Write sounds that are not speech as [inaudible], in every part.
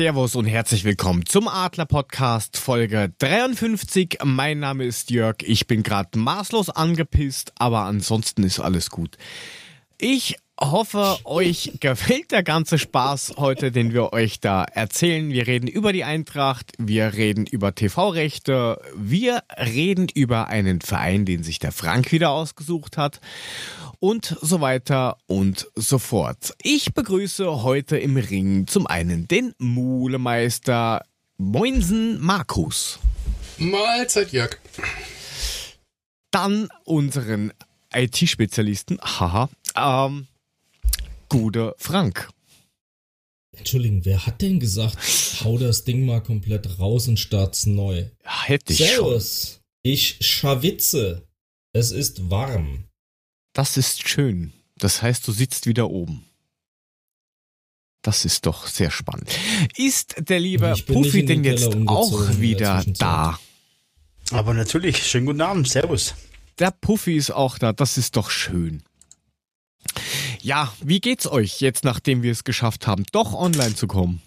Servus und herzlich willkommen zum Adler Podcast Folge 53. Mein Name ist Jörg. Ich bin gerade maßlos angepisst, aber ansonsten ist alles gut. Ich hoffe, euch [laughs] gefällt der ganze Spaß heute, den wir euch da erzählen. Wir reden über die Eintracht, wir reden über TV-Rechte, wir reden über einen Verein, den sich der Frank wieder ausgesucht hat und so weiter und so fort. Ich begrüße heute im Ring zum einen den Mulemeister Moinsen Markus. Mahlzeit, Jörg. Dann unseren IT-Spezialisten, haha, ähm, Gude Frank. Entschuldigung, wer hat denn gesagt, hau das Ding mal komplett raus und start's neu? Hätte ich Servus, schon. ich schawitze. Es ist warm. Das ist schön. Das heißt, du sitzt wieder oben. Das ist doch sehr spannend. Ist der liebe Puffy denn den jetzt auch wieder da? Aber natürlich, schönen guten Abend, Servus. Der Puffy ist auch da. Das ist doch schön. Ja, wie geht's euch jetzt, nachdem wir es geschafft haben, doch online zu kommen?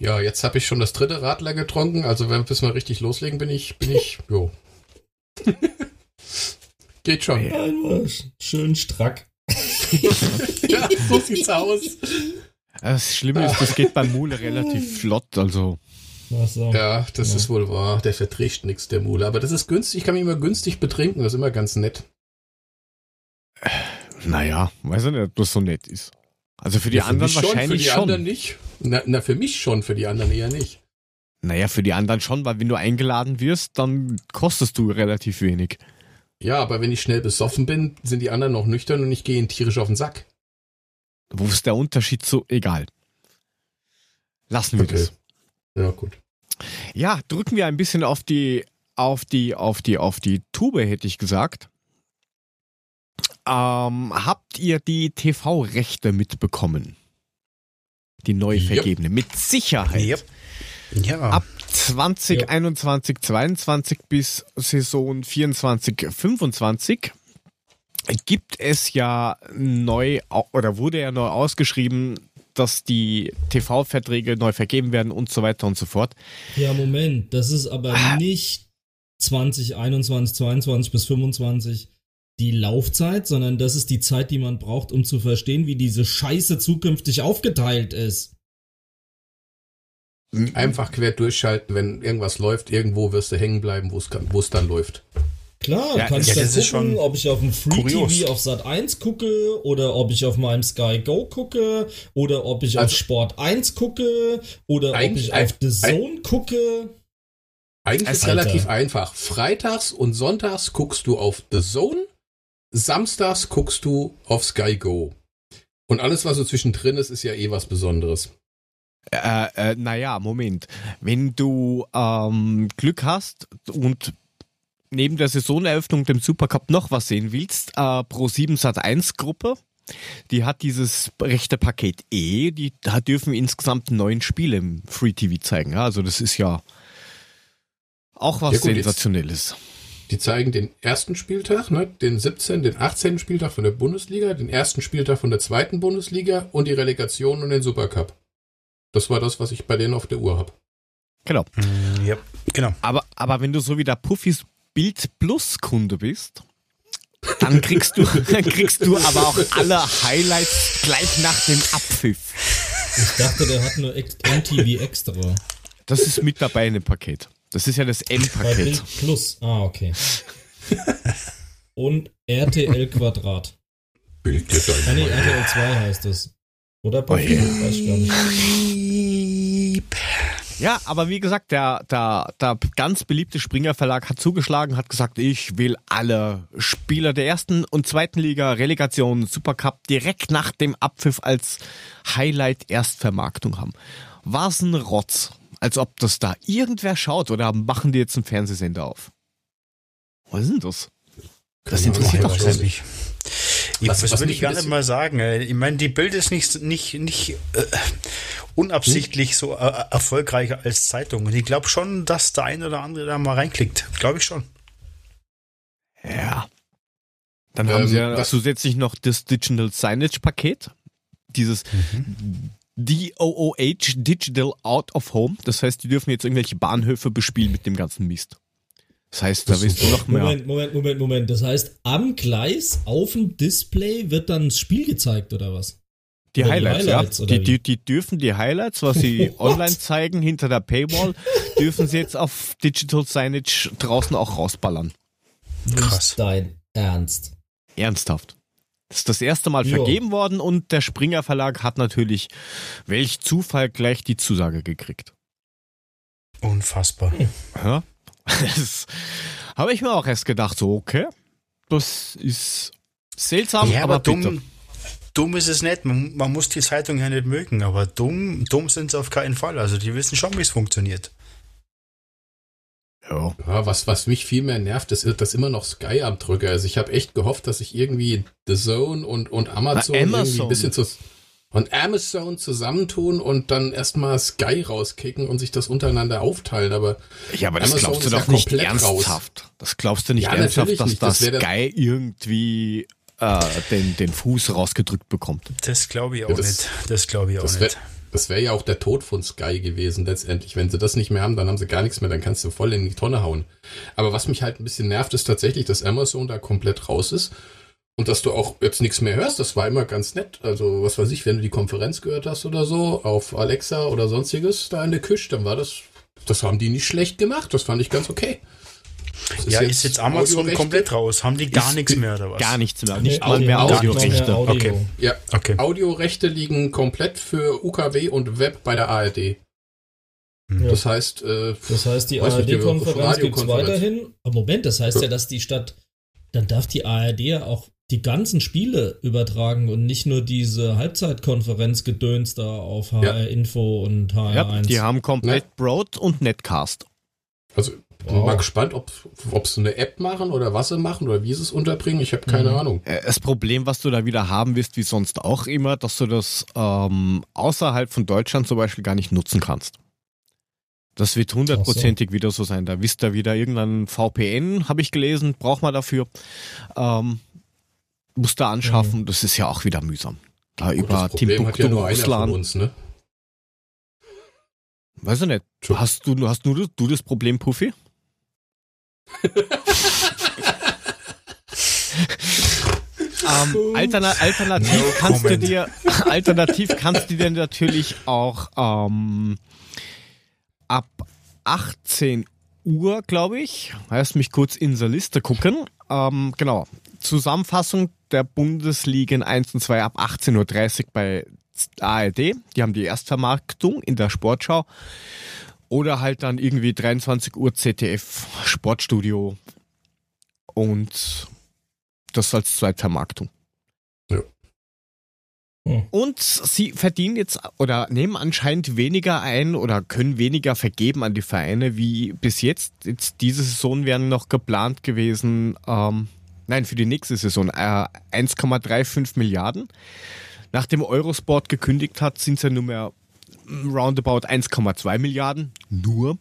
Ja, jetzt habe ich schon das dritte Radler getrunken, also wenn wir richtig loslegen, bin ich, bin ich, jo. [laughs] Geht schon. Ja, schön strack. [laughs] Ja, so sieht's aus. Das Schlimme ist, das geht beim Mule relativ flott, also. So. Ja, das Ja. ist wohl wahr. Der verträgt nichts, der Mule. Aber das ist günstig, ich kann mich immer günstig betrinken, das ist immer ganz nett. Naja, weiß ich nicht, ob das so nett ist. Also für die Ja, anderen mich schon, wahrscheinlich Für die schon. anderen nicht. Na, na, für mich schon, für die anderen eher nicht. Naja, für die anderen schon, weil wenn du eingeladen wirst, dann kostest du relativ wenig. Ja, aber wenn ich schnell besoffen bin, sind die anderen noch nüchtern und ich gehe ihnen tierisch auf den Sack. Wo ist der Unterschied so? Egal. Lassen wir Okay. das. Ja, gut. Ja, drücken wir ein bisschen auf die, auf die, auf die, auf die Tube, hätte ich gesagt. Ähm, habt ihr die TV-Rechte mitbekommen? Die neu Yep. vergebene. Mit Sicherheit. Yep. Ja, Ab 2021, 22 bis Saison 24, 25 gibt es ja neu oder wurde ja neu ausgeschrieben, dass die TV-Verträge neu vergeben werden und so weiter und so fort. Ja, Moment, das ist aber Ah. nicht 2021, 22 bis 25 die Laufzeit, sondern das ist die Zeit, die man braucht, um zu verstehen, wie diese Scheiße zukünftig aufgeteilt ist. Einfach quer durchschalten, wenn irgendwas läuft, irgendwo wirst du hängen bleiben, wo es es dann läuft. Klar, Ja, du kannst ja, dann gucken, schon ob ich auf dem Free kurios. TV auf Sat 1 gucke oder ob ich auf meinem Sky Go gucke oder ob ich auf Also- Sport 1 gucke oder ob Eigentlich ich auf The Zone gucke. Eigentlich ist Alter. relativ einfach. Freitags und Sonntags guckst du auf The Zone, samstags guckst du auf Sky Go. Und alles, was so zwischendrin ist, ist ja eh was Besonderes. Äh, äh, naja, Moment. Wenn du ähm, Glück hast und neben der Saisoneröffnung dem Supercup noch was sehen willst, äh, Pro 7 Sat 1 Gruppe, die hat dieses rechte Paket E, die da dürfen insgesamt neun Spiele im Free TV zeigen. Ja, Also das ist ja auch was Ja, gut, jetzt- Sensationelles. Die zeigen den ersten Spieltag, ne, den 17., den 18. Spieltag von der Bundesliga, den ersten Spieltag von der zweiten Bundesliga und die Relegation und den Supercup. Das war das, was ich bei denen auf der Uhr habe. Genau. Mm, ja, genau. Aber, aber wenn du so wie der Puffys Bild Plus Kunde bist, dann kriegst du, [laughs] dann kriegst du aber auch alle Highlights gleich nach dem Abpfiff. Ich dachte, der hat nur MTV Extra. Das ist mit dabei in dem Paket. Das ist ja das M-Paket. Bild Plus. Ah, okay. Und RTL Quadrat. Bild Ah, nee, RTL 2 heißt es. Oder bei Oh ja. Weiß ich gar nicht. Ja, aber wie gesagt, der, der, der ganz beliebte Springer Verlag hat zugeschlagen, hat gesagt, ich will alle Spieler der ersten und zweiten Liga, Relegation, Supercup direkt nach dem Abpfiff als Highlight Erstvermarktung haben. War's ein Rotz. Als ob das da irgendwer schaut oder machen die jetzt einen Fernsehsender auf? Was ist denn das? Das interessiert doch keinen. Ich Was- was, was will mich ich gar ein nicht bisschen- mal sagen. äh, Ich meine, die Bild ist nicht, nicht, nicht äh, unabsichtlich so äh, erfolgreicher als Zeitung. Und ich glaube schon, dass der eine oder andere da mal reinklickt. Glaube ich schon. Ja. Dann haben Ähm, sie ja zusätzlich noch das Digital Signage Paket. Dieses DOOH, Digital Out of Home. Das heißt, die dürfen jetzt irgendwelche Bahnhöfe bespielen mit dem ganzen Mist. Das heißt, da wirst du noch mehr. Moment, Moment, Moment, Moment. Das heißt, am Gleis auf dem Display wird dann das Spiel gezeigt oder was? Die Oder die Highlights, Highlights, ja. oder Die, die, die dürfen die Highlights, was sie [laughs] What? online zeigen, hinter der Paywall, dürfen sie jetzt auf Digital Signage draußen auch rausballern. Krass. Nicht dein Ernst. Ernsthaft. Das ist das erste Mal Jo. vergeben worden und der Springer Verlag hat natürlich, welch Zufall, gleich die Zusage gekriegt. Unfassbar. Ja. [laughs] Das habe ich mir auch erst gedacht, so, okay, das ist seltsam, Ja, aber, aber dumm, dumm ist es nicht. Man, man muss die Zeitung ja nicht mögen, aber dumm, dumm sind sie auf keinen Fall. Also die wissen schon, wie es funktioniert. Ja. Ja, was, was mich viel mehr nervt, ist, dass immer noch Sky am Drücker ist. Ich habe echt gehofft, dass sich irgendwie The Zone und, und Amazon, Na, irgendwie Amazon. ein bisschen zu, und Amazon zusammentun und dann erstmal Sky rauskicken und sich das untereinander aufteilen. Aber ja, aber das Amazon glaubst du ist ja doch nicht komplett ernsthaft. Das glaubst du nicht Ja, ernsthaft, dass nicht. das Das wär Sky irgendwie äh, den, den Fuß rausgedrückt bekommt. Das glaube ich auch Ja, das- nicht. Das glaube ich auch wäre nicht. das wär ja auch der Tod von Sky gewesen letztendlich. Wenn sie das nicht mehr haben, dann haben sie gar nichts mehr, dann kannst du voll in die Tonne hauen. Aber was mich halt ein bisschen nervt, ist tatsächlich, dass Amazon da komplett raus ist. Und dass du auch jetzt nichts mehr hörst, das war immer ganz nett. Also, was weiß ich, wenn du die Konferenz gehört hast oder so, auf Alexa oder sonstiges da in der Küche, dann war das, das haben die nicht schlecht gemacht. Das fand ich ganz okay. Das Ja, ist jetzt Amazon Audiorechte. komplett raus? Haben die gar Ist- nichts mehr oder was? Gar nichts mehr. Nicht Nee, mal mehr Audio- Audiorechte. Audio. Okay. Ja, Okay. Audiorechte liegen komplett für UKW und Web bei der ARD. Hm. Das heißt, äh, Das heißt, die ARD-Konferenz gibt es weiterhin. Aber Moment, das heißt ja, dass die Stadt, dann darf die ARD ja auch die ganzen Spiele übertragen und nicht nur diese Halbzeitkonferenz-Gedöns da auf HR Ja. Info und HR1. Ja, die haben komplett Broad und Netcast. Also, bin Wow. mal gespannt, ob, ob sie eine App machen oder was sie machen oder wie sie es unterbringen. Ich habe keine Mhm. Ahnung. Äh, Das Problem, was du da wieder haben wirst, wie sonst auch immer, dass du das ähm, außerhalb von Deutschland zum Beispiel gar nicht nutzen kannst. Das wird hundertprozentig wieder so sein. Da wisst ihr wieder irgendein VPN, habe ich gelesen, braucht man dafür. Ähm, muss da anschaffen, das ist ja auch wieder mühsam. Da Gut, über Timbuktu, ja Russland. uns, ne? Weiß ich nicht. True. Hast du, hast du, du das Problem, Puffy? [laughs] ähm, alterna alternativ No kannst du comment. dir [laughs] alternativ kannst du dir natürlich auch ähm, ab 18 Uhr, glaube ich, heißt mich kurz in der Liste gucken. Ähm, genau. Zusammenfassung der Bundesligen 1 und 2 ab 18.30 Uhr bei ARD. Die haben die Erstvermarktung in der Sportschau. Oder halt dann irgendwie 23 Uhr ZDF Sportstudio und das als Zweitvermarktung. Ja. Hm. Und sie verdienen jetzt oder nehmen anscheinend weniger ein oder können weniger vergeben an die Vereine wie bis jetzt. Jetzt diese Saison wären noch geplant gewesen, ähm, nein, für die nächste Saison äh, 1,35 Milliarden. Nachdem Eurosport gekündigt hat, sind es ja nur mehr roundabout 1,2 Milliarden. Nur.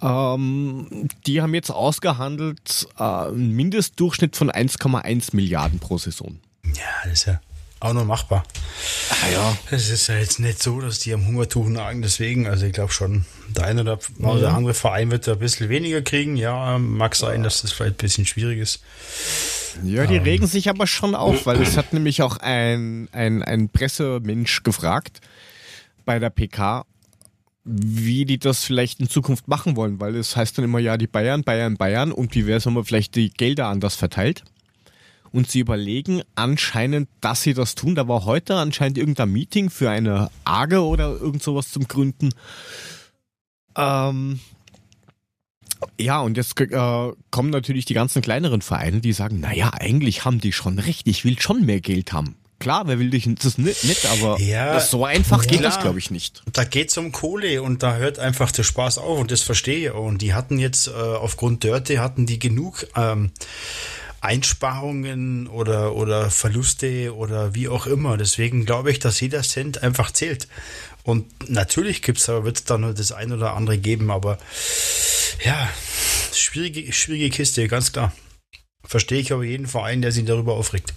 Ähm, die haben jetzt ausgehandelt äh, einen Mindestdurchschnitt von 1,1 Milliarden pro Saison. Ja, das ist ja auch noch machbar. Ah ja. Es ist ja jetzt nicht so, dass die am Hungertuch nagen, deswegen, also ich glaube schon, der eine oder der andere Verein wird da ein bisschen weniger kriegen. Ja, mag sein, dass das vielleicht ein bisschen schwierig ist. Ja, die regen sich aber schon auf, weil es hat nämlich auch ein, ein, ein Pressemensch gefragt bei der PK, wie die das vielleicht in Zukunft machen wollen, weil es heißt dann immer, ja, die Bayern, Bayern, Bayern und wie wäre es, wenn man vielleicht die Gelder anders verteilt? Und sie überlegen anscheinend, dass sie das tun. Da war heute anscheinend irgendein Meeting für eine AGE oder irgend sowas zum Gründen. Ähm, ja, und jetzt äh, kommen natürlich die ganzen kleineren Vereine, die sagen, naja, eigentlich haben die schon recht, ich will schon mehr Geld haben. Klar, wer will dich das nicht, nicht aber Ja, so einfach geht klar. das, glaube ich, nicht. Da geht's um Kohle und da hört einfach der Spaß auf und das verstehe ich. Und die hatten jetzt äh, aufgrund Dörte hatten die genug ähm, Einsparungen oder, oder Verluste oder wie auch immer. Deswegen glaube ich, dass jeder Cent einfach zählt. Und natürlich gibt's aber, wird es da nur das ein oder andere geben, aber ja, schwierige, schwierige Kiste, ganz klar. Verstehe ich aber jeden Verein, der sich darüber aufregt.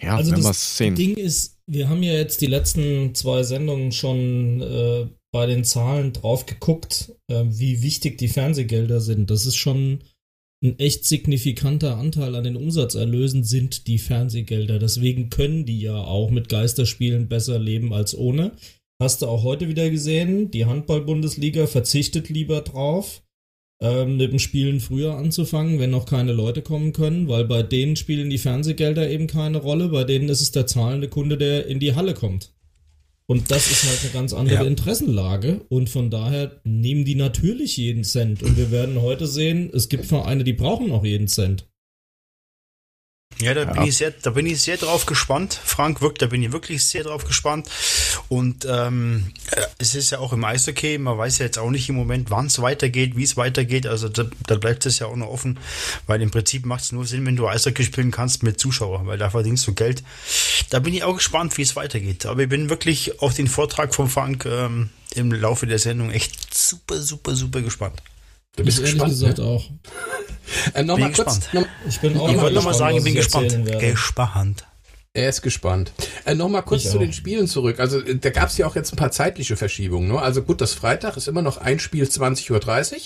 Ja, also wenn wir das sehen. Ding ist, wir haben ja jetzt die letzten zwei Sendungen schon äh, bei den Zahlen drauf geguckt, äh, wie wichtig die Fernsehgelder sind. Das ist schon ein echt signifikanter Anteil an den Umsatzerlösen sind die Fernsehgelder. Deswegen können die ja auch mit Geisterspielen besser leben als ohne. Hast du auch heute wieder gesehen, die Handball-Bundesliga verzichtet lieber drauf, ähm, mit dem Spielen früher anzufangen, wenn noch keine Leute kommen können, weil bei denen spielen die Fernsehgelder eben keine Rolle, bei denen ist es der zahlende Kunde, der in die Halle kommt. Und das ist halt eine ganz andere Ja. Interessenlage und von daher nehmen die natürlich jeden Cent. Und wir werden heute sehen, es gibt Vereine, die brauchen noch jeden Cent. Ja, da Ja. bin ich sehr, da bin ich sehr drauf gespannt. Frank wirkt, da bin ich wirklich sehr drauf gespannt. Und ähm, äh, es ist ja auch im Eishockey, man weiß ja jetzt auch nicht im Moment, wann es weitergeht, wie es weitergeht. Also da, da bleibt es ja auch noch offen, weil im Prinzip macht es nur Sinn, wenn du Eishockey spielen kannst mit Zuschauern, weil da verdienst du Geld. Da bin ich auch gespannt, wie es weitergeht. Aber ich bin wirklich auf den Vortrag von Frank ähm, im Laufe der Sendung echt super, super, super gespannt. Du bist ich ehrlich gespannt, gesagt ne? auch. Äh, Nochmal Bin kurz. gespannt. Noch, Ich bin auch Ich mal wollte nochmal gespannt, sagen, ich bin gespannt. Gespannt. er ist gespannt. Äh, Nochmal kurz Ich zu auch. den Spielen zurück. Also äh, da gab es ja auch jetzt ein paar zeitliche Verschiebungen. Ne? Also gut, das Freitag ist immer noch ein Spiel 20.30 Uhr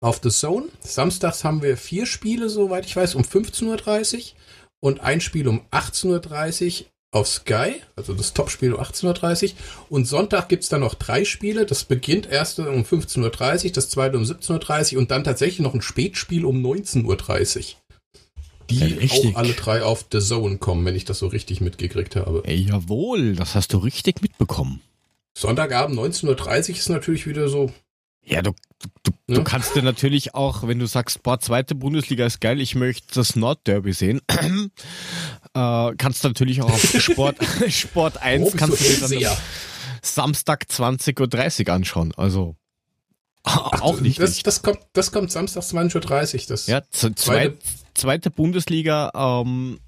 auf The Zone. Samstags haben wir vier Spiele, soweit ich weiß, um 15.30 Uhr und ein Spiel um 18.30 Uhr auf Sky, also das Topspiel um 18.30 Uhr. Und Sonntag gibt's dann noch drei Spiele. Das beginnt erst um 15.30 Uhr, das zweite um 17.30 Uhr und dann tatsächlich noch ein Spätspiel um 19.30 Uhr. Die Ja, auch alle drei auf The Zone kommen, wenn ich das so richtig mitgekriegt habe. Ey, jawohl, das hast du richtig mitbekommen. Sonntagabend 19.30 Uhr ist natürlich wieder so. Ja, du, du, du Ja. kannst dir natürlich auch, wenn du sagst, boah, zweite Bundesliga ist geil, ich möchte das Nordderby sehen, äh, kannst du natürlich auch auf Sport, [laughs] [laughs] Sport 1 Oh, kannst du dir dann sehr. Samstag 20.30 Uhr anschauen. Also auch nicht. Das, nicht. das, kommt, das kommt Samstag 20.30 Uhr. Das, Ja, Zweite- zweite Bundesliga, ähm,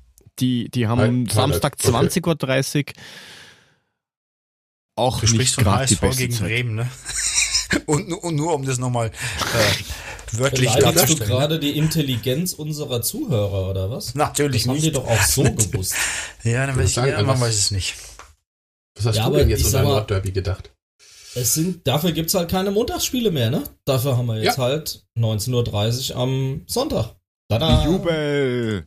die, die haben Ein- Samstag okay. 20.30 Uhr auch Du nicht sprichst von gerade die beste gegen Zeit. Bremen, ne? [laughs] und, und nur um das nochmal äh, wörtlich Beleidigst du darzustellen. ne? gerade die Intelligenz unserer Zuhörer oder was? Natürlich das haben die nicht. doch auch so [laughs] gewusst. Ja, dann weiß ich, sagen, ja, man was- weiß es nicht. was hast Ja, du denn jetzt unter mal- Nordderby gedacht? Es sind, dafür gibt's halt keine Montagsspiele mehr, ne? Dafür haben wir jetzt Ja. halt 19.30 Uhr am Sonntag. Tada! Jubel!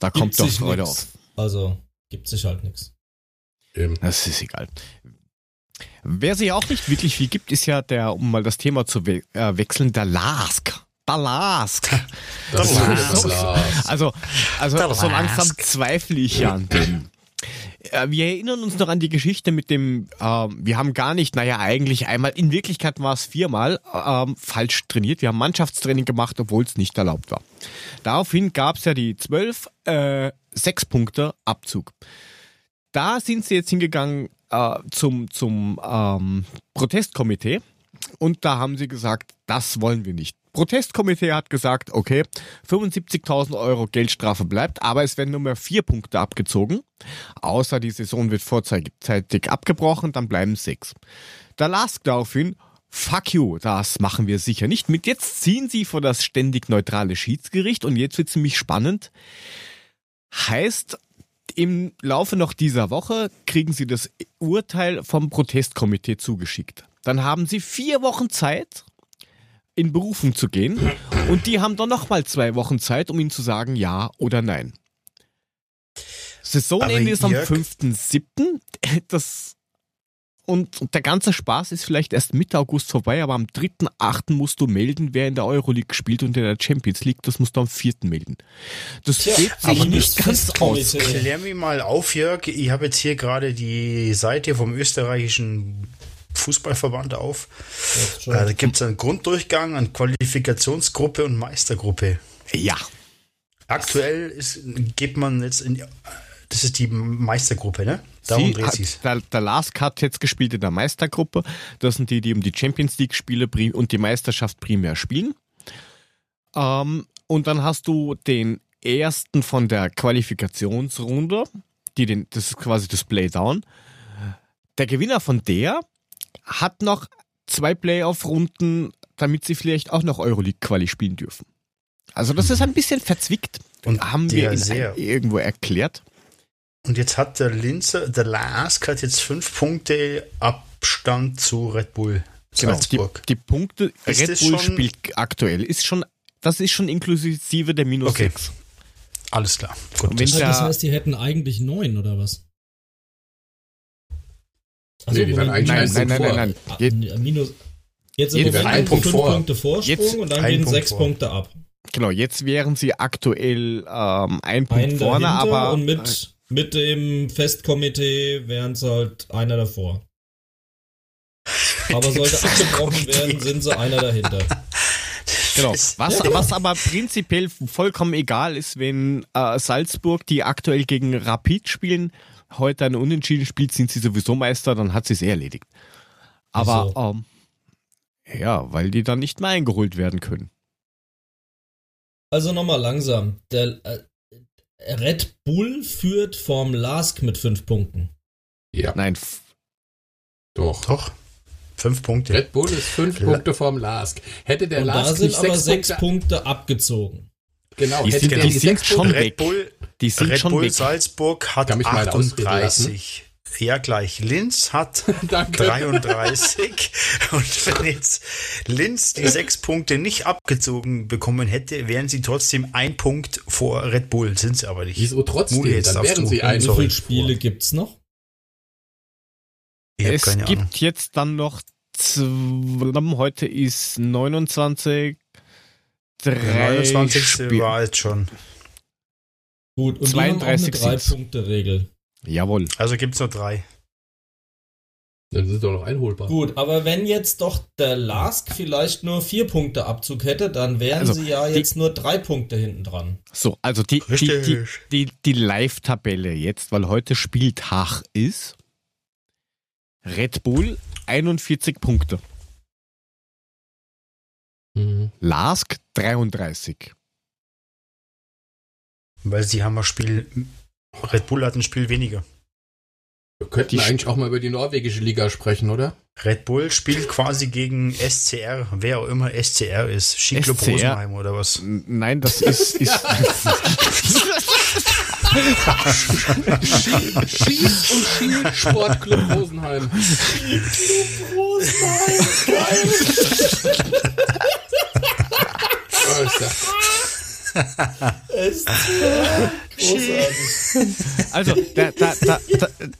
Da Gibt kommt doch Freude nix. auf. Also, gibt sich halt nichts. Eben. Das ist egal. Wer sich auch nicht wirklich viel gibt, ist ja der, um mal das Thema zu we äh, wechseln, der Lask. Der Lask. Das das Lars. Also, also Der so Lask. langsam zweifle ich ja an dem. Äh, Wir erinnern uns noch an die Geschichte mit dem, ähm, wir haben gar nicht, naja, eigentlich einmal, in Wirklichkeit war es viermal ähm, falsch trainiert. Wir haben Mannschaftstraining gemacht, obwohl es nicht erlaubt war. Daraufhin gab es ja die zwölf, äh, sechs Punkte Abzug. Da sind sie jetzt hingegangen äh, zum, zum ähm, Protestkomitee und da haben sie gesagt, das wollen wir nicht. Protestkomitee hat gesagt, okay, 75.000 Euro Geldstrafe bleibt, aber es werden nur mehr vier Punkte abgezogen. Außer die Saison wird vorzeitig abgebrochen, dann bleiben sechs. Da las daraufhin, fuck you, das machen wir sicher nicht mit. Jetzt ziehen sie vor das ständig neutrale Schiedsgericht und jetzt wird ziemlich spannend. Heißt, im Laufe noch dieser Woche kriegen sie das Urteil vom Protestkomitee zugeschickt. Dann haben sie vier Wochen Zeit, in Berufung zu gehen und die haben dann nochmal zwei Wochen Zeit, um ihnen zu sagen ja oder nein. Saisonende ist am Jörg- 5.7. Das und, und der ganze Spaß ist vielleicht erst Mitte August vorbei, aber am 3.8. musst du melden, wer in der Euroleague spielt und in der Champions League. Das musst du am 4. melden. Das Tja, geht sich nicht nicht ganz aus. Klär mich mal auf, Jörg. Ich habe jetzt hier gerade die Seite vom österreichischen Fußballverband auf. Jetzt Äh, da gibt es einen Grunddurchgang, eine Qualifikationsgruppe und Meistergruppe. Ja. Aktuell ist, geht man jetzt in, das ist die Meistergruppe, ne? Darum Sie hat, der, der Lask hat jetzt gespielt in der Meistergruppe. Das sind die, die um die Champions League Spiele und die Meisterschaft primär spielen. Ähm, und dann hast du den ersten von der Qualifikationsrunde, die den, das ist quasi das Playdown. Der Gewinner von der hat noch zwei Playoff-Runden, damit sie vielleicht auch noch Euroleague-Quali spielen dürfen. Also das ist ein bisschen verzwickt. Und haben wir sehr- irgendwo erklärt. Und jetzt hat der Linzer, der Lask hat jetzt fünf Punkte Abstand zu Red Bull Genau, die, Salzburg. die Punkte, Ist Red Bull schon- spielt aktuell, ist schon, das ist schon inklusive der minus Okay. 6. Alles klar. Und Gut. wenn Das, da- das heißt, die hätten eigentlich neun oder was? Ach Nee, die werden eigentlich Nein, nein, nein, vor. nein, Ah, Je- Minus. Jetzt einen haben die Punkt fünf vor. Punkte Vorsprung Jetzt und dann ein gehen Punkt sechs vor. Punkte ab. Genau, jetzt wären sie aktuell ähm, ein Punkt Einen vorne, aber und mit, mit dem Festkomitee wären es halt einer davor. Aber sollte [laughs] abgebrochen werden, sind sie einer dahinter. Genau. Was, was aber prinzipiell vollkommen egal ist, wenn äh, Salzburg, die aktuell gegen Rapid spielen, heute ein Unentschieden spielt, sind sie sowieso Meister, dann hat sie es eh erledigt. Aber ähm, ja, weil die dann nicht mehr eingeholt werden können. Also nochmal langsam. Der äh, Red Bull führt vorm Lask mit fünf Punkten. Ja, Nein, doch. Doch. Fünf Punkte. Red Bull ist fünf La- Punkte vorm Lask. Hätte der und da Lask sind nicht aber sechs, sechs Punkte, Punkte abgezogen. genau, Die hätte sind- der die die sind sechs schon Punkte, weg. Red Bull, die sind Red schon Bull weg. Salzburg hat Kann mich mal ausreden 38. Ja, gleich. Linz hat [laughs] Danke. 33. Und wenn jetzt Linz die sechs Punkte nicht abgezogen bekommen hätte, wären sie trotzdem ein Punkt vor Red Bull. Sind sie aber nicht. Wieso trotzdem? Muli, jetzt Dann wären sie ein wie viele Spiele gibt's noch? Ich hab es keine gibt Ahnung. jetzt dann noch, heute ist 29, Der drei 29. Spiel- war jetzt schon. Gut, und 32 32 die haben auch eine. Drei-Punkte-Regel. Jawohl. Also gibt es nur drei. Dann sind sie doch noch einholbar. Gut, aber wenn jetzt doch der Lask vielleicht nur vier Punkte Abzug hätte, dann wären Also, sie ja die- jetzt nur drei Punkte hinten dran. So, also die, die, die, die, die Live-Tabelle jetzt, weil heute Spieltag ist. Red Bull 41 Punkte. Mhm. Lask 33. Weil sie haben ein Spiel. Red Bull hat ein Spiel weniger. Wir könnten Die- eigentlich auch mal über die norwegische Liga sprechen, oder? Red Bull spielt quasi gegen SCR, wer auch immer SCR ist. SCR? Rosenheim oder was? Nein, das ist. [laughs] ist Schieß und Schiel Sportclub Rosenheim. Oh, [laughs] ist ja- Großartig. also, der, der,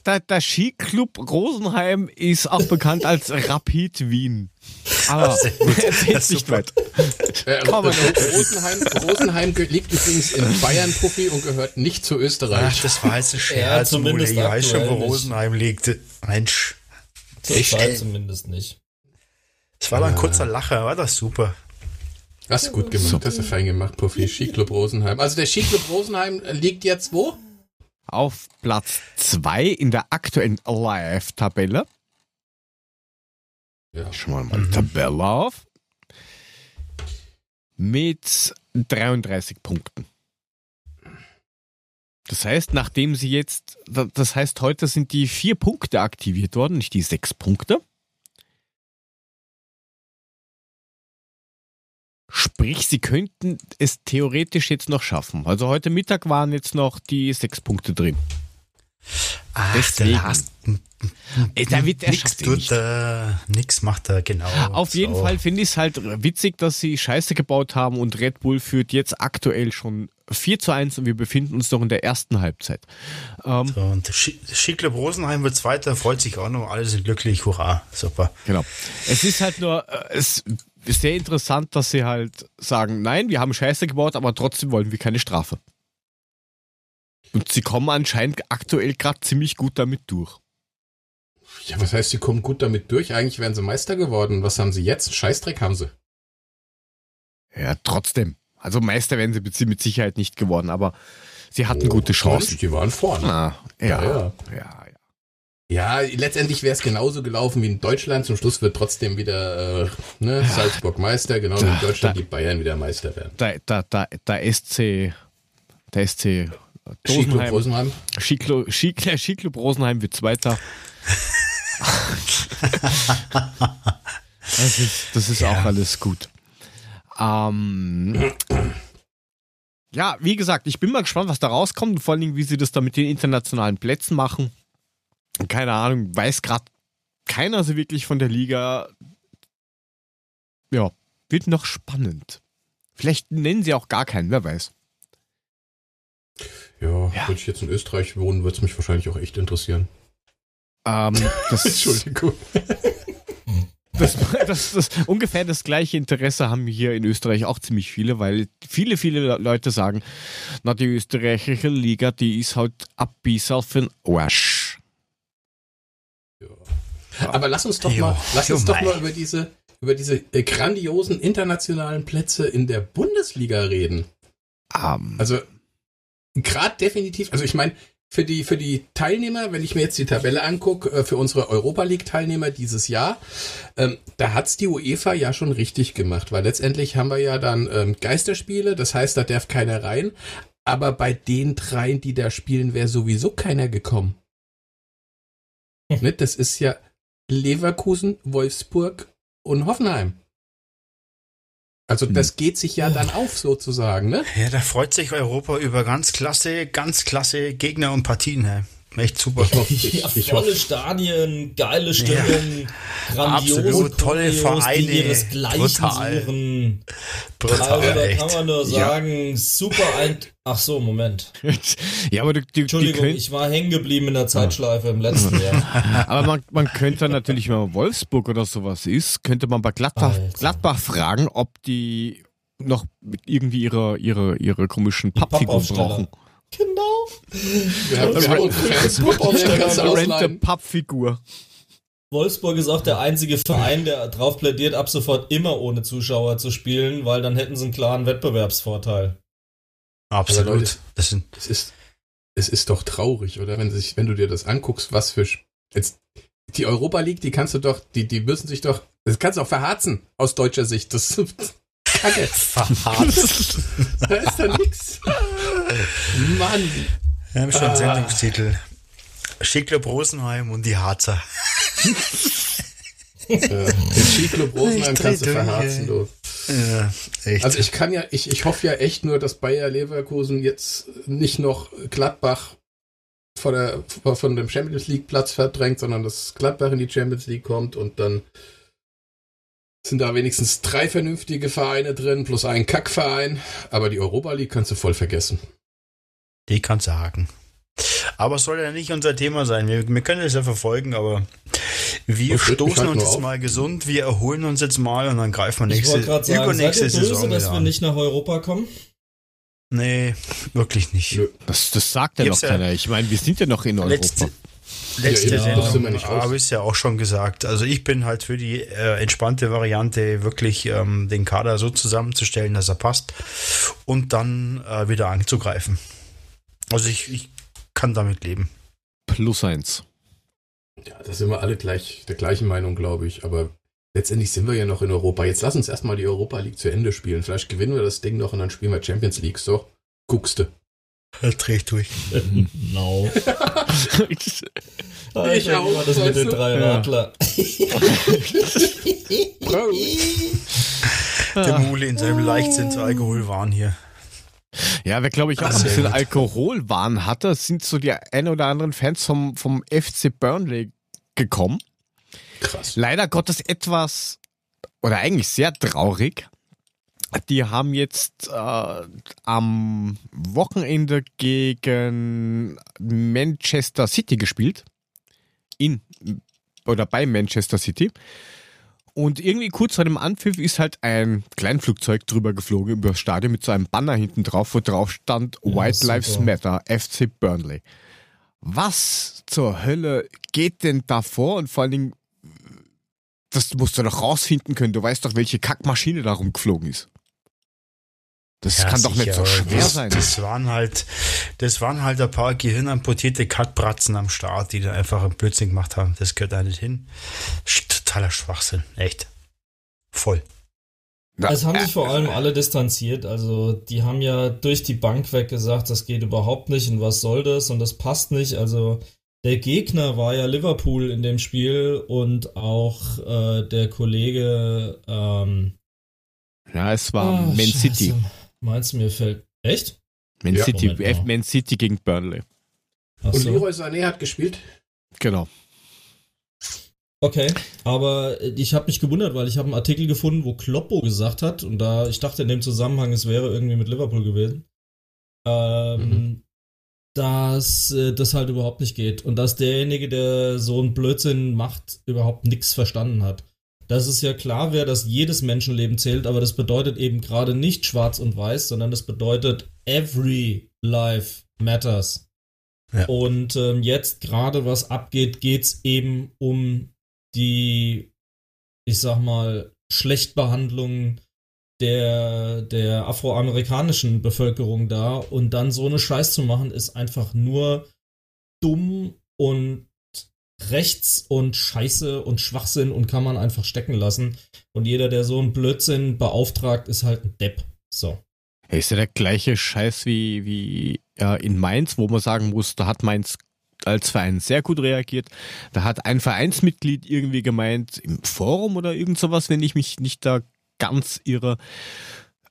der, der, Skiclub Rosenheim ist auch bekannt als Rapid Wien. Aber [laughs] erzähl's nicht super. weit. Komm, Rosenheim, Rosenheim liegt übrigens in Bayern, Puffi, und gehört nicht zu Ach, Österreich. das war jetzt ein Ja, Scherz. Mule. zumindest ich weiß schon, wo nicht. Rosenheim liegt. Mensch. Ey? zumindest nicht. Das war doch ein kurzer Lacher, war das super. Hast du gut gemacht, hast du fein gemacht, Puffi. Skiclub Rosenheim. Also der Skiclub Rosenheim liegt jetzt wo? Auf Platz 2 in der aktuellen Live-Tabelle. Ja. Schauen wir mal die Tabelle auf. Mit 33 Punkten. Das heißt, nachdem sie jetzt, das heißt, heute sind die vier Punkte aktiviert worden, nicht die sechs Punkte. Sprich, sie könnten es theoretisch jetzt noch schaffen. Also heute Mittag waren jetzt noch die sechs Punkte drin. Ach, Deswegen. der Last. Ey, der wird- nix tut er, nix macht er, genau. Auf jeden So. Fall finde ich es halt witzig, dass sie Scheiße gebaut haben und Red Bull führt jetzt aktuell schon 4 zu 1 und wir befinden uns noch in der ersten Halbzeit. Ähm, So, und Skiclub Rosenheim wird Zweiter, freut sich auch noch, alle sind glücklich, hurra, super. genau. Es ist halt nur, äh, es ist sehr interessant, dass sie halt sagen, nein, wir haben Scheiße gebaut, aber trotzdem wollen wir keine Strafe. Und sie kommen anscheinend aktuell gerade ziemlich gut damit durch. Ja, was heißt, sie kommen gut damit durch? Eigentlich wären sie Meister geworden. Was haben sie jetzt? Scheißdreck haben sie. Ja, trotzdem. Also Meister wären sie mit Sicherheit nicht geworden, aber sie hatten gute Chancen. Die waren vorne. Ah, ja, Ja, ja, ja. Ja. Ja, letztendlich wäre es genauso gelaufen wie in Deutschland. Zum Schluss wird trotzdem wieder äh, ne, Salzburg Meister, genau wie in Da- Deutschland da- die Bayern wieder Meister werden. Der, der, der, der SC, der SC Skiclub Rosenheim, Rosenheim. Skiclub, Ski, der Skiclub Rosenheim wird Zweiter. das ist, das ist auch alles gut. Ähm, ja, wie gesagt, ich bin mal gespannt, was da rauskommt und vor allen Dingen, wie sie das da mit den internationalen Plätzen machen. Keine Ahnung, weiß gerade keiner so wirklich von der Liga. Ja, wird noch spannend. Vielleicht nennen sie auch gar keinen, wer weiß. Ja, Ja. würde ich jetzt in Österreich wohnen, würde es mich wahrscheinlich auch echt interessieren. Ähm, [laughs] das, Entschuldigung. das, das, das, ungefähr das gleiche Interesse haben hier in Österreich auch ziemlich viele, weil viele, viele Leute sagen, na, die österreichische Liga, die ist halt ein bisschen für den Arsch. Aber lass uns doch Jo, mal, lass uns doch mal über diese, über diese äh, grandiosen internationalen Plätze in der Bundesliga reden. Ähm, Also gerade definitiv, also ich meine, für die, für die Teilnehmer, wenn ich mir jetzt die Tabelle angucke, äh, für unsere Europa League-Teilnehmer dieses Jahr, ähm, da hat's die UEFA ja schon richtig gemacht, weil letztendlich haben wir ja dann ähm, Geisterspiele, das heißt, da darf keiner rein. Aber bei den dreien, die da spielen, wäre sowieso keiner gekommen. [laughs] ne, das ist ja Leverkusen, Wolfsburg und Hoffenheim. Also das geht sich ja dann auf sozusagen, ne? Ja, da freut sich Europa über ganz klasse, ganz klasse Gegner und Partien. Hey. Echt super. Ich hoffe, [laughs] ich, Ja, ich volle hoffe, Stadien, geile Stimmung, grandiose Absolut, tolle Vereine, die ihresgleichen suchen. Brutal, Also da echt. kann man nur Ja. sagen, super ein... Ach so, Moment. ja, aber die, die, die Entschuldigung, können, ich war hängen geblieben in der Zeitschleife im letzten Jahr. [laughs] aber man, man könnte natürlich, wenn man Wolfsburg oder sowas ist, könnte man bei Gladbach, Alter. Gladbach fragen, ob die noch mit irgendwie ihre, ihre, ihre komischen Pappfiguren brauchen. Genau. wir haben, wir haben uns. Pappfigur. Wolfsburg ist auch der einzige Verein, der darauf plädiert, ab sofort immer ohne Zuschauer zu spielen, weil dann hätten sie einen klaren Wettbewerbsvorteil. Absolut. Leute- das sind, Es ist, es ist doch traurig, oder? Wenn, sich, wenn du dir das anguckst, was für. Jetzt, die Europa League, die kannst du doch, die, die müssen sich doch. Das kannst du auch verharzen aus deutscher Sicht. Das ist Kacke. verharzt. [laughs] Da ist da nix. Mann. Wir haben schon Ah. Sendungstitel. Schickler Rosenheim und die Harzer. [laughs] Äh, den Skiclub Rosenheim kannst du verharzen, du. Ja, echt. Also ich kann ja, ich, ich hoffe ja echt nur, dass Bayer Leverkusen jetzt nicht noch Gladbach von, der, von dem Champions League Platz verdrängt, sondern dass Gladbach in die Champions League kommt und dann sind da wenigstens drei vernünftige Vereine drin, plus ein Kackverein. Aber die Europa League kannst du voll vergessen. die kannst du haken. Aber es soll ja nicht unser Thema sein. Wir, wir können es ja verfolgen, aber wir Das stoßen halt uns jetzt auf. mal gesund, wir erholen uns jetzt mal und dann greifen wir Ich nächste, wollte gerade sagen, seid übernächste ihr böse, Saison dass wir nicht nach Europa kommen? Nee, wirklich nicht. Das, das sagt ja Ich noch keiner. Ich meine, wir sind ja noch in Europa. Letzte, letzte Ja, Sendung habe ich es ja auch schon gesagt. Also ich bin halt für die äh, entspannte Variante, wirklich ähm, den Kader so zusammenzustellen, dass er passt und dann äh, wieder anzugreifen. Also ich, ich kann damit leben. Plus eins. Ja, da sind wir alle gleich der gleichen Meinung, glaube ich. Aber letztendlich sind wir ja noch in Europa. Jetzt lass uns erstmal die Europa League zu Ende spielen. Vielleicht gewinnen wir das Ding noch und dann spielen wir Champions League. So, guckste. Dreh ich durch. no. [laughs] Ich Alter, auch, war das mit den drei Ja. Radler? [laughs] Der Mule in seinem Leichtsinn zu Alkoholwahn hier. Ja, wer glaube ich auch ein bisschen. Alkoholwahn hatte, sind so die ein oder anderen Fans vom, vom FC Burnley gekommen. Krass. Leider Gottes etwas, oder eigentlich sehr traurig. Die haben jetzt äh, am Wochenende gegen Manchester City gespielt. In oder bei Manchester City. Und irgendwie kurz vor dem Anpfiff ist halt ein Kleinflugzeug drüber geflogen über das Stadion mit so einem Banner hinten drauf, wo drauf stand Ja, White Lives super. Matter, FC Burnley. Was zur Hölle geht denn da vor? Und vor allen Dingen, das musst du doch rausfinden können. Du weißt doch, welche Kackmaschine da rumgeflogen ist. Das Ja, kann doch nicht so sicher, schwer das, sein. Das waren halt, das waren halt ein paar gehirnamputierte Kackbratzen am Start, die da einfach einen Blödsinn gemacht haben. Das gehört da nicht hin. Totaler Schwachsinn. Echt. Voll. Es haben äh, sich vor allem alle distanziert. Also, die haben ja durch die Bank weg gesagt, das geht überhaupt nicht und was soll das und das passt nicht. Also, der Gegner war ja Liverpool in dem Spiel und auch äh, der Kollege. Ähm, ja, es war ah, Man Scheiße. City. Meinst du, mir fällt. Echt? Man, Ja. City, Moment. Man City gegen Burnley. Ach Und so. Leroy Sané hat gespielt. Genau. Okay, aber ich habe mich gewundert, weil ich habe einen Artikel gefunden, wo Kloppo gesagt hat, und da, ich dachte in dem Zusammenhang, es wäre irgendwie mit Liverpool gewesen, ähm, Mhm. dass äh, das halt überhaupt nicht geht und dass derjenige, der so einen Blödsinn macht, überhaupt nichts verstanden hat. Dass es ja klar wäre, dass jedes Menschenleben zählt, aber das bedeutet eben gerade nicht schwarz und weiß, sondern das bedeutet every life matters. Ja. Und ähm, jetzt gerade was abgeht, geht's eben um die, ich sag mal, Schlechtbehandlung der, der afroamerikanischen Bevölkerung da und dann so eine Scheiß zu machen, ist einfach nur dumm und rechts und scheiße und Schwachsinn und kann man einfach stecken lassen. Und jeder, der so einen Blödsinn beauftragt, ist halt ein Depp. So. Hey, ist ja der gleiche Scheiß wie, wie ja, in Mainz, wo man sagen muss, da hat Mainz als Verein sehr gut reagiert. Da hat ein Vereinsmitglied irgendwie gemeint, im Forum oder irgend sowas, wenn ich mich nicht da ganz irre,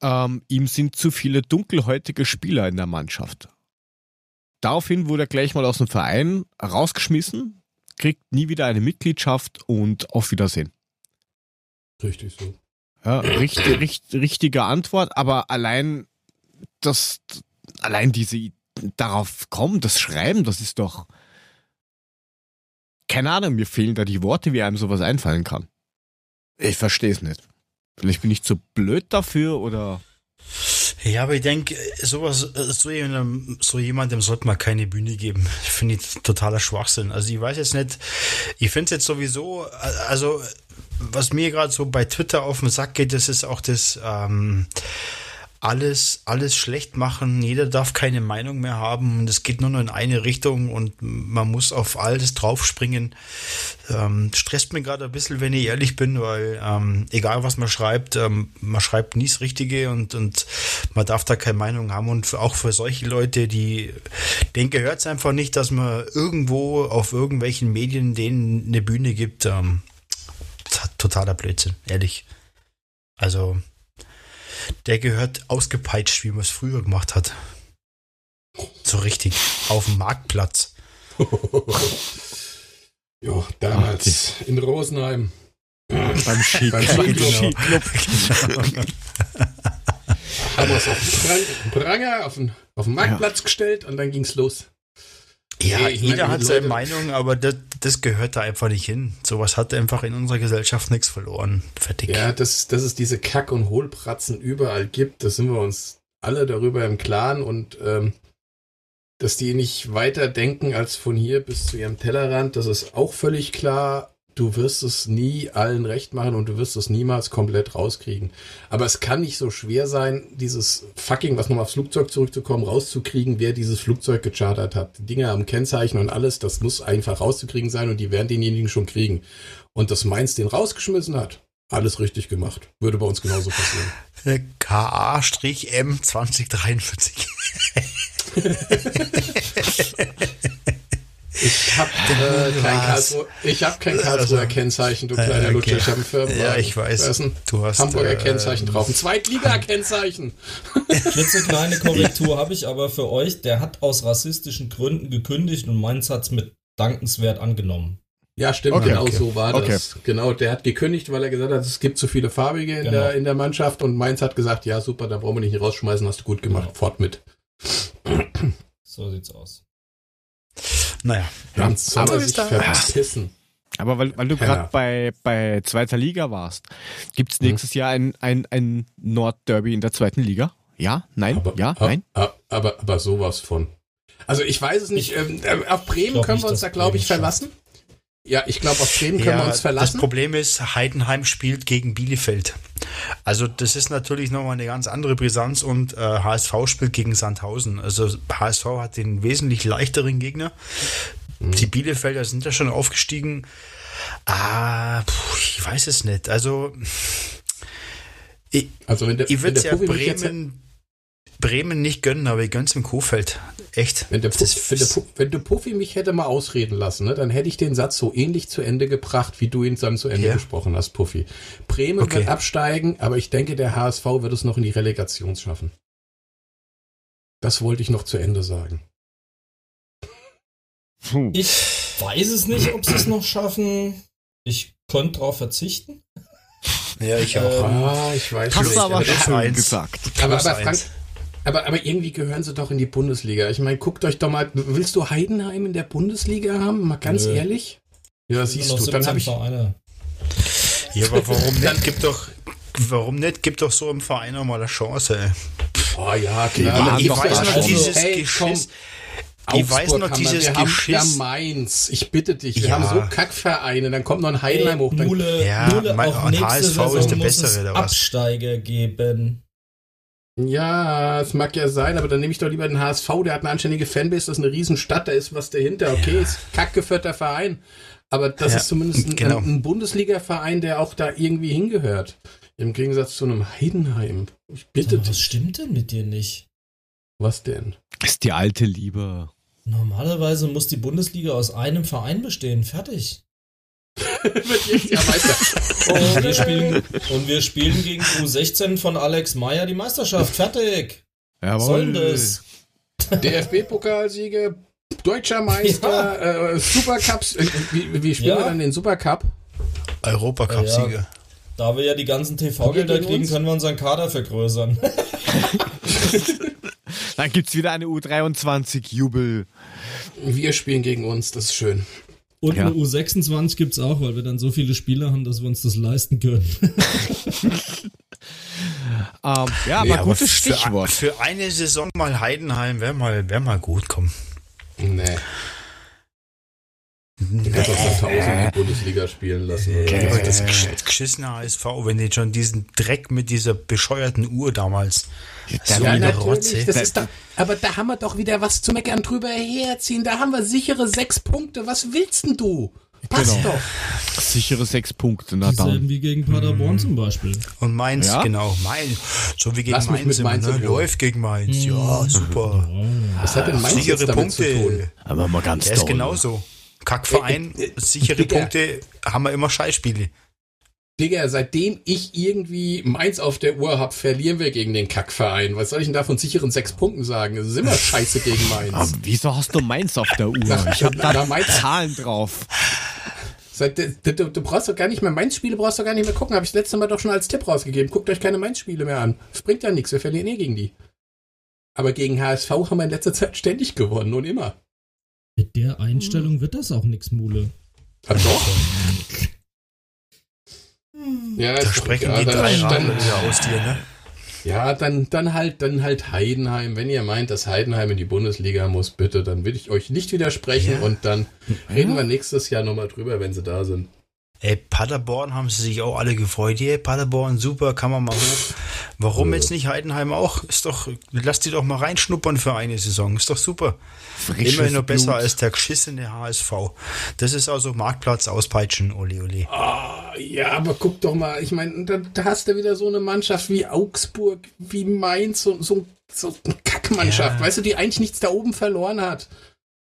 ähm, ihm sind zu viele dunkelhäutige Spieler in der Mannschaft. Daraufhin wurde er gleich mal aus dem Verein rausgeschmissen, kriegt nie wieder eine Mitgliedschaft und auf Wiedersehen. Richtig so. Ja, richtig, [clears throat] richtig, richtige Antwort, aber allein das, allein diese, darauf kommen, das Schreiben, das ist doch, keine Ahnung, mir fehlen da die Worte, wie einem sowas einfallen kann. Ich verstehe es nicht. Vielleicht bin ich zu blöd dafür oder, Ja, aber ich denke, sowas, so jemandem, so jemandem sollte man keine Bühne geben. Ich finde totaler Schwachsinn. Also ich weiß jetzt nicht, ich finde es jetzt sowieso, also was mir gerade so bei Twitter auf den Sack geht, das ist auch das ähm, alles, alles schlecht machen. Jeder darf keine Meinung mehr haben. und Es geht nur noch in eine Richtung und man muss auf alles draufspringen. Ähm, stresst mir gerade ein bisschen, wenn ich ehrlich bin, weil ähm, egal was man schreibt, ähm, man schreibt nie das Richtige und, und man darf da keine Meinung haben. Und auch für solche Leute, die denke, hört es einfach nicht, dass man irgendwo auf irgendwelchen Medien denen eine Bühne gibt. Ähm, totaler Blödsinn, ehrlich. Also, der gehört ausgepeitscht, wie man es früher gemacht hat. So richtig. Auf dem Marktplatz. [laughs] ja, damals in Rosenheim. beim Ski, Beim beim Skiclub. Haben wir es auf den Prang- Pranger, auf den, auf den Marktplatz gestellt und dann ging's los. Ja, ich jeder meine, hat seine Leute- Meinung, aber das, das gehört da einfach nicht hin. Sowas hat einfach in unserer Gesellschaft nichts verloren. Fertig. Ja, dass, dass es diese Kack- und Hohlpratzen überall gibt, das sind wir uns alle darüber im Klaren und ähm, dass die nicht weiter denken als von hier bis zu ihrem Tellerrand, das ist auch völlig klar. Du wirst es nie allen recht machen und du wirst es niemals komplett rauskriegen. Aber es kann nicht so schwer sein, dieses fucking, was nochmal aufs Flugzeug zurückzukommen, rauszukriegen, wer dieses Flugzeug gechartert hat. Die Dinge am Kennzeichen und alles, das muss einfach rauszukriegen sein und die werden denjenigen schon kriegen. Und dass Mainz den rausgeschmissen hat, alles richtig gemacht. Würde bei uns genauso passieren. [laughs] KA-M 2043. [laughs] Ich habe äh, kein? Karlsruher, ich hab kein Karlsruher Also, Kennzeichen, du äh, kleiner okay. Lutscher. Ich habe ein Firmenwagen. Ja, ich weiß. Da ist ein Du hast, Hamburger äh, Kennzeichen drauf. Ein Zweitliga-Kennzeichen. Klitzekleine [laughs] Korrektur habe ich aber für euch. Der hat aus rassistischen Gründen gekündigt und Mainz hat's mit dankenswert angenommen. Ja, stimmt, Okay, genau okay. so war Okay. das. Genau, der hat gekündigt, weil er gesagt hat, es gibt zu viele Farbige in, Genau. der, in der Mannschaft und Mainz hat gesagt, ja super, da brauchen wir nicht rausschmeißen, hast du gut gemacht, Genau. fort mit. So sieht's aus. Naja, Dann Ja, soll er sich verpissen. Aber weil, weil du Ja. gerade bei, bei zweiter Liga warst, gibt's Mhm. nächstes Jahr ein, ein, ein Nordderby in der zweiten Liga? Ja? Nein? Aber, ja? aber, Nein? Aber, aber, aber sowas von. Also ich weiß es nicht. Ähm, äh, auf Bremen können nicht, wir uns da, glaube ich, verlassen. Ja, ich glaube, auf Bremen können ja, wir uns das verlassen. Problem ist, Heidenheim spielt gegen Bielefeld. Also das ist natürlich nochmal eine ganz andere Brisanz und äh, HSV spielt gegen Sandhausen. Also HSV hat den wesentlich leichteren Gegner. Mhm. Die Bielefelder sind ja schon aufgestiegen. Ah, puh, ich weiß es nicht. Also ich, Also wenn der, ich würde ja Bremen, Bremen nicht gönnen, aber ich gönn's im Kofeld. Echt. Wenn, der, Pu- Das- wenn, der, Pu- wenn der Puffy mich hätte mal ausreden lassen, ne, dann hätte ich den Satz so ähnlich zu Ende gebracht, wie du ihn dann zu Ende Ja. gesprochen hast, Puffy. Bremen Okay. wird absteigen, aber ich denke, der HSV wird es noch in die Relegation schaffen. Das wollte ich noch zu Ende sagen. Puh. Ich weiß es nicht, ob sie es noch schaffen. Ich konnte darauf verzichten. Ja, ich auch. Ähm, ah, ich weiß Hast du aber schon gesagt. Aber, aber, Frank, aber, aber irgendwie gehören sie doch in die Bundesliga. Ich meine, guckt euch doch mal. Willst du Heidenheim in der Bundesliga haben? Mal ganz Nö. ehrlich? Ja, siehst du, dann habe ich. Vereine. Ja, aber warum nicht? Gibt doch, warum nicht? Gibt doch so einem Verein auch mal eine Chance, ey. Oh ja, klar. Ich weiß noch dieses hey, Geschiss. Ich weiß noch dieses wir Geschiss. Haben ja Mainz. Ich bitte dich. Wir ja. haben so Kackvereine. Dann kommt noch ein Heidenheim hoch. Dann Mule, ja, Mule mein, auch nächste HSV Saison ist der bessere, oder was? Absteiger geben. Ja, es mag ja sein, aber dann nehme ich doch lieber den HSV. Der hat eine anständige Fanbase. Das ist eine Riesenstadt. Da ist was dahinter. Okay, ist kackgeführter Verein. Aber das ja, ist zumindest ein, genau. ein Bundesliga-Verein, der auch da irgendwie hingehört. Im Gegensatz zu einem Heidenheim. Ich bitte dich. Was stimmt denn mit dir nicht? Was denn? Ist die alte Liebe. Normalerweise muss die Bundesliga aus einem Verein bestehen. Fertig. [laughs] Wird Jahr Meister. [laughs] und, wir spielen, und wir spielen gegen U16 von Alex Meyer die Meisterschaft. Fertig. Jawohl. Soll das? DFB-Pokalsieger, Deutscher Meister, ja. äh, Supercups. Äh, wie, wie, spielen ja. wir dann den Supercup? Europacup-Sieger. Ja, da wir ja die ganzen TV-Gelder kriegen, können wir unseren Kader vergrößern. [laughs] dann gibt es wieder eine U23-Jubel. Wir spielen gegen uns, das ist schön. Und ja. eine U26 gibt es auch, weil wir dann so viele Spieler haben, dass wir uns das leisten können. um, [laughs] ähm, ja, nee, aber gutes Stichwort. Für, für, eine Saison mal Heidenheim wäre mal, wär mal gut, komm. Nee. Du kannst auch noch tausend in die Bundesliga spielen lassen. Oder? Das geschissene HSV, wenn die schon diesen Dreck mit dieser bescheuerten Uhr damals. Ja, so ja natürlich. Das ist da, aber da haben wir doch wieder was zu meckern drüber herziehen. Da haben wir sichere sechs Punkte. Was willst denn du? Passt genau. doch. Sichere sechs Punkte. Na dann. wie gegen Paderborn mhm. zum Beispiel. Und Mainz, ja? genau. Mainz. So wie gegen Lass Mainz. Mit Mainz immer, ne? Läuft gegen Mainz. Mhm. Ja, super. Was hat denn Mainz Sichere Punkte. Aber mal ganz Der ist genauso. Kackverein, äh, äh, sichere Digga. Punkte, haben wir immer Scheißspiele. Digga, seitdem ich irgendwie Mainz auf der Uhr hab, verlieren wir gegen den Kackverein. Was soll ich denn da von sicheren sechs Punkten sagen? Es ist immer [laughs] scheiße gegen Mainz. Aber wieso hast du Mainz auf der Uhr? Ich hab da, da Zahlen drauf. Seit, du, du, brauchst doch gar nicht mehr Mainz-Spiele, brauchst du gar nicht mehr gucken. Habe ich das letzte Mal doch schon als Tipp rausgegeben. Guckt euch keine Mainz-Spiele mehr an. Das bringt ja nichts, wir verlieren eh gegen die. Aber gegen HSV haben wir in letzter Zeit ständig gewonnen und immer. Mit der Einstellung wird das auch nichts, Mule. Ach doch. [laughs] ja, da sprechen ja, die drei dann, wieder [laughs] aus dir, ne? Ja, dann, dann halt, dann halt Heidenheim. Wenn ihr meint, dass Heidenheim in die Bundesliga muss, bitte, dann will ich euch nicht widersprechen ja. und dann reden wir nächstes Jahr nochmal drüber, wenn sie da sind. Ey, Paderborn haben sie sich auch alle gefreut. Hey, Paderborn, super, kann man mal hoch. Warum jetzt nicht Heidenheim auch? Ist doch, lass die doch mal reinschnuppern für eine Saison. Ist doch super. Frisches Immerhin noch besser als der geschissene HSV. Das ist also Marktplatz auspeitschen, Oli Oli. Ah, ja, aber guck doch mal, ich meine, da, da, hast du wieder so eine Mannschaft wie Augsburg, wie Mainz, so, so, so eine Kackmannschaft, ja. weißt du, die eigentlich nichts da oben verloren hat.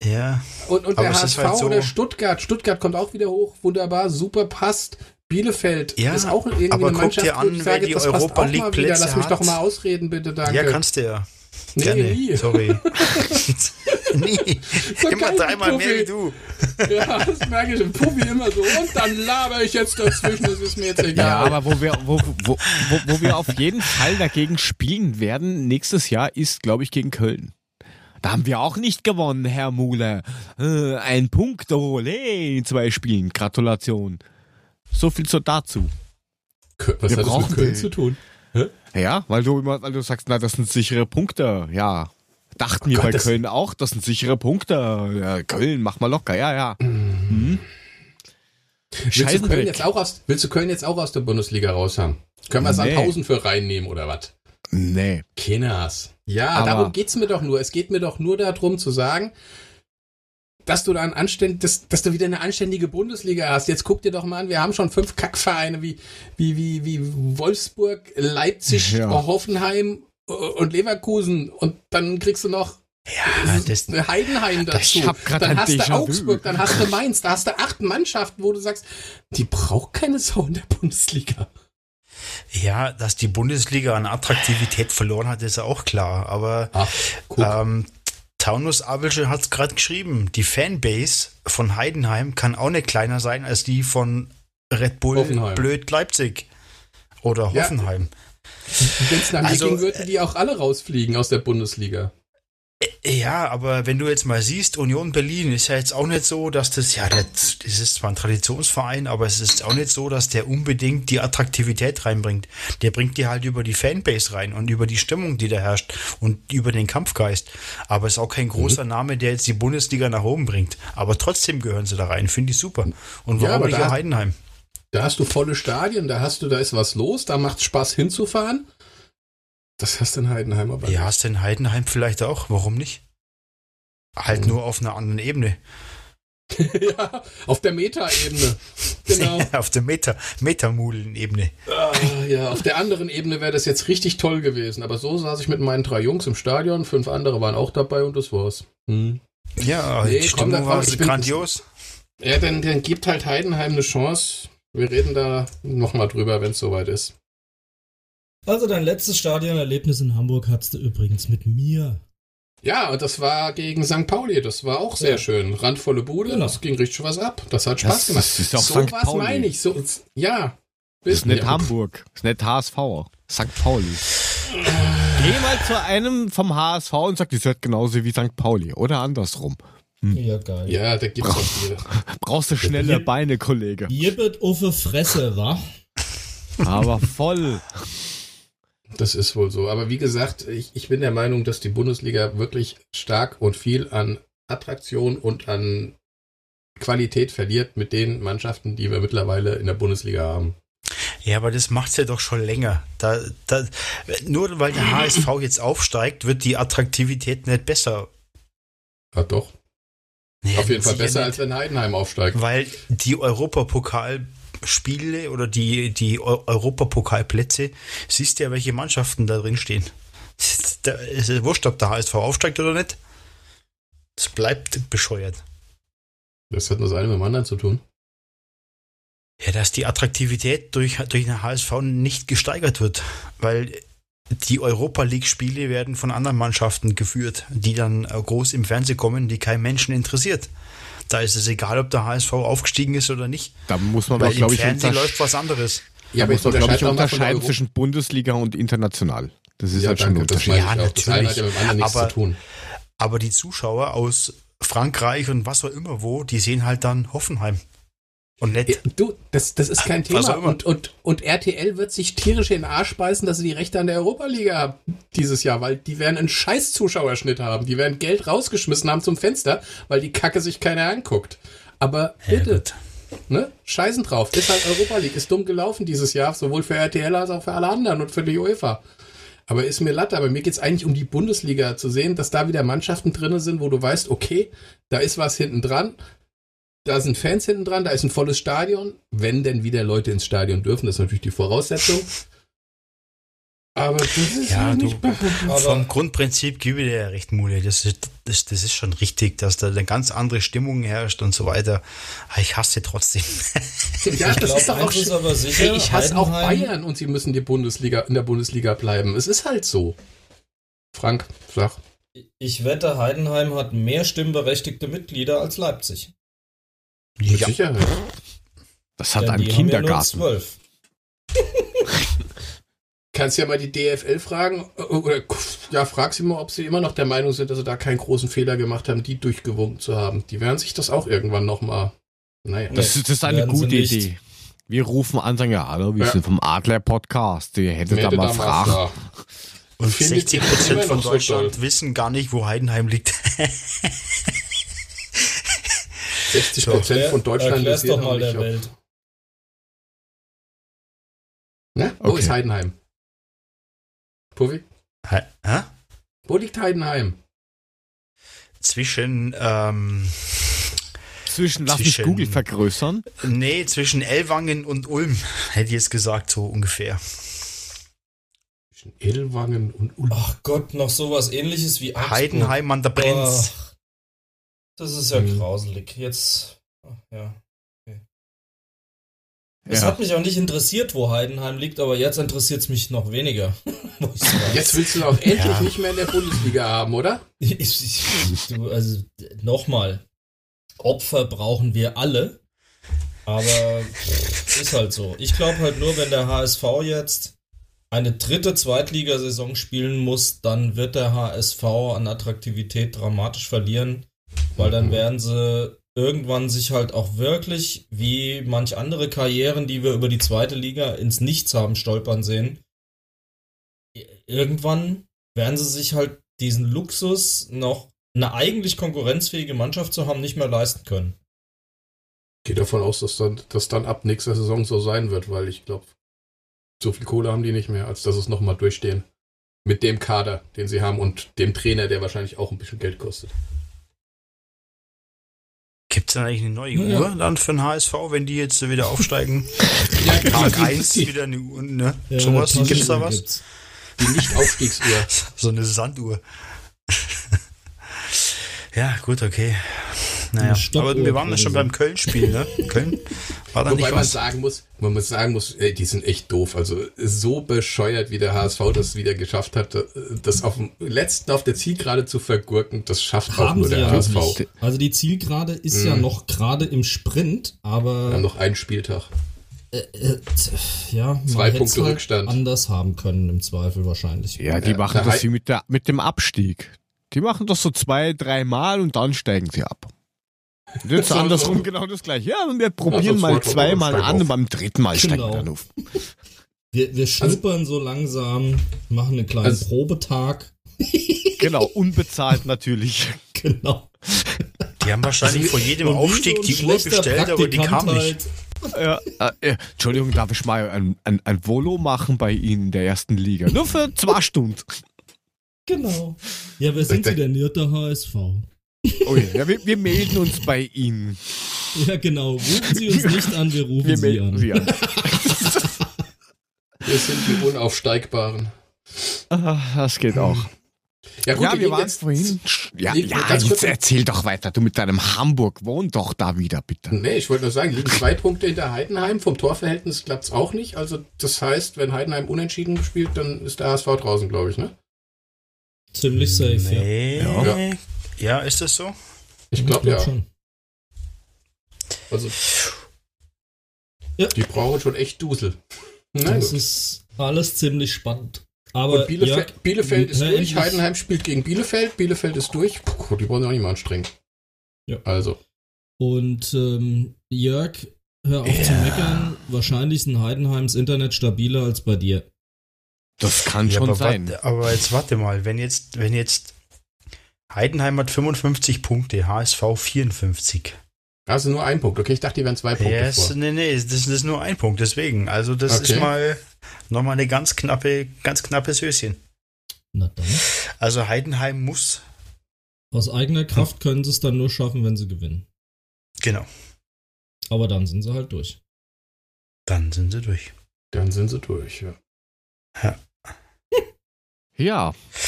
Ja. Und, und der HSV halt so oder Stuttgart. Stuttgart kommt auch wieder hoch. Wunderbar, super, passt. Bielefeld ja, ist auch irgendwie aber eine Mannschaft, dir an, wer die Europa League Plätze Lass mich doch mal ausreden, bitte, danke. Ja, kannst du ja. Nee, Gerne. nie. Sorry. [laughs] [laughs] nie. Immer dreimal mehr wie du. ja, das merke ich im Puffy immer so. Und dann laber ich jetzt dazwischen, das ist mir jetzt egal. Ja, aber wo wir, wo, wo, wo, wo wir auf jeden Fall dagegen spielen werden nächstes Jahr, ist, glaube ich, gegen Köln. Da haben wir auch nicht gewonnen, Herr Muhle. Äh, ein Punkt, ole, in zwei Spielen. Gratulation. So viel so dazu. Was wir hat das mit Köln zu tun? Hä? Ja, weil du immer, weil du sagst, na, das sind sichere Punkte. Ja. Dachten oh wir Gott, bei Köln auch, das sind sichere Punkte. Ja, Köln, mach mal locker, ja, ja. Mhm. Willst du, Köln jetzt auch aus, willst du Köln jetzt auch aus der Bundesliga raus haben? Können wir nee. Sandhausen für reinnehmen oder was? Nee. Kinners. Ja, Aber darum geht's mir doch nur. Es geht mir doch nur darum zu sagen, dass du da ein anständig, dass, dass du wieder eine anständige Bundesliga hast. Jetzt guck dir doch mal an, wir haben schon fünf Kackvereine wie, wie, wie, wie Wolfsburg, Leipzig, ja. Hoffenheim und Leverkusen. Und dann kriegst du noch ja, das, Heidenheim dazu. dann hast du Augsburg, dann hast du Mainz, da hast du acht Mannschaften, wo du sagst, die braucht keine Sau in der Bundesliga. Ja, dass die Bundesliga an Attraktivität verloren hat, ist auch klar. Aber Ach, ähm, Taunus Abelsche hat es gerade geschrieben. Die Fanbase von Heidenheim kann auch nicht kleiner sein als die von Red Bull Hoffenheim. Blöd Leipzig oder Ja. Hoffenheim. Wenn es nach mir also, ging, würden die auch alle rausfliegen aus der Bundesliga. Ja, aber wenn du jetzt mal siehst, Union Berlin ist ja jetzt auch nicht so, dass das, ja, das, das ist zwar ein Traditionsverein, aber es ist auch nicht so, dass der unbedingt die Attraktivität reinbringt. Der bringt die halt über die Fanbase rein und über die Stimmung, die da herrscht und über den Kampfgeist. Aber es ist auch kein Mhm. großer Name, der jetzt die Bundesliga nach oben bringt. Aber trotzdem gehören sie da rein, finde ich super. Und Ja, warum aber nicht Heidenheim? Da hast du volle Stadien, da hast du, da ist was los, da macht Spaß hinzufahren. Das hast du in Heidenheim aber Ja, hast du in Heidenheim vielleicht auch, warum nicht? Halt Mhm. nur auf einer anderen Ebene. [laughs] ja, auf der Meta-Ebene. Genau. [laughs] auf der Meta, Metamulen-Ebene. Ah, ja, auf der anderen Ebene wäre das jetzt richtig toll gewesen. Aber so saß ich mit meinen drei Jungs im Stadion, fünf andere waren auch dabei und das war's. Hm. Ja, Nee, die Stimmung war bin- grandios. Ja, dann, dann gibt halt Heidenheim eine Chance. Wir reden da nochmal drüber, wenn es soweit ist. Also dein letztes Stadionerlebnis in Hamburg hattest du übrigens mit mir. Ja, und das war gegen St. Pauli. Das war auch sehr Ja. schön. Randvolle Bude, Genau. das ging richtig was ab. Das hat Spaß Das- gemacht. das ist auch so St. was Pauli. meine ich. So, ja. Das ist nicht Ja. Hamburg, das ist nicht HSV, St. Pauli. Geh mal zu einem vom HSV und sag, das hört genauso wie St. Pauli oder andersrum. Ja, geil. Ja, da gibt's auch viele. [laughs] Brauchst du schnelle. Beine, Kollege. Jibbet uffe Fresse, wa? Aber voll. Das ist wohl so. Aber wie gesagt, ich, ich bin der Meinung, dass die Bundesliga wirklich stark und viel an Attraktion und an Qualität verliert mit den Mannschaften, die wir mittlerweile in der Bundesliga haben. Ja, aber das macht's ja doch schon länger. Da, da, nur weil der HSV jetzt aufsteigt, wird die Attraktivität nicht besser. Ja, doch. Nee, Auf jeden Fall besser, nicht. als wenn Heidenheim aufsteigt. Weil die Europapokalspiele oder die, die Eu- Europapokalplätze, siehst du ja, welche Mannschaften da drin stehen. [laughs] Da ist es wurscht, ob der HSV aufsteigt oder nicht. Es bleibt bescheuert. Das hat nur das eine mit dem anderen zu tun. Ja, dass die Attraktivität durch, durch den HSV nicht gesteigert wird, weil die Europa League-Spiele werden von anderen Mannschaften geführt, die dann äh, groß im Fernsehen kommen, die kein Menschen interessiert. Da ist es egal, ob der HSV aufgestiegen ist oder nicht, Da muss man weil aber, glaube ich, Fernsehen läuft was anderes. da muss man, glaube ich, unterscheiden zwischen Bundesliga und international. Das ist Ja, halt schon ein danke, Unterschied. Ja. Das ja anderen nichts aber- zu tun. Aber die Zuschauer aus Frankreich und was auch immer wo, die sehen halt dann Hoffenheim. Und. Ja, du, das, das ist kein Thema. Und, und, und RTL wird sich tierisch in den Arsch beißen, dass sie die Rechte an der Europa-Liga haben dieses Jahr, weil die werden einen scheiß Zuschauerschnitt haben. Die werden Geld rausgeschmissen haben zum Fenster, weil die Kacke sich keiner anguckt. Aber Ja, bitte, gut. ne? Scheißen drauf. Ist halt Europa League. Ist dumm gelaufen dieses Jahr, sowohl für RTL als auch für alle anderen und für die UEFA. Aber ist mir Latte. Aber mir geht's eigentlich um die Bundesliga zu sehen, dass da wieder Mannschaften drin sind, wo du weißt, okay, da ist was hinten dran. Da sind Fans hinten dran, da ist ein volles Stadion. Wenn denn wieder Leute ins Stadion dürfen, das ist natürlich die Voraussetzung. Aber das ist Ja, nicht du- Aber- Vom Grundprinzip gebe ich dir ja recht, Mule. Das ist, das, das ist schon richtig, dass da eine ganz andere Stimmung herrscht und so weiter. Aber ich hasse trotzdem. Ja, Ich das glaub, ist doch auch ist aber sicher, Hey, ich hasse auch Bayern und sie müssen die Bundesliga in der Bundesliga bleiben. Es ist halt so. Frank, flach. Ich wette, Heidenheim hat mehr stimmberechtigte Mitglieder als Leipzig. Mit Ja. Sicherheit. Das hat Denn einen ja Kindergarten. zwölf. [laughs] Kannst ja mal die DFL fragen, äh, oder ja, frag sie mal, ob sie immer noch der Meinung sind, dass sie da keinen großen Fehler gemacht haben, die durchgewunken zu haben. Die werden sich das auch irgendwann nochmal. Naja. Das, ist- das ist eine gute. Idee. Wir rufen an, sagen, ja, hallo, wir Ja. sind vom Adler-Podcast. Ihr hättet da Melde mal da Fragen. fra- Und Findet 60 ihr immer Prozent von noch so Deutschland toll? wissen gar nicht, wo Heidenheim liegt. [laughs] 60 Prozent von Deutschland Erklär's interessiert doch mal der nicht, ob- Welt. Ne? Wo Okay. ist Heidenheim? Puffy? Hä? Hä? Wo liegt Heidenheim? Zwischen, ähm, Zwischen, lass mich Zwischen- Google vergrößern. nee, zwischen Ellwangen und Ulm, hätte ich jetzt gesagt, so ungefähr. Zwischen Edelwangen und Ulm. Ach Gott, noch sowas ähnliches wie Augsburg. Heidenheim an der Brenz. Ach, das ist ja Hm. grauselig. Jetzt, ach, ja. Es Ja. hat mich auch nicht interessiert, wo Heidenheim liegt, aber jetzt interessiert es mich noch weniger. [laughs] Jetzt willst du auch endlich nicht mehr in der Bundesliga haben, oder? Ich, ich, du, also nochmal, Opfer brauchen wir alle, aber ist halt so. Ich glaube halt nur, wenn der HSV jetzt eine dritte Zweitligasaison spielen muss, dann wird der HSV an Attraktivität dramatisch verlieren, weil dann werden sie irgendwann sich halt auch wirklich, wie manch andere Karrieren, die wir über die zweite Liga ins Nichts haben stolpern sehen, irgendwann werden sie sich halt diesen Luxus, noch eine eigentlich konkurrenzfähige Mannschaft zu haben, nicht mehr leisten können. Gehe davon aus, dass dann, dass dann ab nächster Saison so sein wird, weil ich glaube, so viel Kohle haben die nicht mehr, als dass es nochmal durchstehen. Mit dem Kader, den sie haben und dem Trainer, der wahrscheinlich auch ein bisschen Geld kostet. Gibt es denn eigentlich eine neue Ja. Uhr dann für den HSV, wenn die jetzt wieder aufsteigen? [laughs] Ja, Tag 1 wieder eine Uhr, ne? Sowas, Taschenuhr gibt's da was? gibt's. Die Nicht-Aufstiegsuhr. [laughs] So eine Sanduhr. [laughs] ja, gut, okay. Naja, aber wir waren ja schon beim Köln-Spiel, ne? [laughs] Köln war da Wobei nicht man was? sagen muss, man muss sagen muss, ey, die sind echt doof. Also so bescheuert, wie der HSV das wieder geschafft hat, das auf dem letzten auf der Zielgerade zu vergurken, das schafft auch Haben nur sie der ja HSV. nicht. Also die Zielgerade ist ja Mhm. noch gerade im Sprint, Wir aber haben noch einen Spieltag. äh, t- ja, man Zwei Punkte halt Rückstand. anders haben können im Zweifel wahrscheinlich. Ja, die Ja, machen der das wie mit, der, mit dem Abstieg. Die machen das so zwei, dreimal und dann steigen sie ab. Jetzt andersrum genau das gleiche. Ja, und wir probieren sonst mal zweimal steigen an und beim dritten Mal steigen Genau. wir dann auf. Wir, wir schnuppern so langsam, machen einen kleinen Also- Probetag. [laughs] Genau, unbezahlt natürlich. Genau. Die haben wahrscheinlich vor jedem Aufstieg so die Uhr bestellt, aber die kam nicht. halt. Ja, äh, äh, Entschuldigung, darf ich mal ein, ein, ein Volo machen bei Ihnen in der ersten Liga? Nur für zwei Stunden. Genau. Ja, wer sind Sie denn? Ja, der HSV. Oh ja, wir, wir melden uns bei Ihnen. Ja, genau. Rufen Sie uns nicht an, wir rufen Wir Sie melden an. Sie an. Wir sind die Unaufsteigbaren. Ah, Das geht auch. Ja gut, ja, wir waren jetzt. vorhin. Ja, ja jetzt erzähl doch weiter. Du mit deinem Hamburg, wohn doch da wieder, bitte. Nee, ich wollte nur sagen, liegen zwei Punkte hinter Heidenheim. Vom Torverhältnis klappt's auch nicht. Also das heißt, wenn Heidenheim unentschieden spielt, dann ist der HSV draußen, glaube ich, ne? Ziemlich safe, ja. Nee. Ja. Ja. Ist das so? Ich glaube glaub ja. schon. Also Ja. die brauchen schon echt Dusel. Na Das gut. ist alles ziemlich spannend. Aber Und Bielefeld, Jörg, Bielefeld ist äh, durch. Heidenheim spielt gegen Bielefeld. Bielefeld ist durch. Puh, die wollen sich auch nicht mal anstrengen. Ja. Also. Und ähm, Jörg, hör auf zu Ja. meckern. Wahrscheinlich sind Heidenheims Internet stabiler als bei dir. Das kann Ja, schon aber, sein. warte, aber jetzt warte mal, wenn jetzt, wenn jetzt Heidenheim hat 55 Punkte, HSV 54. Also nur ein Punkt. Okay, ich dachte, die wären zwei Punkte ist, vor. nee, nee, das, das ist nur ein Punkt, deswegen. Also das Okay. ist mal nochmal eine ganz knappe, ganz knappes Höschen. Na dann. Also Heidenheim muss, Aus eigener Kraft können sie es dann nur schaffen, wenn sie gewinnen. genau, Aber dann sind sie halt durch. dann sind sie durch. Dann sind sie durch, ja. Ja,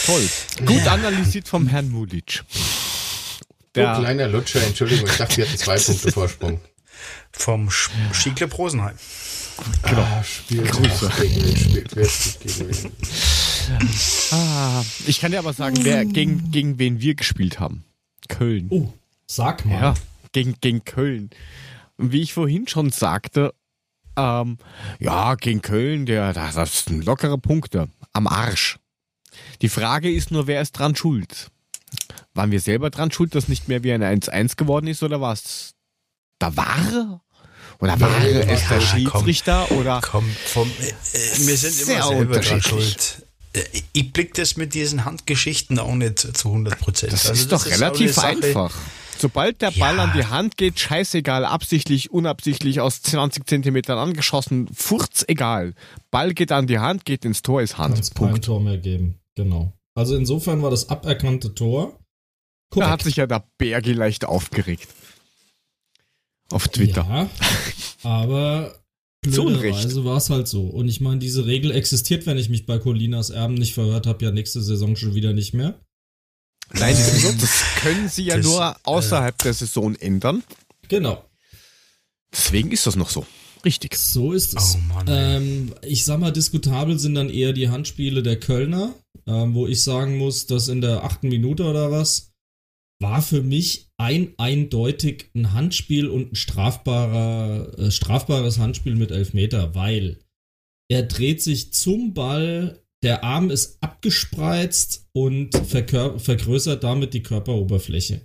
toll. Gut analysiert vom Herrn Mulic. Der, kleiner Lutscher, Entschuldigung, ich dachte, wir hätten zwei [laughs] Punkte Vorsprung. Vom Sch Skiclub Rosenheim. Genau. Ah, spielt Grüße. gegen wen spielt wer spielt gegen wen? ah, ich kann dir aber sagen, wer, gegen, gegen wen wir gespielt haben. Köln. Oh, sag mal. Ja, gegen, gegen Köln. Und wie ich vorhin schon sagte, ähm, ja, gegen Köln, der, das sind lockere Punkte. Am Arsch. Die Frage ist nur, wer ist dran schuld? Waren wir selber dran schuld, dass nicht mehr wie ein 1-1 geworden ist, oder war es der Wahre? Oder war Ja, es der komm. Schiedsrichter? Oder Komm, vom, äh, äh, wir sind immer selber dran schuld. Äh, Ich blick das mit diesen Handgeschichten auch nicht zu 100 Prozent. das ist doch relativ einfach. Sobald der Ball Ja. an die Hand geht, scheißegal, absichtlich, unabsichtlich, aus 20 Zentimetern angeschossen, furz egal. Ball geht an die Hand, geht ins Tor, ist Kann es Hand. kein Punkt. Tor mehr geben. Genau. Also insofern war das aberkannte Tor. Da hat sich ja der Bergi leicht aufgeregt. Auf Twitter. Ja, aber [laughs] blöderweise war es halt so. Und ich meine, diese Regel existiert, wenn ich mich bei Colinas Erben nicht verhört habe, ja nächste Saison schon wieder nicht mehr. Nein, das [laughs] können sie ja Das, nur außerhalb der Saison ändern. Genau. Deswegen ist das noch so. Richtig. So ist es. Oh Mann, ähm, ich sag mal, diskutabel sind dann eher die Handspiele der Kölner, ähm, wo ich sagen muss, dass in der achten Minute oder was war für mich ein eindeutig ein Handspiel und ein strafbarer, äh, strafbares Handspiel mit Elfmeter, weil er dreht sich zum Ball, der Arm ist abgespreizt und vergrößert damit die Körperoberfläche.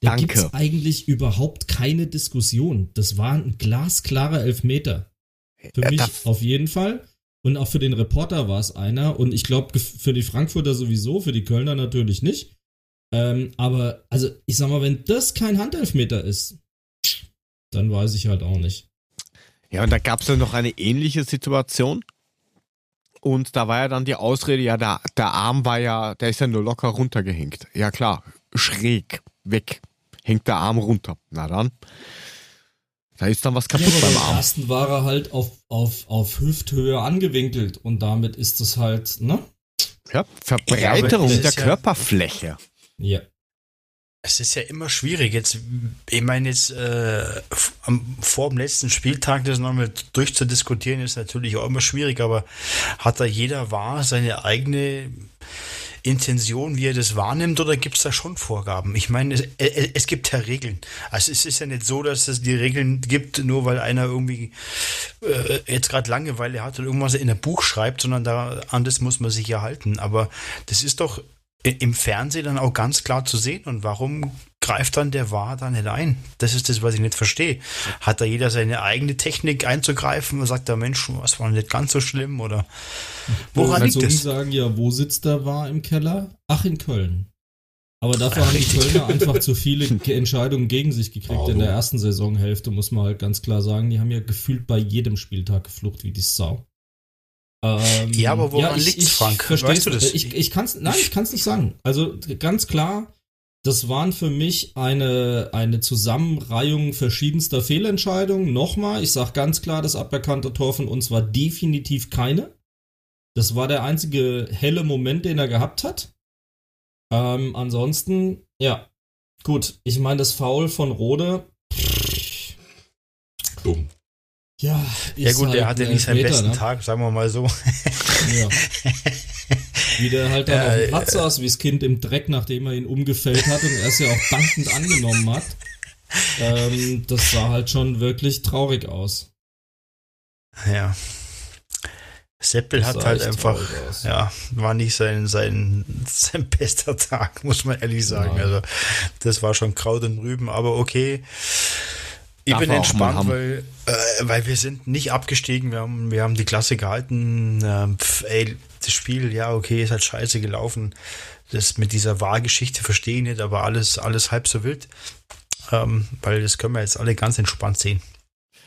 Da Danke. gibt's eigentlich überhaupt keine Diskussion. Das war ein glasklarer Elfmeter. Für Äh, mich auf jeden Fall. Und auch für den Reporter war es einer. Und ich glaube, für die Frankfurter sowieso, für die Kölner natürlich nicht. Ähm, aber, also, ich sag mal, wenn das kein Handelfmeter ist, dann weiß ich halt auch nicht. Ja, und da gab es ja noch eine ähnliche Situation. Und da war ja dann die Ausrede, ja, der, der Arm war ja, der ist ja nur locker runtergehängt. Ja klar, schräg, weg, hängt der Arm runter. Na dann, da ist dann was kaputt Ja, beim beim Arm. ersten war er halt auf, auf, auf Hüfthöhe angewinkelt und damit ist es halt, ne? Ja, Verbreiterung der ja- Körperfläche. Ja. Es ist ja immer schwierig. Jetzt, ich meine, jetzt äh, vor dem letzten Spieltag das nochmal durchzudiskutieren, ist natürlich auch immer schwierig, aber hat da jeder wahr seine eigene Intention, wie er das wahrnimmt, oder gibt es da schon Vorgaben? Ich meine, es, es, es gibt ja Regeln. Also es ist ja nicht so, dass es die Regeln gibt, nur weil einer irgendwie äh, jetzt gerade Langeweile hat und irgendwas in ein Buch schreibt, sondern da an das muss man sich ja halten. Aber das ist doch im Fernsehen dann auch ganz klar zu sehen. Und warum greift dann der Wahr da nicht ein? Das ist das, was ich nicht verstehe. Hat da jeder seine eigene Technik einzugreifen und sagt der Mensch, was war nicht ganz so schlimm oder woran liegt das? sagen, ja, wo sitzt der war im Keller? Ach, in Köln. Aber dafür haben die. Kölner einfach zu viele [laughs] Ge- Entscheidungen gegen sich gekriegt Oh, in der ersten Saisonhälfte, muss man halt ganz klar sagen. Die haben ja gefühlt bei jedem Spieltag geflucht wie die Sau. Ähm, Ja, aber woran ich- liegt's, ich Frank? Weißt du das? Ich, ich kann's, nein, ich kann's nicht sagen. Also ganz klar, das waren für mich eine, eine Zusammenreihung verschiedenster Fehlentscheidungen. Nochmal, ich sag ganz klar, das aberkannte Tor von uns war definitiv keine. Das war der einzige helle Moment, den er gehabt hat. Ähm, ansonsten, ja, gut. Ich meine, das Foul von Rode, Dumm. Ja, Ja ist gut, der halt hatte ein nicht seinen besten ne? Tag, sagen wir mal so. Ja. Wie der halt dann Ja, auf dem äh, Platz saß, wie das Kind im Dreck, nachdem er ihn umgefällt hat und er es ja auch dankend angenommen hat. Ähm, das sah halt schon wirklich traurig aus. Ja. Seppel hat halt einfach, ja, war nicht sein, sein, sein [laughs] bester Tag, muss man ehrlich sagen. Nein. Also, das war schon Kraut und Rüben, aber okay. Ich bin entspannt, haben. weil, äh, weil wir sind nicht abgestiegen, wir haben, wir haben die Klasse gehalten. Ähm, pf, ey, das Spiel, ja, okay, ist halt scheiße gelaufen. Das mit dieser Wahrgeschichte verstehe ich nicht, aber alles, alles halb so wild. Ähm, weil das können wir jetzt alle ganz entspannt sehen.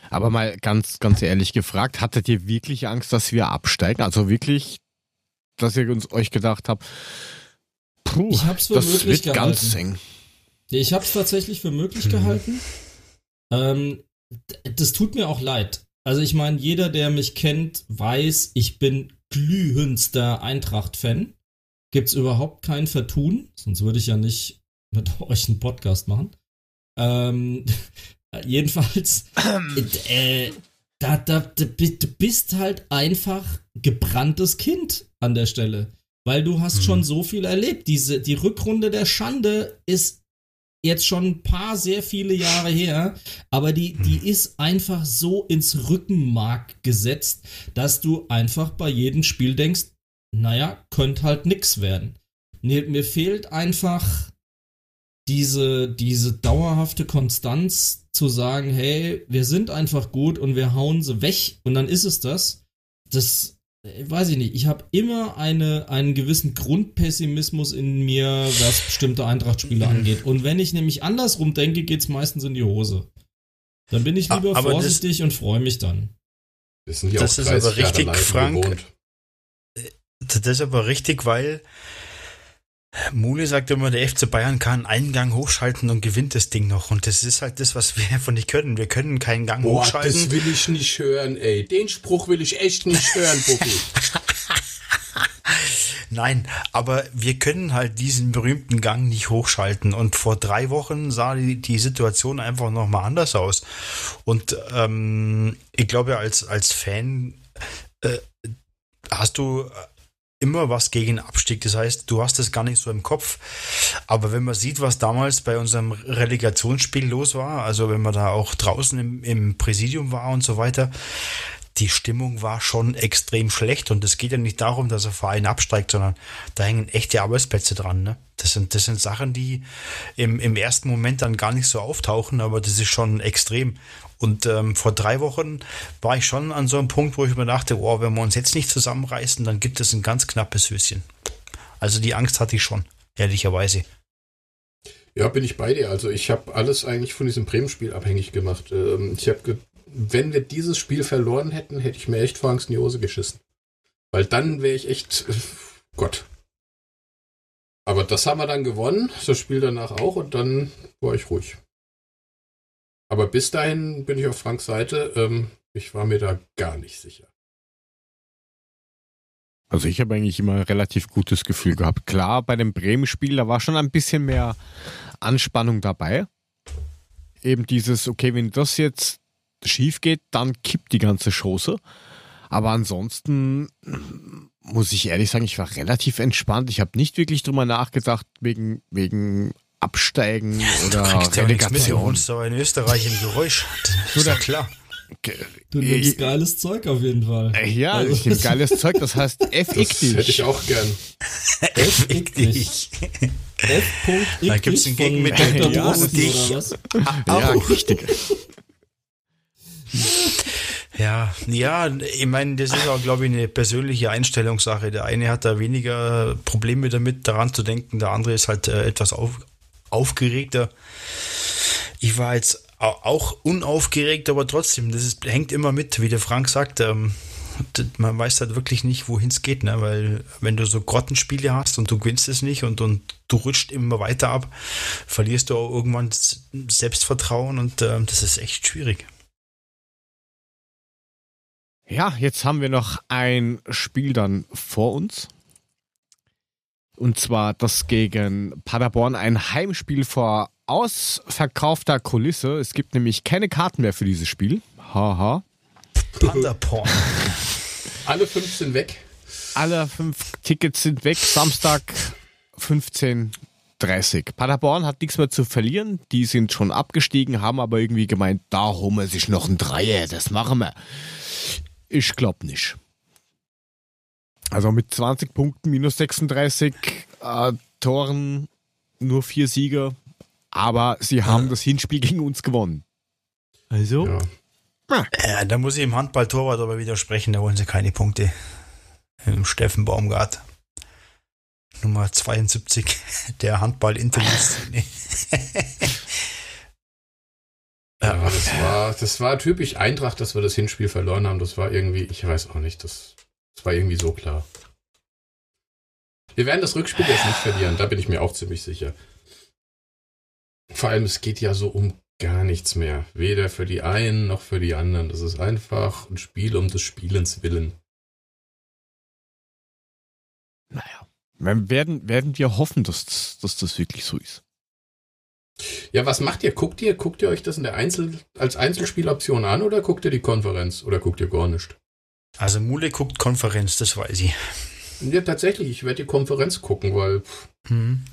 Aber mal ganz, ganz ehrlich gefragt, hattet ihr wirklich Angst, dass wir absteigen? Also wirklich, dass ihr uns euch gedacht habt, puh, Ich hab's für das möglich wird gehalten. ganz eng. Ich habe es tatsächlich für möglich Mhm. gehalten. Ähm, das tut mir auch leid. Also ich meine, jeder, der mich kennt, weiß, ich bin glühendster Eintracht-Fan. Gibt's überhaupt kein Vertun, sonst würde ich ja nicht mit [laughs] euch einen Podcast machen. Ähm, [laughs] jedenfalls, [clears throat] äh, da, da, da, du bist halt einfach gebranntes Kind an der Stelle. Weil du hast Mhm. schon so viel erlebt. Diese, die Rückrunde der Schande ist jetzt schon ein paar sehr viele Jahre her, aber die, die ist einfach so ins Rückenmark gesetzt, dass du einfach bei jedem Spiel denkst, naja, könnte halt nix werden. Mir, mir fehlt einfach diese, diese dauerhafte Konstanz zu sagen, hey, wir sind einfach gut und wir hauen sie weg und dann ist es das. Das weiß ich nicht. Ich habe immer eine, einen gewissen Grundpessimismus in mir, was bestimmte Eintrachtspiele Mhm. angeht. Und wenn ich nämlich andersrum denke, geht's meistens in die Hose. Dann bin ich lieber aber das- vorsichtig und freue mich dann. Das auch ist aber 30 Jahre richtig, Frank. gewohnt. Das ist aber richtig, weil Mule sagt immer, der FC Bayern kann einen Gang hochschalten und gewinnt das Ding noch. Und das ist halt das, was wir einfach nicht können. Wir können keinen Gang Boah, hochschalten. das will ich nicht hören, ey. Den Spruch will ich echt nicht hören, Bucki. [laughs] Nein, aber wir können halt diesen berühmten Gang nicht hochschalten. Und vor drei Wochen sah die, die Situation einfach nochmal anders aus. Und ähm, ich glaube, als, als Fan äh, hast du immer was gegen Abstieg. Das heißt, du hast es gar nicht so im Kopf. Aber wenn man sieht, was damals bei unserem Relegationsspiel los war, also wenn man da auch draußen im, im Präsidium war und so weiter, die Stimmung war schon extrem schlecht. Und es geht ja nicht darum, dass ein Verein absteigt, sondern da hängen echte Arbeitsplätze dran. Ne? Das, sind, das sind Sachen, die im, im ersten Moment dann gar nicht so auftauchen, aber das ist schon extrem. Und ähm, vor drei Wochen war ich schon an so einem Punkt, wo ich mir dachte, oh, wenn wir uns jetzt nicht zusammenreißen, dann gibt es ein ganz knappes Höschen. Also die Angst hatte ich schon, ehrlicherweise. Ja, bin ich bei dir. Also ich habe alles eigentlich von diesem Bremen-Spiel abhängig gemacht. Ähm, ich habe, wenn wir dieses Spiel verloren hätten, hätte ich mir echt vor Angst in die Hose geschissen. Weil dann wäre ich echt, [laughs] Gott. Aber das haben wir dann gewonnen, das Spiel danach auch und dann war ich ruhig. Aber bis dahin bin ich auf Franks Seite. Ähm, ich war mir da gar nicht sicher. Also ich habe eigentlich immer ein relativ gutes Gefühl gehabt. Klar, bei dem Bremen-Spiel, da war schon ein bisschen mehr Anspannung dabei. Eben dieses, okay, wenn das jetzt schief geht, dann kippt die ganze Chose. Aber ansonsten muss ich ehrlich sagen, ich war relativ entspannt. Ich habe nicht wirklich drüber nachgedacht, wegen, wegen Absteigen oder Relegation. Du in Österreich im Geräusch. Das ist ja klar. Du nimmst geiles Zeug auf jeden Fall. Äh, ja, also. ich nehme geiles [laughs] Zeug, das heißt FX dich. Hätte ich auch gern. FX dich. F. Da gibt es ein Gegenmittel mit ja, dich. Ja, richtig. Ja, ja, ich meine, das ist auch, glaube ich, eine persönliche Einstellungssache. Der eine hat da weniger Probleme damit, daran zu denken, der andere ist halt äh, etwas auf, aufgeregter. Ich war jetzt auch unaufgeregt, aber trotzdem, das ist, hängt immer mit, wie der Frank sagt. Ähm, man weiß halt wirklich nicht, wohin es geht, ne? weil wenn du so Grottenspiele hast und du gewinnst es nicht und, und du rutscht immer weiter ab, verlierst du auch irgendwann Selbstvertrauen und äh, das ist echt schwierig. Ja, jetzt haben wir noch ein Spiel dann vor uns. Und zwar das gegen Paderborn, ein Heimspiel vor ausverkaufter Kulisse. Es gibt nämlich keine Karten mehr für dieses Spiel. Haha. Paderborn. [laughs] Alle fünf sind weg. Alle fünf Tickets sind weg. Samstag 15.30 Paderborn hat nichts mehr zu verlieren. Die sind schon abgestiegen, haben aber irgendwie gemeint, da holen wir sich noch ein Dreier. Das machen wir. Ich glaube nicht. Also mit 20 Punkten, minus 36 äh, Toren, nur vier Siege. Aber sie haben ja. das Hinspiel gegen uns gewonnen. Also. Ja. Ja, da muss ich im Handball-Torwart aber widersprechen, da wollen sie keine Punkte. Im Steffen Baumgart. Nummer 72 [laughs] der Handball-Interview-Szene. [laughs] ja, das war, das war typisch Eintracht, dass wir das Hinspiel verloren haben. Das war irgendwie, ich weiß auch nicht, das das war irgendwie so klar. Wir werden das Rückspiel jetzt nicht verlieren, da bin ich mir auch ziemlich sicher. Vor allem, es geht ja so um gar nichts mehr. Weder für die einen noch für die anderen. Das ist einfach ein Spiel um des Spielens willen. Naja, werden, werden wir hoffen, dass, dass das wirklich so ist. Ja, was macht ihr? Guckt ihr, guckt ihr euch das in der Einzel, als Einzelspieloption an oder guckt ihr die Konferenz oder guckt ihr gar nicht? Also Mule guckt Konferenz, das weiß ich. Ja, tatsächlich, ich werde die Konferenz gucken, weil. Hm.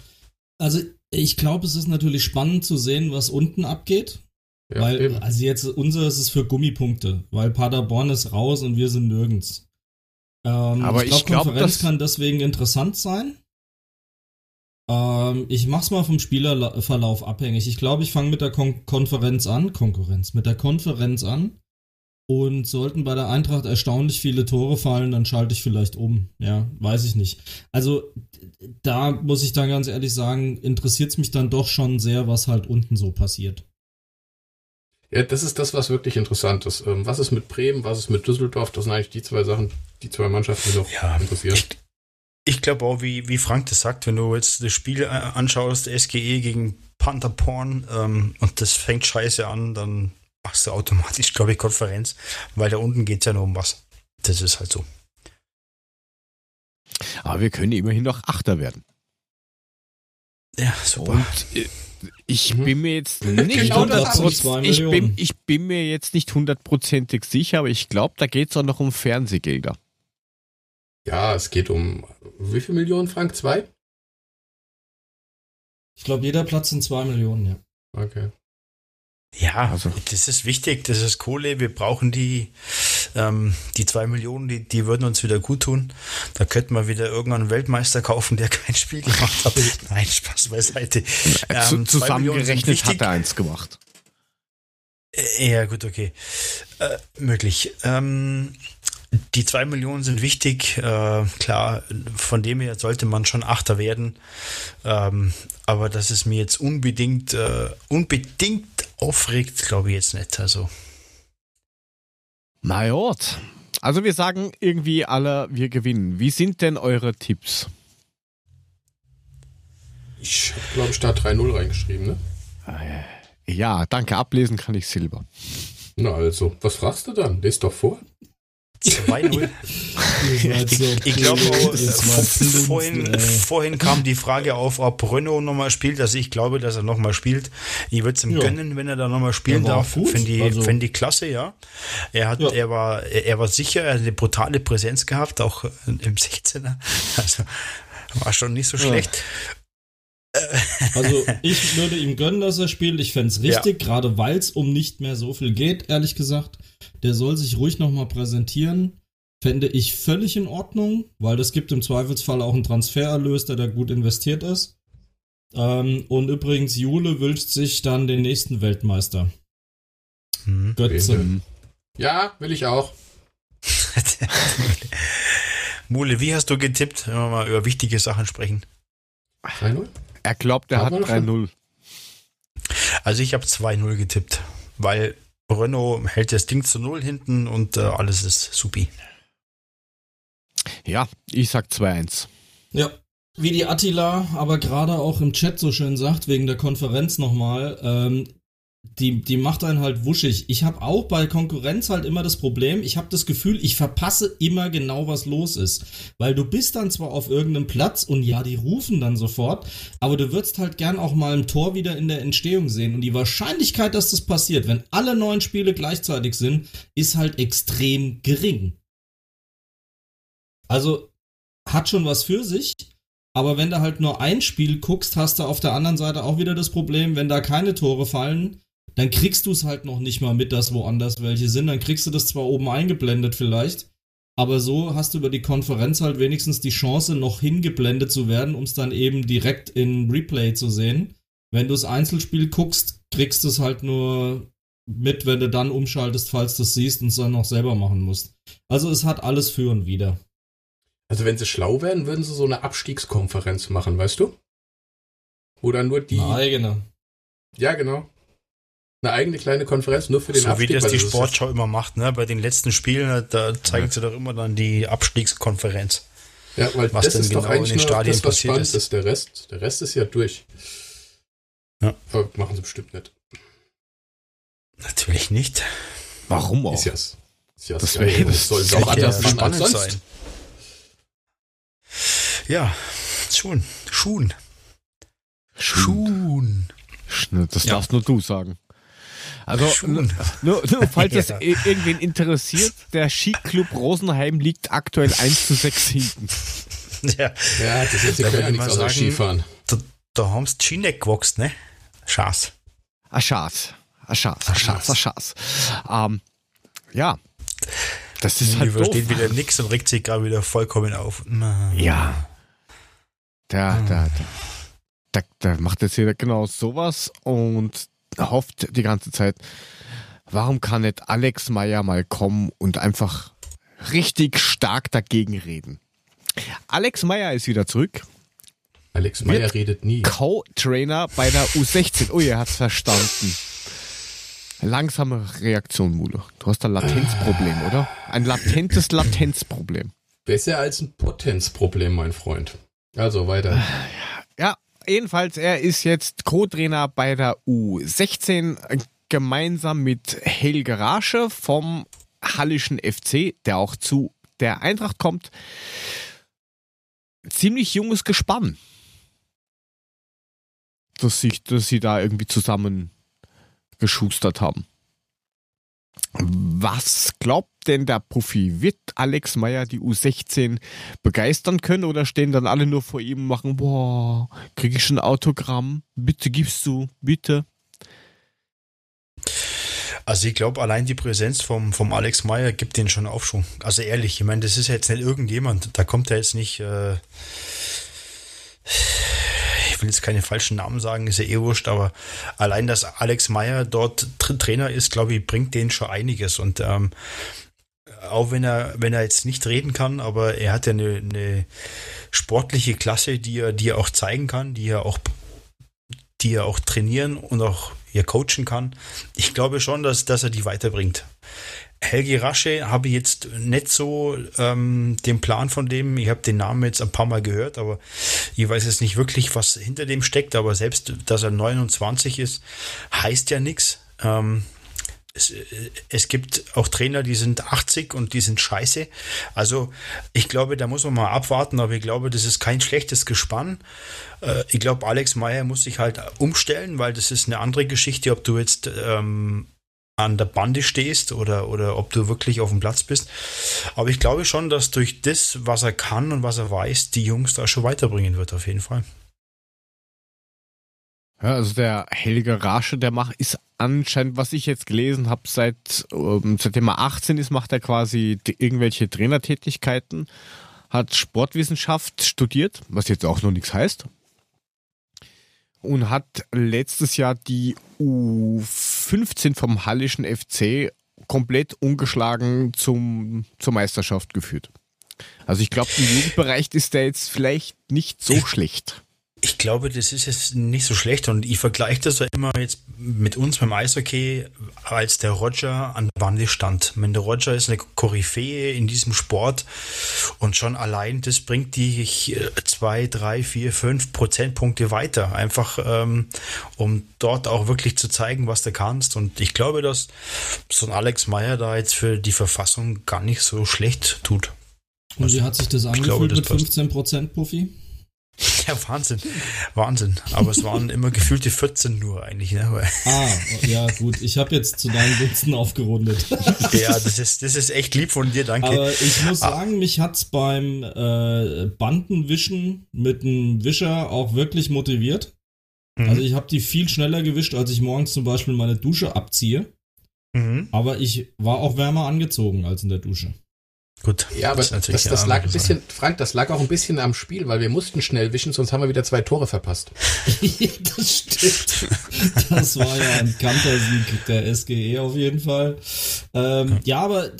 Also ich glaube, es ist natürlich spannend zu sehen, was unten abgeht. Ja, weil, eben. also jetzt, unser ist es für Gummipunkte, weil Paderborn ist raus und wir sind nirgends. Ähm, Aber ich glaube, glaub, Konferenz kann deswegen interessant sein. Ähm, ich mach's mal vom Spielerverlauf abhängig. Ich glaube, ich fange mit der Kon Konferenz an, Konkurrenz, mit der Konferenz an und sollten bei der Eintracht erstaunlich viele Tore fallen, dann schalte ich vielleicht um. Ja, weiß ich nicht. Also da muss ich dann ganz ehrlich sagen, interessiert es mich dann doch schon sehr, was halt unten so passiert. Ja, das ist das, was wirklich interessant ist. Ähm, was ist mit Bremen, was ist mit Düsseldorf? Das sind eigentlich die zwei Sachen, die zwei Mannschaften, die noch ja, interessieren. Ich, glaube auch, wie, wie Frank das sagt, wenn du jetzt das Spiel äh, anschaust, SGE gegen Pantherporn ähm, und das fängt scheiße an, dann machst du automatisch, glaube ich, Konferenz, weil da unten geht es ja nur um was. Das ist halt so. Aber wir können immerhin noch Achter werden. Ja, super. Und äh, ich Mhm. bin mir jetzt nicht Genau. 100%, ich, bin, ich bin mir jetzt nicht hundertprozentig sicher, aber ich glaube, da geht es auch noch um Fernsehgelder. Ja, es geht um wie viel Millionen Frank? Zwei? Ich glaube, jeder Platz sind zwei Millionen, ja. Okay. Ja, Also- das ist wichtig, das ist Kohle, wir brauchen die, ähm, die zwei Millionen, die, die würden uns wieder gut tun. Da könnten wir wieder irgendeinen Weltmeister kaufen, der kein Spiel gemacht hat. [laughs] Nein, Spaß beiseite. Zu, Ähm, zwei Millionen sind zusammengerechnet hat er eins gemacht. Äh, Ja, gut, okay. Äh, möglich. Ähm, die zwei Millionen sind wichtig. Äh, klar, von dem her sollte man schon Achter werden. Ähm, aber dass es mir jetzt unbedingt, äh, unbedingt aufregt, glaube ich jetzt nicht. Also, Na Gott. Also wir sagen irgendwie alle, wir gewinnen. Wie sind denn eure Tipps? Ich habe, glaube ich, da 3-0 reingeschrieben, ne? Ja, danke, ablesen kann ich Silber. Na also, was fragst du dann? Lest doch vor. 2-0. Ich, ich glaube, auch, äh, vorhin, vorhin kam die Frage auf, ob Renault nochmal spielt. Also ich glaube, dass er nochmal spielt. Ich würde es ihm Ja. gönnen, wenn er da nochmal spielen darf. Finde ich, Also- find ich klasse, ja. Er, hat, Ja. er, war, er war sicher, er hat eine brutale Präsenz gehabt, auch im 16er. Also war schon nicht so Ja. Also ich würde ihm gönnen, dass er spielt. Ich fände es richtig, gerade weil es um nicht mehr so viel geht, ehrlich gesagt. Der soll sich ruhig nochmal präsentieren. Fände ich völlig in Ordnung, weil das gibt im Zweifelsfall auch einen Transfererlös, der da gut investiert ist. Ähm, und übrigens, Jule wünscht sich dann den nächsten Weltmeister. Hm. Götze. Ja, will ich auch. [laughs] Mule, wie hast du getippt, wenn wir mal über wichtige Sachen sprechen? 3-0? Er glaubt, er hat Haben wir schon? 3-0. Also ich habe 2-0 getippt, weil Renault hält das Ding zu Null hinten und äh, alles ist supi. Ja, ich sag 2-1. Ja, wie die Attila aber gerade auch im Chat so schön sagt, wegen der Konferenz nochmal, ähm, die, die macht einen halt wuschig. Ich habe auch bei Konkurrenz halt immer das Problem, ich habe das Gefühl, ich verpasse immer genau, was los ist. Weil du bist dann zwar auf irgendeinem Platz und ja, die rufen dann sofort, aber du würdest halt gern auch mal ein Tor wieder in der Entstehung sehen. Und die Wahrscheinlichkeit, dass das passiert, wenn alle neun Spiele gleichzeitig sind, ist halt extrem gering. Also hat schon was für sich, aber wenn du halt nur ein Spiel guckst, hast du auf der anderen Seite auch wieder das Problem, wenn da keine Tore fallen, dann kriegst du es halt noch nicht mal mit, dass woanders welche sind. Dann kriegst du das zwar oben eingeblendet vielleicht, aber so hast du über die Konferenz halt wenigstens die Chance, noch hingeblendet zu werden, um es dann eben direkt in Replay zu sehen. Wenn du das Einzelspiel guckst, kriegst du es halt nur mit, wenn du dann umschaltest, falls du es siehst und es dann noch selber machen musst. Also es hat alles für und wider. Also wenn sie schlau wären, würden sie so eine Abstiegskonferenz machen, weißt du? Dann nur die. Eine eigene. Ja, genau. Eine eigene kleine Konferenz nur für den So wie Abstieg. das weil die ist Sportschau immer macht, ne? Bei den letzten Spielen, da zeigen sie doch immer dann die Abstiegskonferenz. Ja, weil was das denn ist doch genau in eigentlich den nur Stadien das, was passiert spannend ist. ist. Der Rest, der Rest ist ja durch. Ja. Aber machen sie bestimmt nicht. Natürlich nicht. Warum auch? Ist ja, ist ja Das geil. das soll es auch ja anders machen als spannend sonst. sein. Ja, schon. Schuhen. Schuhen. Sch- Das Ja. darfst nur du sagen. Also, Schuhen. nur, nur falls es [laughs] Ja. irgendwen interessiert, der Skiclub Rosenheim liegt aktuell 1 zu 6 hinten. Ja, Ja, das ist, Da ja ich nichts außer sagen- Skifahren. da, da haben sie die Schiene gewachsen, ne? Schaß. A Schatz. A Schatz, a Schatz, a Schatz. Ähm, ja. Das ist halt Die versteht doof. wieder nix und regt sich gerade wieder vollkommen auf. Ja. Der, Ah. der, der, der, der macht jetzt hier genau sowas und hofft die ganze Zeit, warum kann nicht Alex Meyer mal kommen und einfach richtig stark dagegen reden? Alex Meyer ist wieder zurück. Alex Meyer redet nie. Co-Trainer bei der U16. Oh, er hat's verstanden. Langsame Reaktion, Mule. Du hast ein Latenzproblem, oder? Ein latentes Latenzproblem. Besser als ein Potenzproblem, mein Freund. Also weiter. Ja, jedenfalls, er ist jetzt Co-Trainer bei der U16 äh, gemeinsam mit Helge Rasche vom Hallischen FC, der auch zu der Eintracht kommt. ziemlich junges Gespann, dass, sich, dass sie da irgendwie zusammen geschustert haben. Was glaubt denn der Profi? Wird Alex Meyer die U16 begeistern können oder stehen dann alle nur vor ihm und machen, boah, kriege ich ein Autogramm? Bitte gibst du, bitte. Also ich glaube, allein die Präsenz vom, vom Alex Meyer gibt den schon Aufschwung. Also ehrlich, ich meine, das ist jetzt nicht irgendjemand, da kommt er jetzt nicht, äh, will jetzt keine falschen Namen sagen, ist ja eh wurscht, aber allein, dass Alex Meyer dort Trainer ist, glaube ich, bringt denen schon einiges. Und ähm, auch wenn er, wenn er jetzt nicht reden kann, aber er hat ja eine, eine sportliche Klasse, die er, die er auch zeigen kann, die er auch, die er auch trainieren und auch hier coachen kann. Ich glaube schon, dass, dass er die weiterbringt. Helgi Rasche habe ich jetzt nicht so ähm, den Plan von dem. Ich habe den Namen jetzt ein paar Mal gehört, aber ich weiß jetzt nicht wirklich, was hinter dem steckt. Aber selbst, dass er 29 ist, heißt ja nichts. Ähm, es, es, gibt auch Trainer, die sind 80 und die sind scheiße. Also ich glaube, da muss man mal abwarten, aber ich glaube, das ist kein schlechtes Gespann. Äh, ich glaube, Alex Meyer muss sich halt umstellen, weil das ist eine andere Geschichte, ob du jetzt ähm, an der Bande stehst oder, oder ob du wirklich auf dem Platz bist. Aber ich glaube schon, dass durch das, was er kann und was er weiß, die Jungs da schon weiterbringen wird, auf jeden Fall. Ja, also der Helge Rasche, der macht, ist anscheinend, was ich jetzt gelesen habe, seit ähm, seitdem er 18 ist, macht er quasi irgendwelche Trainertätigkeiten, hat Sportwissenschaft studiert, was jetzt auch noch nichts heißt. Und hat letztes Jahr die U15 vom Hallischen FC komplett ungeschlagen zum, zur Meisterschaft geführt. Also ich glaube, im Jugendbereich ist der jetzt vielleicht nicht so schlecht. Ich glaube, das ist jetzt nicht so schlecht und ich vergleiche das ja immer jetzt mit uns beim Eishockey, als der Roger an der Bande stand. Wenn der Roger ist eine Koryphäe in diesem Sport und schon allein das bringt dich zwei, drei, vier, fünf Prozentpunkte weiter, einfach ähm, um dort auch wirklich zu zeigen, was du kannst. Und ich glaube, dass so ein Alex Meyer da jetzt für die Verfassung gar nicht so schlecht tut. Und wie hat sich das angefühlt glaube, das mit 15 Prozent Puffy? [laughs] Ja, Wahnsinn. Wahnsinn. Aber es waren immer gefühlte 14 nur eigentlich. Ne? Ah, ja, gut. Ich habe jetzt zu deinen Gunsten aufgerundet. [laughs] Ja, das ist, das ist echt lieb von dir, danke. Aber ich muss ah. sagen, mich hat's beim äh, Bandenwischen mit einem Wischer auch wirklich motiviert. Mhm. Also ich habe die viel schneller gewischt, als ich morgens zum Beispiel meine Dusche abziehe. Mhm. Aber ich war auch wärmer angezogen als in der Dusche. Gut. Ja, aber das, das, das lag ein bisschen, Frank, das lag auch ein bisschen am Spiel, weil wir mussten schnell wischen, sonst haben wir wieder zwei Tore verpasst. [laughs] das stimmt. Das war ja ein Kantersieg der SGE auf jeden Fall. Ähm, ja, aber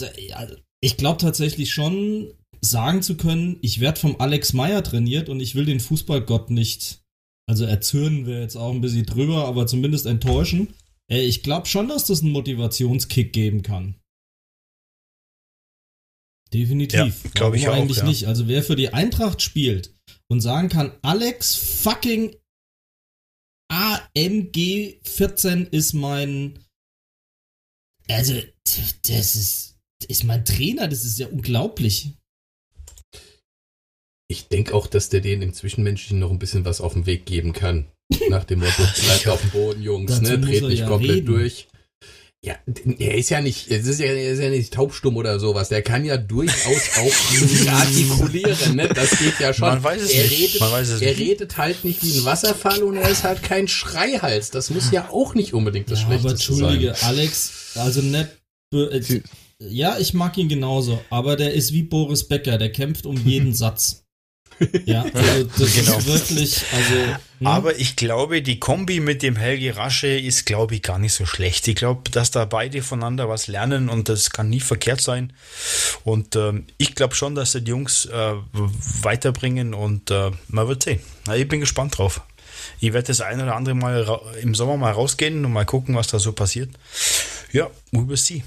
ich glaube tatsächlich schon, sagen zu können, ich werde vom Alex Meyer trainiert und ich will den Fußballgott nicht, also erzürnen wir jetzt auch ein bisschen drüber, aber zumindest enttäuschen. Ich glaube schon, dass das einen Motivationskick geben kann. Definitiv. Ja, Glaube ich auch, eigentlich ja. nicht. Also wer für die Eintracht spielt und sagen kann, Alex fucking AMG 14 ist mein, also das ist, ist mein Trainer, das ist ja unglaublich. Ich denke auch, dass der denen im Zwischenmenschlichen noch ein bisschen was auf den Weg geben kann. [laughs] Nach dem Motto, bleibt auf dem Boden, Jungs, ne? Dreht nicht ja komplett reden. durch. Ja, er ist ja nicht, es ist ja, er ist ja nicht taubstumm oder sowas. Der kann ja durchaus [laughs] auch artikulieren, ne? Das geht ja schon. Man weiß es er nicht. Redet, Man weiß es er nicht. redet halt nicht wie ein Wasserfall und er ist halt kein Schreihals. Das muss ja auch nicht unbedingt das ja, Schlechteste aber Entschuldige, sein. Alex, also nicht, äh, ja, ich mag ihn genauso, aber der ist wie Boris Becker, der kämpft um jeden [laughs] Satz. Ja, also das genau. ist wirklich, also. Ne? Aber ich glaube, die Kombi mit dem Helge Rasche ist, glaube ich, gar nicht so schlecht. Ich glaube, dass da beide voneinander was lernen und das kann nie verkehrt sein. Und ähm, ich glaube schon, dass die Jungs äh, weiterbringen und äh, man wird sehen. Na, ich bin gespannt drauf. Ich werde das ein oder andere Mal im Sommer mal rausgehen und mal gucken, was da so passiert. Ja, we will see.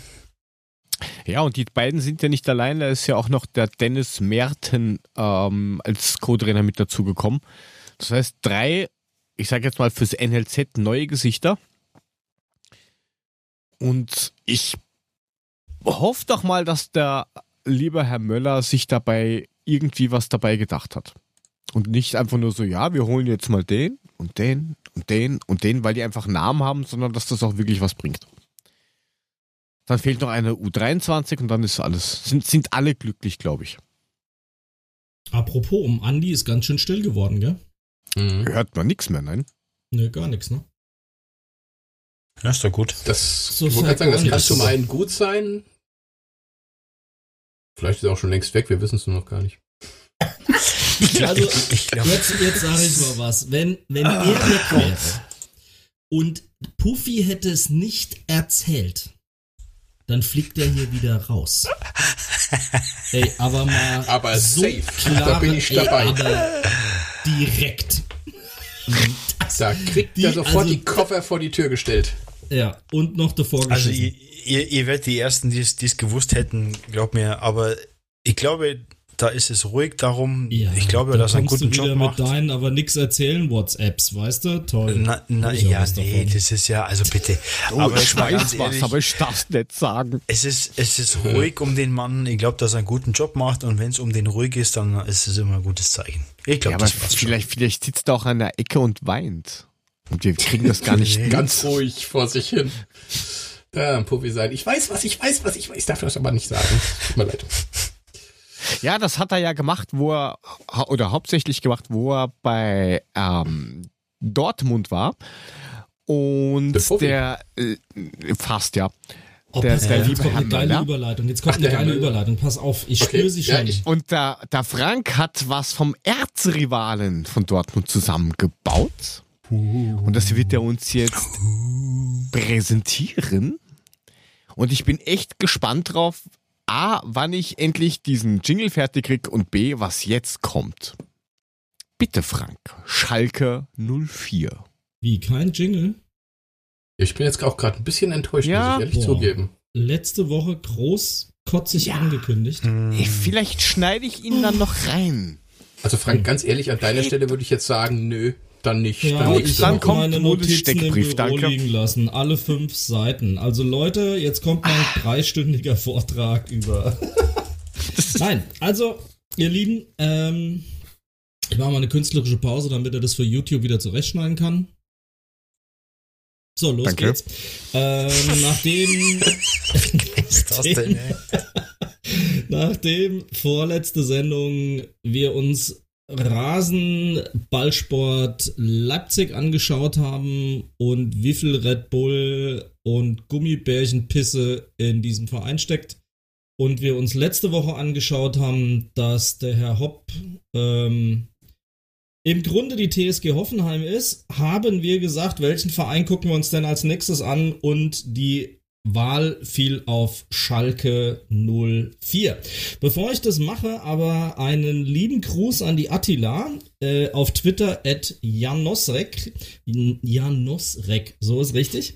Ja, und die beiden sind ja nicht allein, da ist ja auch noch der Dennis Merten ähm, als Co-Trainer mit dazugekommen. Das heißt, drei, ich sage jetzt mal fürs NLZ neue Gesichter. Und ich hoffe doch mal, dass der liebe Herr Möller sich dabei irgendwie was dabei gedacht hat. Und nicht einfach nur so, ja, wir holen jetzt mal den und den und den und den, weil die einfach Namen haben, sondern dass das auch wirklich was bringt. Dann fehlt noch eine U23 und dann ist alles, sind, sind alle glücklich, glaube ich. Apropos, um Andi ist ganz schön still geworden, gell? Mhm. Hört man nichts mehr, nein? Ne, gar nichts, ne? Ja, ist doch gut. Das, So ich wollte gerade sagen, das vergeudet kann zum einen gut sein. Vielleicht ist er auch schon längst weg, wir wissen es nur noch gar nicht. [laughs] Also, Ich glaube, Jetzt, jetzt sage ich mal was. Wenn, wenn er weg wäre und Puffy hätte es nicht erzählt, dann fliegt er hier wieder raus. [laughs] Ey, aber mal Aber so safe, klare, da bin ich dabei. Ey, aber direkt. [laughs] Da kriegt Die- er sofort also- die Koffer vor die Tür gestellt. Ja, und noch davor also ihr, ihr, ihr werdet die Ersten, die es die es gewusst hätten, glaubt mir, aber ich glaube, da ist es ruhig darum. ja, ich glaube, da dass er einen kommst guten du wieder Job macht. mit deinen, aber nix erzählen WhatsApps, weißt du? Toll. Na, na ja, nee, davon. das ist ja, also bitte. Oh, aber ich weiß was, aber ich darf nicht sagen. es ist, es ist ruhig um den Mann. Ich glaube, dass er einen guten Job macht und wenn es um den ruhig ist, dann ist es immer ein gutes Zeichen. Ich glaube, Ja, schon. vielleicht, vielleicht sitzt er auch an der Ecke und weint. Und wir kriegen das gar nicht. [laughs] Ganz ruhig vor sich hin. Da, ein Puffy sein. Ich weiß was, ich weiß was, ich weiß. Ich darf das aber nicht sagen. Tut mir leid. Ja, das hat er ja gemacht, wo er, oder hauptsächlich gemacht, wo er bei ähm, Dortmund war. Und Der der, äh, fast ja. Oh, der- der auf, liebe jetzt kommt eine geile. Überleitung. Jetzt kommt Ach, eine geile. Überleitung. Pass auf, ich Okay, spüre sie ja, schon. ich- Und der, der Frank hat was vom Erzrivalen von Dortmund zusammengebaut. Und das wird er uns jetzt präsentieren. Und ich bin echt gespannt drauf, A, wann ich endlich diesen Jingle fertig krieg und B, was jetzt kommt. Bitte, Frank. Schalke 04. Wie, kein Jingle? Ich bin jetzt auch gerade ein bisschen enttäuscht, Ja? muss ich ehrlich Boah. zugeben. Letzte Woche groß kotzig Ja. angekündigt. Ey, vielleicht schneide ich ihn dann noch rein. Also Frank, ganz ehrlich, an deiner Stelle würde ich jetzt sagen, nö, dann nicht. Ja, dann Gut, ich dann kommt meine Notizen im Steckbrief, Büro danke. liegen lassen. Alle fünf Seiten. Also Leute, jetzt kommt mein dreistündiger Vortrag über... [laughs] Nein, also, ihr Lieben, ähm, ich mache mal eine künstlerische Pause, damit er das für YouTube wieder zurechtschneiden kann. So, los Danke. geht's. Ähm, [laughs] nachdem... Was ist das denn, ey? [laughs] Nachdem vorletzte Sendung wir uns Rasenballsport Leipzig angeschaut haben und wie viel Red Bull und Gummibärchenpisse in diesem Verein steckt. Und wir uns letzte Woche angeschaut haben, dass der Herr Hopp ähm, im Grunde die TSG Hoffenheim ist, haben wir gesagt, welchen Verein gucken wir uns denn als nächstes an? Und die Wahl fiel auf Schalke 04. Bevor ich das mache, aber einen lieben Gruß an die Attila äh, auf Twitter at Janosrek. Janosrek, so ist richtig.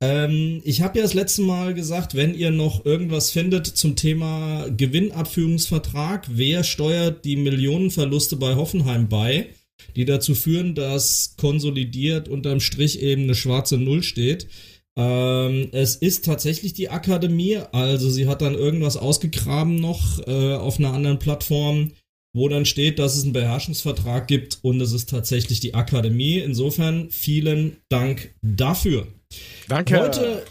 Ähm, ich habe ja das letzte Mal gesagt, wenn ihr noch irgendwas findet zum Thema Gewinnabführungsvertrag, wer steuert die Millionenverluste bei Hoffenheim bei, die dazu führen, dass konsolidiert unterm Strich eben eine schwarze Null steht. Ähm, es ist tatsächlich die Akademie, also sie hat dann irgendwas ausgegraben noch äh, auf einer anderen Plattform, wo dann steht, dass es einen Beherrschungsvertrag gibt und es ist tatsächlich die Akademie. Insofern vielen Dank dafür. Danke. Heute,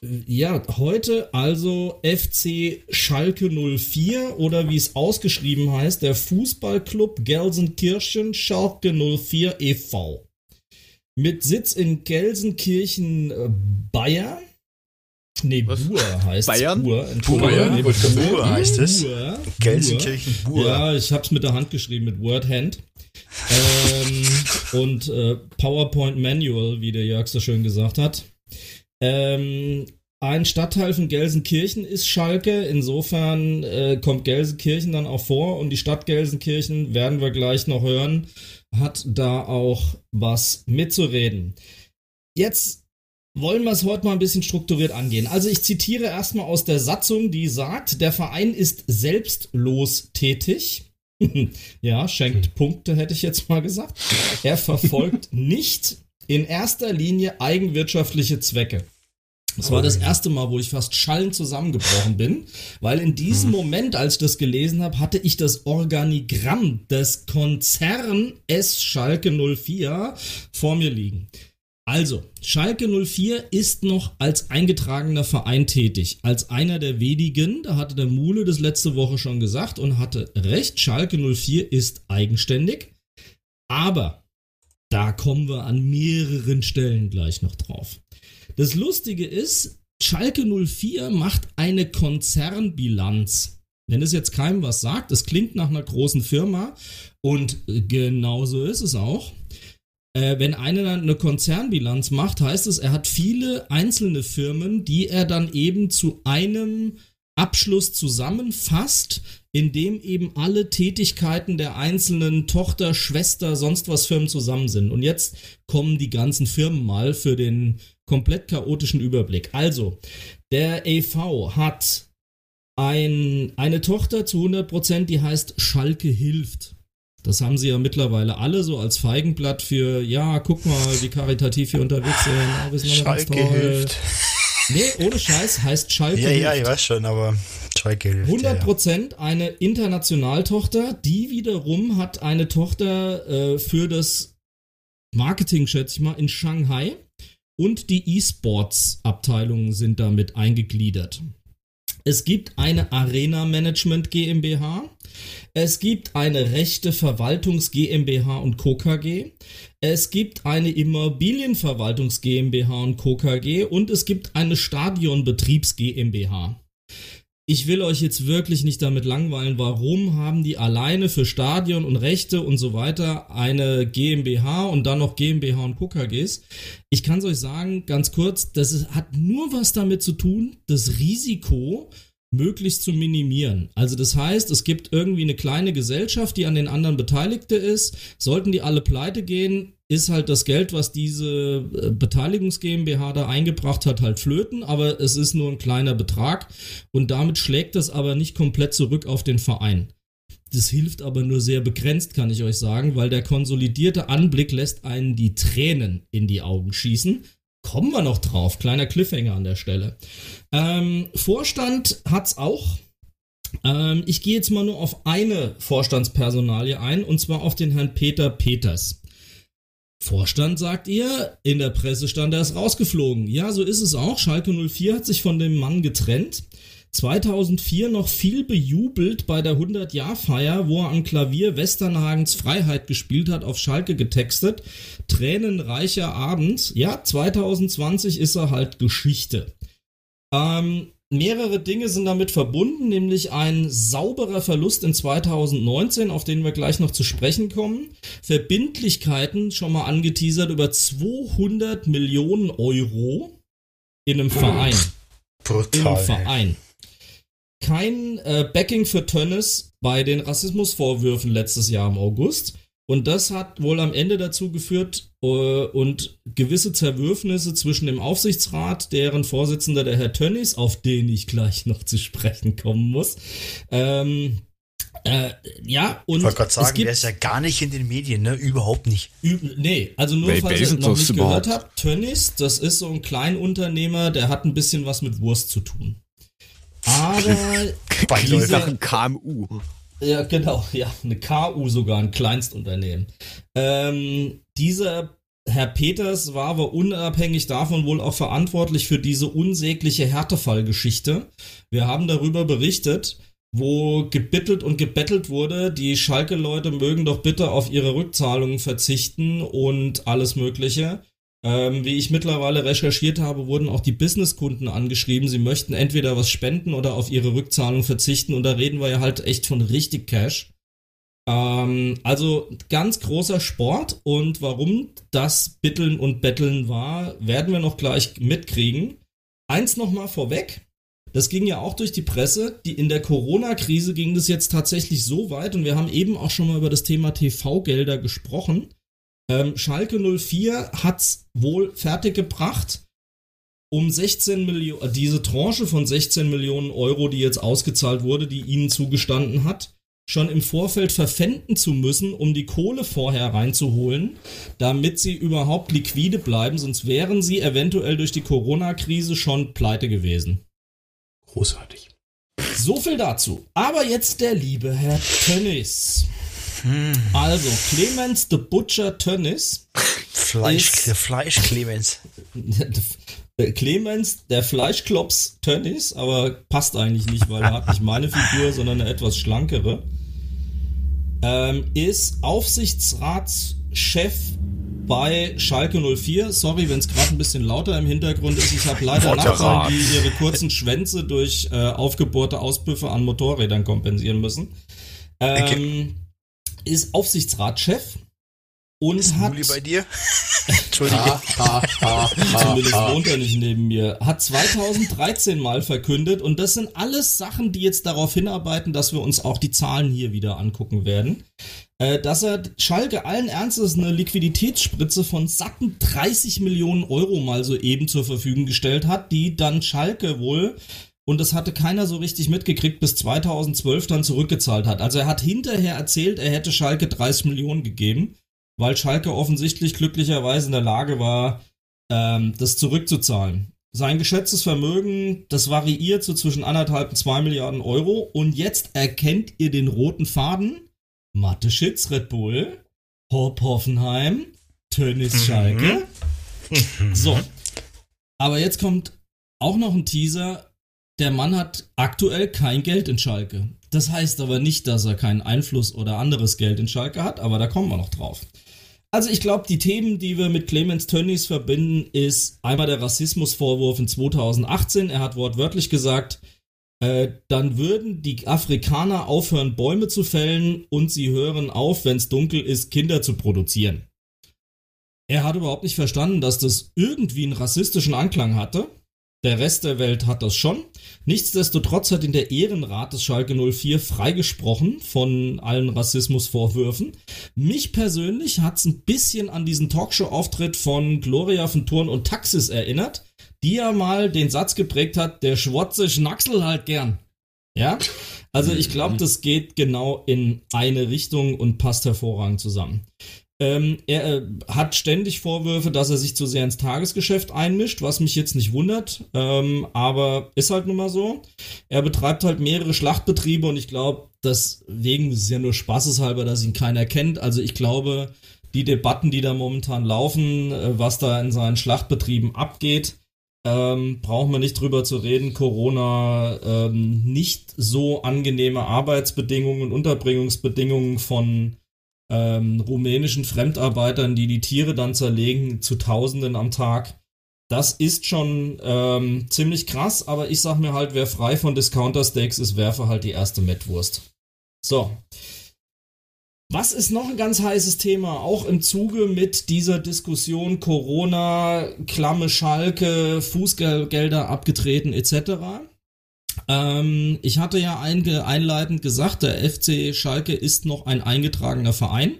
ja, heute also FC Schalke 04 oder wie es ausgeschrieben heißt, der Fußballclub Gelsenkirchen Schalke 04 e.V. Mit Sitz in Gelsenkirchen äh, Bayern. Nee, Was? Buhr heißt Bayern? Buhr, Entschuldigung. Bayern? Nee, gerade Buhr heißt es. Buhr. Gelsenkirchen Buhr. Ja, ich hab's mit der Hand geschrieben, mit Wordhand. ähm, [laughs] und äh, PowerPoint Manual, wie der Jörg so schön gesagt hat. Ähm, ein Stadtteil von Gelsenkirchen ist Schalke. Insofern äh, kommt Gelsenkirchen dann auch vor und die Stadt Gelsenkirchen, werden wir gleich noch hören, hat da auch was mitzureden. Jetzt wollen wir es heute mal ein bisschen strukturiert angehen. Also ich zitiere erstmal aus der Satzung, die sagt, der Verein ist selbstlos tätig. [laughs] ja, schenkt Punkte, hätte ich jetzt mal gesagt. Er verfolgt [laughs] nicht in erster Linie eigenwirtschaftliche Zwecke. Das war das erste Mal, wo ich fast schallend zusammengebrochen bin, weil in diesem Moment, als ich das gelesen habe, hatte ich das Organigramm des Konzern S Schalke 04 vor mir liegen. Also, Schalke 04 ist noch als eingetragener Verein tätig. Als einer der wenigen, da hatte der Mule das letzte Woche schon gesagt und hatte recht, Schalke 04 ist eigenständig. Aber da kommen wir an mehreren Stellen gleich noch drauf. Das Lustige ist, Schalke 04 macht eine Konzernbilanz. Wenn es jetzt keinem was sagt, es klingt nach einer großen Firma und genauso ist es auch. Äh, wenn einer eine Konzernbilanz macht, heißt es, er hat viele einzelne Firmen, die er dann eben zu einem Abschluss zusammenfasst, in dem eben alle Tätigkeiten der einzelnen Tochter, Schwester, sonst was Firmen zusammen sind. Und jetzt kommen die ganzen Firmen mal für den komplett chaotischen Überblick. Also, der EV hat ein, eine Tochter zu 100%, die heißt Schalke hilft. Das haben sie ja mittlerweile alle so als Feigenblatt für, ja, guck mal, wie karitativ wir unterwegs sind. Oh, wir sind Schalke hilft. Nee, ohne Scheiß heißt Schalke Ja, hilft. ja, ich weiß schon, aber Schalke hilft. 100 ja, Prozent eine Internationaltochter, die wiederum hat eine Tochter äh, für das Marketing, schätze ich mal, in Shanghai und die E-Sports-Abteilungen sind damit eingegliedert. Es gibt eine Arena Management GmbH. Es gibt eine Rechte Verwaltungs GmbH und Co. KG. Es gibt eine Immobilienverwaltungs GmbH und Co. KG und es gibt eine Stadionbetriebs GmbH. Ich will euch jetzt wirklich nicht damit langweilen, warum haben die alleine für Stadion und Rechte und so weiter eine GmbH und dann noch GmbH und KKGs. Ich kann es euch sagen, ganz kurz, das hat nur was damit zu tun, das Risiko möglichst zu minimieren. Also das heißt, es gibt irgendwie eine kleine Gesellschaft, die an den anderen Beteiligte ist. Sollten die alle pleite gehen, ist halt das Geld, was diese äh, Beteiligungs GmbH da eingebracht hat, halt flöten, aber es ist nur ein kleiner Betrag und damit schlägt das aber nicht komplett zurück auf den Verein. Das hilft aber nur sehr begrenzt, kann ich euch sagen, weil der konsolidierte Anblick lässt einen die Tränen in die Augen schießen. Kommen wir noch drauf, kleiner Cliffhanger an der Stelle. Ähm, Vorstand hat's auch. Ähm, ich gehe jetzt mal nur auf eine Vorstandspersonalie ein, und zwar auf den Herrn Peter Peters. Vorstand sagt ihr, in der Presse stand, er ist rausgeflogen. Ja, so ist es auch. Schalke 04 hat sich von dem Mann getrennt. 2004 noch viel bejubelt bei der 100-Jahr-Feier, wo er am Klavier Westernhagens Freiheit gespielt hat, auf Schalke getextet. Tränenreicher Abend. Ja, 2020 ist er halt Geschichte. Ähm, Mehrere Dinge sind damit verbunden, nämlich ein sauberer Verlust in 2019, auf den wir gleich noch zu sprechen kommen. Verbindlichkeiten, schon mal angeteasert, über 200 Millionen Euro in einem Verein. Brutal. In einem Verein. Kein äh, Backing für Tönnes bei den Rassismusvorwürfen letztes Jahr im August. Und das hat wohl am Ende dazu geführt äh, und gewisse Zerwürfnisse zwischen dem Aufsichtsrat, deren Vorsitzender der Herr Tönnies, auf den ich gleich noch zu sprechen kommen muss. Ähm, äh, ja, und Ich wollte gerade sagen, gibt der ist ja gar nicht in den Medien, ne? Überhaupt nicht. Üb nee, also nur Wer- falls ihr noch nicht überhaupt? gehört habt, Tönnies, das ist so ein Kleinunternehmer, der hat ein bisschen was mit Wurst zu tun. [laughs] Aber Beiläufig. Dieser- Sachen KMU. Ja, genau, [laughs] ja, eine KU sogar, ein Kleinstunternehmen. Ähm, dieser Herr Peters war aber unabhängig davon wohl auch verantwortlich für diese unsägliche Härtefallgeschichte. Wir haben darüber berichtet, wo gebittelt und gebettelt wurde, die Schalke-Leute mögen doch bitte auf ihre Rückzahlungen verzichten und alles Mögliche. Ähm, wie ich mittlerweile recherchiert habe, wurden auch die Businesskunden angeschrieben, sie möchten entweder was spenden oder auf ihre Rückzahlung verzichten und da reden wir ja halt echt von richtig Cash. Ähm, also ganz großer Sport und warum das Bitteln und Betteln war, werden wir noch gleich mitkriegen. Eins nochmal vorweg. Das ging ja auch durch die Presse. Die, in der Corona-Krise ging das jetzt tatsächlich so weit und wir haben eben auch schon mal über das Thema TV-Gelder gesprochen. Ähm, Schalke 04 hat's wohl fertiggebracht, um 16 Millionen, äh, diese Tranche von 16 Millionen Euro, die jetzt ausgezahlt wurde, die ihnen zugestanden hat, schon im Vorfeld verpfänden zu müssen, um die Kohle vorher reinzuholen, damit sie überhaupt liquide bleiben, sonst wären sie eventuell durch die Corona-Krise schon pleite gewesen. Großartig. So viel dazu. Aber jetzt der liebe Herr Tönnis. Also, Clemens the Butcher Tönnis. Fleisch, Ist- der Fleisch Clemens. [laughs] Clemens, der Fleischklops Tönnis, aber passt eigentlich nicht, weil er hat nicht meine Figur, sondern eine etwas schlankere. Ähm, ist Aufsichtsratschef bei Schalke 04. Sorry, wenn es gerade ein bisschen lauter im Hintergrund ist. Ich habe leider. Nachbarn, die ihre kurzen Schwänze durch äh, aufgebohrte Auspüffe an Motorrädern kompensieren müssen. Ähm, Ist Aufsichtsratschef und Ist hat Muli bei dir? [laughs] Entschuldige. Ha, ha, ha, ha, Zumindest wohnt er nicht neben mir. Hat 2013 mal verkündet und das sind alles Sachen, die jetzt darauf hinarbeiten, dass wir uns auch die Zahlen hier wieder angucken werden. Äh, dass er Schalke allen Ernstes eine Liquiditätsspritze von satten 30 Millionen Euro mal so eben zur Verfügung gestellt hat, die dann Schalke wohl und das hatte keiner so richtig mitgekriegt, bis 2012 dann zurückgezahlt hat. Also er hat hinterher erzählt, er hätte Schalke 30 Millionen gegeben, weil Schalke offensichtlich glücklicherweise in der Lage war, ähm, das zurückzuzahlen. Sein geschätztes Vermögen, das variiert so zwischen anderthalb und zwei Milliarden Euro. Und jetzt erkennt ihr den roten Faden. Mathe Schitz, Red Bull, Hop Hoffenheim, Tönnis Schalke. So. Aber jetzt kommt auch noch ein Teaser. Der Mann hat aktuell kein Geld in Schalke. Das heißt aber nicht, dass er keinen Einfluss oder anderes Geld in Schalke hat, aber da kommen wir noch drauf. Also ich glaube, die Themen, die wir mit Clemens Tönnies verbinden, ist einmal der Rassismusvorwurf in 2018. Er hat wortwörtlich gesagt, äh, dann würden die Afrikaner aufhören, Bäume zu fällen und sie hören auf, wenn es dunkel ist, Kinder zu produzieren. Er hat überhaupt nicht verstanden, dass das irgendwie einen rassistischen Anklang hatte. Der Rest der Welt hat das schon. Nichtsdestotrotz hat ihn der Ehrenrat des Schalke 04 freigesprochen von allen Rassismusvorwürfen. Mich persönlich hat's ein bisschen an diesen Talkshow-Auftritt von Gloria von Thurn und Taxis erinnert, die ja mal den Satz geprägt hat, der Schwotze schnacksel halt gern. Ja? Also ich glaube, das geht genau in eine Richtung und passt hervorragend zusammen. Ähm, er äh, hat ständig Vorwürfe, dass er sich zu sehr ins Tagesgeschäft einmischt, was mich jetzt nicht wundert, ähm, aber ist halt nun mal so. Er betreibt halt mehrere Schlachtbetriebe und ich glaube, deswegen ist es ja nur spaßeshalber, dass ihn keiner kennt. Also ich glaube, die Debatten, die da momentan laufen, äh, was da in seinen Schlachtbetrieben abgeht, ähm, brauchen wir nicht drüber zu reden. Corona, ähm, nicht so angenehme Arbeitsbedingungen und Unterbringungsbedingungen von ähm, rumänischen Fremdarbeitern, die die Tiere dann zerlegen zu Tausenden am Tag. Das ist schon ähm, ziemlich krass, aber ich sag mir halt, wer frei von Discounter-Steaks ist, werfe halt die erste Mettwurst. So. Was ist noch ein ganz heißes Thema? Auch im Zuge mit dieser Diskussion Corona, klamme Schalke, Fußgelder abgetreten etc. Ähm, ich hatte ja einleitend gesagt, der FC Schalke ist noch ein eingetragener Verein.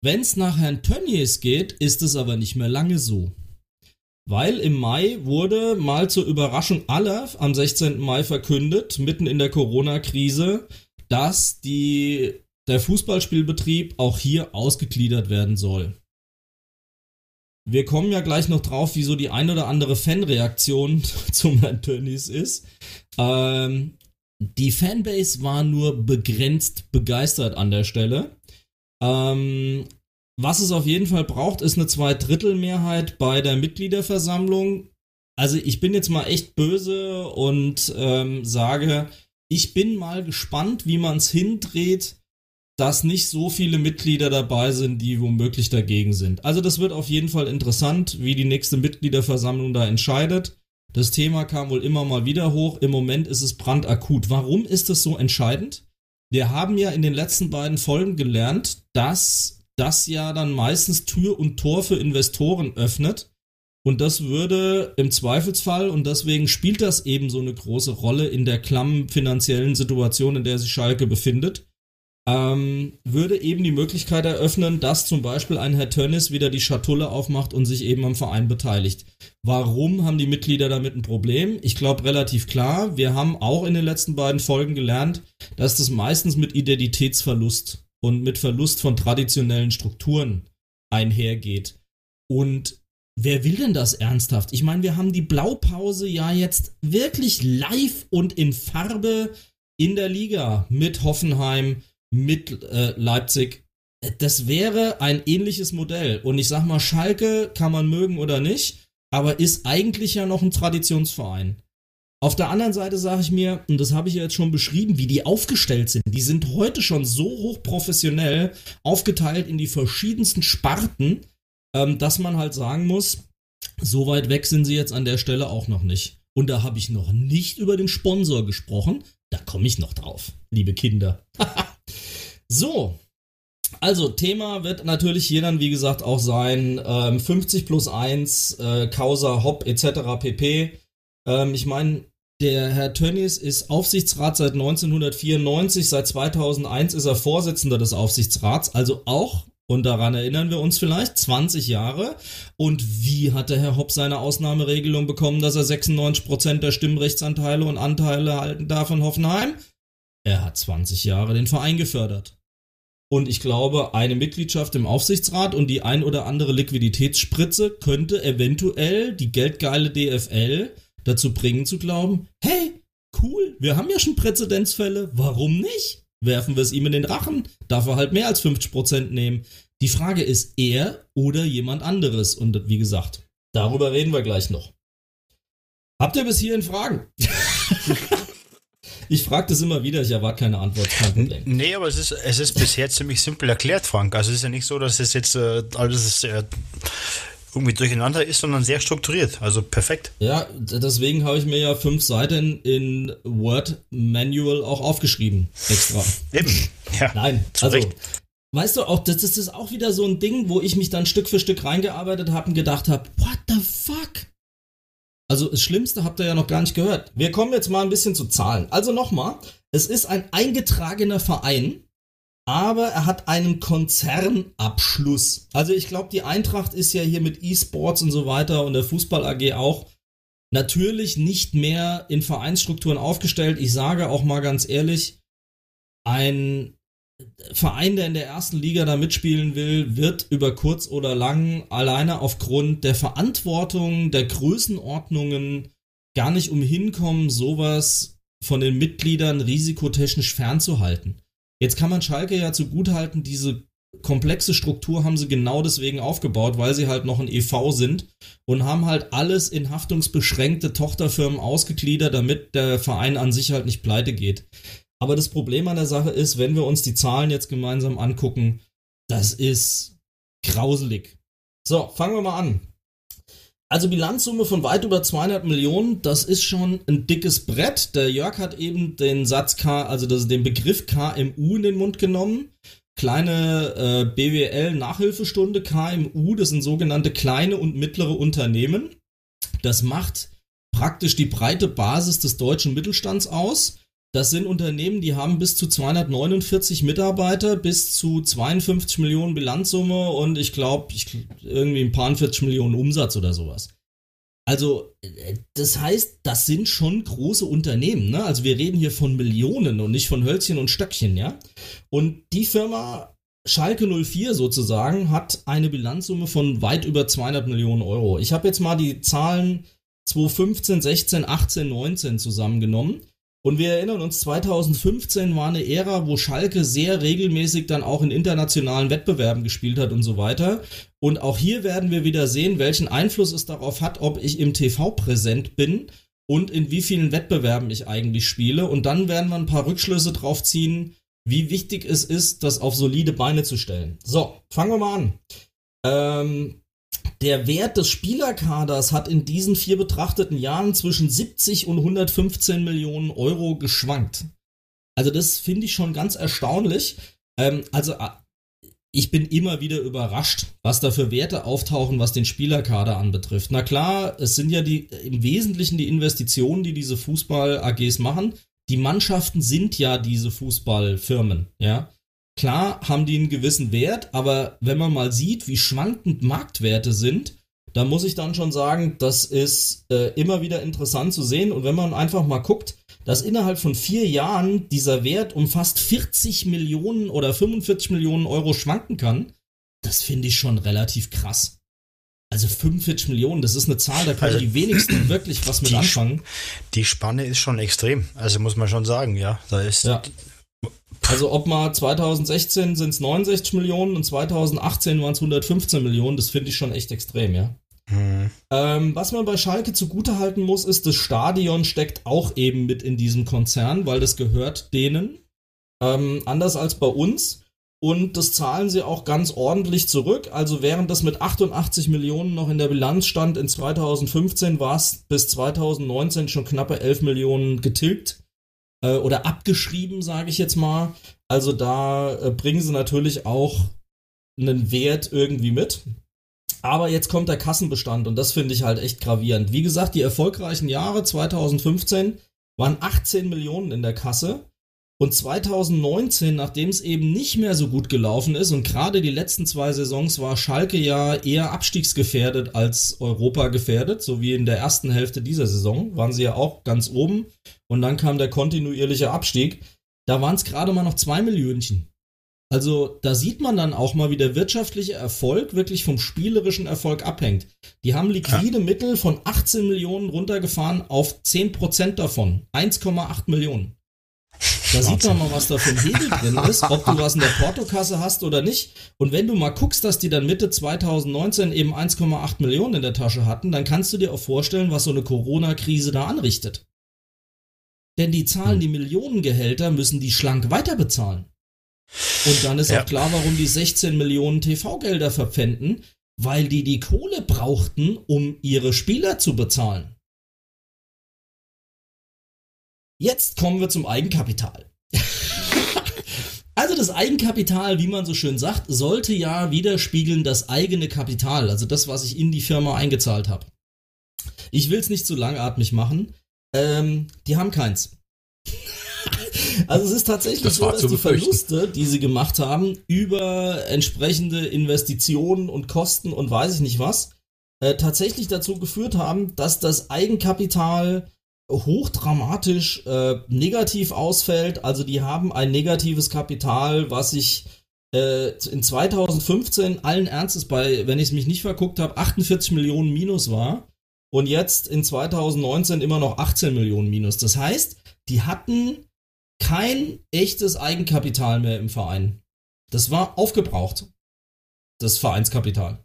Wenn es nach Herrn Tönnies geht, ist es aber nicht mehr lange so. Weil im Mai wurde mal zur Überraschung aller am 16. Mai verkündet, mitten in der Corona-Krise, dass die, der Fußballspielbetrieb auch hier ausgegliedert werden soll. Wir kommen ja gleich noch drauf, wieso die ein oder andere Fanreaktion [laughs] zum Herrn ist. Ähm, die Fanbase war nur begrenzt begeistert an der Stelle. Ähm, was es auf jeden Fall braucht, ist eine Zweidrittelmehrheit bei der Mitgliederversammlung. Also ich bin jetzt mal echt böse und ähm, sage, ich bin mal gespannt, wie man es hindreht, dass nicht so viele Mitglieder dabei sind, die womöglich dagegen sind. Also das wird auf jeden Fall interessant, wie die nächste Mitgliederversammlung da entscheidet. Das Thema kam wohl immer mal wieder hoch. Im Moment ist es brandakut. Warum ist es so entscheidend? Wir haben ja in den letzten beiden Folgen gelernt, dass das ja dann meistens Tür und Tor für Investoren öffnet. Und das würde im Zweifelsfall, und deswegen spielt das eben so eine große Rolle in der klammen finanziellen Situation, in der sich Schalke befindet, ähm, würde eben die Möglichkeit eröffnen, dass zum Beispiel ein Herr Tönnis wieder die Schatulle aufmacht und sich eben am Verein beteiligt. Warum haben die Mitglieder damit ein Problem? Ich glaube relativ klar. Wir haben auch in den letzten beiden Folgen gelernt, dass das meistens mit Identitätsverlust und mit Verlust von traditionellen Strukturen einhergeht. Und wer will denn das ernsthaft? Ich meine, wir haben die Blaupause ja jetzt wirklich live und in Farbe in der Liga mit Hoffenheim, mit äh, Leipzig. Das wäre ein ähnliches Modell. Und ich sag mal, Schalke kann man mögen oder nicht, aber ist eigentlich ja noch ein Traditionsverein. Auf der anderen Seite sage ich mir, und das habe ich ja jetzt schon beschrieben, wie die aufgestellt sind. Die sind heute schon so hochprofessionell aufgeteilt in die verschiedensten Sparten, ähm, dass man halt sagen muss, so weit weg sind sie jetzt an der Stelle auch noch nicht. Und da habe ich noch nicht über den Sponsor gesprochen. Da komme ich noch drauf, liebe Kinder. [laughs] so. Also, Thema wird natürlich hier dann, wie gesagt, auch sein ähm, 50 plus 1, äh, Causa, Hop etc. pp. Ähm, ich meine, der Herr Tönnies ist Aufsichtsrat seit 1994, seit 2001 ist er Vorsitzender des Aufsichtsrats, also auch, und daran erinnern wir uns vielleicht, 20 Jahre. Und wie hat der Herr Hopp seine Ausnahmeregelung bekommen, dass er 96% der Stimmrechtsanteile und Anteile halten darf in Hoffenheim? Er hat 20 Jahre den Verein gefördert. Und ich glaube, eine Mitgliedschaft im Aufsichtsrat und die ein oder andere Liquiditätsspritze könnte eventuell die geldgeile DFL dazu bringen zu glauben, hey, cool, wir haben ja schon Präzedenzfälle, warum nicht? Werfen wir es ihm in den Rachen, darf er halt mehr als 50% nehmen. Die Frage ist er oder jemand anderes. Und wie gesagt, darüber reden wir gleich noch. Habt ihr bis hierhin Fragen? [laughs] ich frage das immer wieder, ich erwarte keine Antwort. Kein Problem. Nee, aber es ist, es ist bisher ziemlich simpel erklärt, Frank. Also es ist ja nicht so, dass es jetzt äh, alles äh, irgendwie durcheinander ist, sondern sehr strukturiert. Also perfekt. Ja, deswegen habe ich mir ja fünf Seiten in Word Manual auch aufgeschrieben. Extra. Eben. Ja. Nein, also. Recht. Weißt du, auch das, das ist auch wieder so ein Ding, wo ich mich dann Stück für Stück reingearbeitet habe und gedacht habe, what the fuck? Also das Schlimmste habt ihr ja noch gar nicht gehört. Wir kommen jetzt mal ein bisschen zu Zahlen. Also nochmal, es ist ein eingetragener Verein aber er hat einen Konzernabschluss. Also ich glaube, die Eintracht ist ja hier mit E-Sports und so weiter und der Fußball AG auch natürlich nicht mehr in Vereinsstrukturen aufgestellt. Ich sage auch mal ganz ehrlich, ein Verein, der in der ersten Liga da mitspielen will, wird über kurz oder lang alleine aufgrund der Verantwortung, der Größenordnungen gar nicht umhin kommen, sowas von den Mitgliedern risikotechnisch fernzuhalten. Jetzt kann man Schalke ja zugutehalten, diese komplexe Struktur haben sie genau deswegen aufgebaut, weil sie halt noch ein EV sind und haben halt alles in haftungsbeschränkte Tochterfirmen ausgegliedert, damit der Verein an sich halt nicht pleite geht. Aber das Problem an der Sache ist, wenn wir uns die Zahlen jetzt gemeinsam angucken, das ist grauselig. So, fangen wir mal an. Also Bilanzsumme von weit über 200 Millionen, das ist schon ein dickes Brett. Der Jörg hat eben den Satz K, also das, den Begriff KMU in den Mund genommen. Kleine äh, BWL-Nachhilfestunde KMU, das sind sogenannte kleine und mittlere Unternehmen. Das macht praktisch die breite Basis des deutschen Mittelstands aus. Das sind Unternehmen, die haben bis zu 249 Mitarbeiter, bis zu 52 Millionen Bilanzsumme und ich glaube, irgendwie ein paar 40 Millionen Umsatz oder sowas. Also, äh, das heißt, das sind schon große Unternehmen, ne? Also wir reden hier von Millionen und nicht von Hölzchen und Stöckchen, ja? Und die Firma Schalke 04 sozusagen hat eine Bilanzsumme von weit über 200 Millionen Euro. Ich habe jetzt mal die Zahlen 2015, 16, 18, 19 zusammengenommen und wir erinnern uns, 2015 war eine Ära, wo Schalke sehr regelmäßig dann auch in internationalen Wettbewerben gespielt hat und so weiter. Und auch hier werden wir wieder sehen, welchen Einfluss es darauf hat, ob ich im TV präsent bin und in wie vielen Wettbewerben ich eigentlich spiele. Und dann werden wir ein paar Rückschlüsse drauf ziehen, wie wichtig es ist, das auf solide Beine zu stellen. So, fangen wir mal an. Ähm, der Wert des Spielerkaders hat in diesen vier betrachteten Jahren zwischen 70 und 115 Millionen Euro geschwankt. Also das finde ich schon ganz erstaunlich. Ähm, also äh, ich bin immer wieder überrascht, was da für Werte auftauchen, was den Spielerkader anbetrifft. Na klar, es sind ja die im Wesentlichen die Investitionen, die diese Fußball-AGs machen. Die Mannschaften sind ja diese Fußballfirmen, ja. Klar haben die einen gewissen Wert, aber wenn man mal sieht, wie schwankend Marktwerte sind, da muss ich dann schon sagen, das ist äh, immer wieder interessant zu sehen. Und wenn man einfach mal guckt, dass innerhalb von vier Jahren dieser Wert um fast 40 Millionen oder 45 Millionen Euro schwanken kann, das finde ich schon relativ krass. Also 45 Millionen, das ist eine Zahl, da können also, die wenigsten [clears throat] wirklich was mit die, anfangen. Die Spanne ist schon extrem, also muss man schon sagen, ja. Da ist ja. Also ob mal 2016 sind es 69 Millionen und 2018 waren es 115 Millionen, das finde ich schon echt extrem, ja. Mhm. Ähm, was man bei Schalke zugutehalten muss, ist, das Stadion steckt auch eben mit in diesem Konzern, weil das gehört denen. Ähm, anders als bei uns. Und das zahlen sie auch ganz ordentlich zurück. Also während das mit 88 Millionen noch in der Bilanz stand, in 2015 war es bis 2019 schon knappe 11 Millionen getilgt äh, oder abgeschrieben, sage ich jetzt mal. Also da äh, bringen sie natürlich auch einen Wert irgendwie mit. Aber jetzt kommt der Kassenbestand und das finde ich halt echt gravierend. Wie gesagt, die erfolgreichen Jahre 2015 waren 18 Millionen in der Kasse. Und 2019, nachdem es eben nicht mehr so gut gelaufen ist und gerade die letzten zwei Saisons war Schalke ja eher abstiegsgefährdet als Europa gefährdet, so wie in der ersten Hälfte dieser Saison, waren sie ja auch ganz oben und dann kam der kontinuierliche Abstieg. Da waren es gerade mal noch zwei Millionchen. Also da sieht man dann auch mal, wie der wirtschaftliche Erfolg wirklich vom spielerischen Erfolg abhängt. Die haben liquide ja. Mittel von 18 Millionen runtergefahren auf 10% davon. 1,8 Millionen. Da sieht man mal, was da für ein Hebel drin ist, ob du was in der Portokasse hast oder nicht. Und wenn du mal guckst, dass die dann Mitte 2019 eben 1,8 Millionen in der Tasche hatten, dann kannst du dir auch vorstellen, was so eine Corona-Krise da anrichtet. Denn die zahlen hm. die Millionengehälter, müssen die schlank weiter bezahlen. Und dann ist ja. auch klar, warum die 16 Millionen TV-Gelder verpfänden, weil die die Kohle brauchten, um ihre Spieler zu bezahlen. Jetzt kommen wir zum Eigenkapital. also das Eigenkapital, wie man so schön sagt, sollte ja widerspiegeln das eigene Kapital, also das, was ich in die Firma eingezahlt habe. Ich will es nicht zu langatmig machen. Ähm, die haben keins. [laughs] also es ist tatsächlich das so, dass die Verluste, die sie gemacht haben, über entsprechende Investitionen und Kosten und weiß ich nicht was, äh, tatsächlich dazu geführt haben, dass das Eigenkapital hochdramatisch äh, negativ ausfällt. Also die haben ein negatives Kapital, was sich äh, in 2015 allen Ernstes bei, wenn ich es mich nicht verguckt habe, 48 Millionen Minus war. Und jetzt in 2019 immer noch 18 Millionen Minus. Das heißt, die hatten kein echtes Eigenkapital mehr im Verein. Das war aufgebraucht. Das Vereinskapital.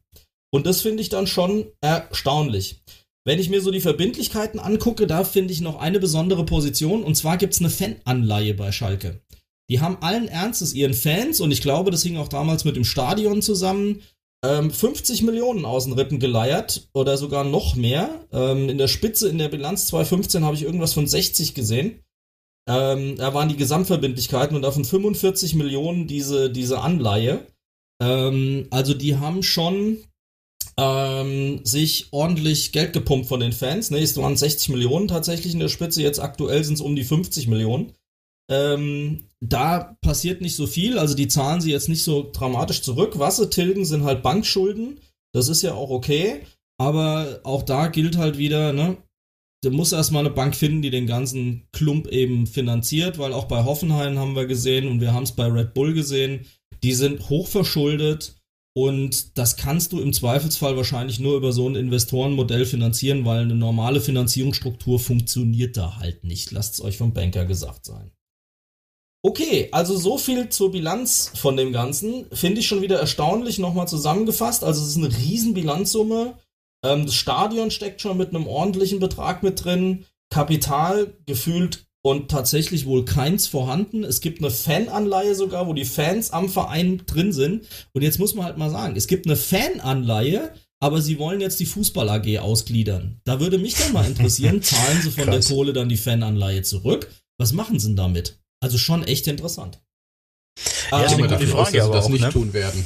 Und das finde ich dann schon erstaunlich. Wenn ich mir so die Verbindlichkeiten angucke, da finde ich noch eine besondere Position und zwar gibt es eine Fananleihe bei Schalke. Die haben allen Ernstes ihren Fans und ich glaube, das hing auch damals mit dem Stadion zusammen, ähm, 50 Millionen aus den Rippen geleiert oder sogar noch mehr. Ähm, in der Spitze in der Bilanz 2015 habe ich irgendwas von 60 gesehen. Ähm, da waren die Gesamtverbindlichkeiten und davon 45 Millionen diese, diese Anleihe. Ähm, also die haben schon ähm, sich ordentlich Geld gepumpt von den Fans. Ne, es waren 60 Millionen tatsächlich in der Spitze, jetzt aktuell sind es um die 50 Millionen. Ähm, da passiert nicht so viel, also die zahlen sie jetzt nicht so dramatisch zurück. Was sie tilgen, sind halt Bankschulden. Das ist ja auch okay, aber auch da gilt halt wieder, ne, du musst erstmal eine Bank finden, die den ganzen Klump eben finanziert, weil auch bei Hoffenheim haben wir gesehen und wir haben es bei Red Bull gesehen, die sind hochverschuldet und das kannst du im Zweifelsfall wahrscheinlich nur über so ein Investorenmodell finanzieren, weil eine normale Finanzierungsstruktur funktioniert da halt nicht. Lasst es euch vom Banker gesagt sein. Okay, also so viel zur Bilanz von dem Ganzen. Finde ich schon wieder erstaunlich nochmal zusammengefasst. Also es ist eine Riesenbilanzsumme. Ähm, das Stadion steckt schon mit einem ordentlichen Betrag mit drin. Kapital gefühlt und tatsächlich wohl keins vorhanden. Es gibt eine Fananleihe sogar, wo die Fans am Verein drin sind. Und jetzt muss man halt mal sagen, es gibt eine Fananleihe, aber sie wollen jetzt die Fußball AG ausgliedern. Da würde mich dann mal interessieren, [laughs] zahlen sie von Krass. der Kohle dann die Fananleihe zurück? Was machen sie denn damit? Also schon echt interessant. Ja, ähm, die Frage, aus, dass sie das auch, nicht ne? tun werden.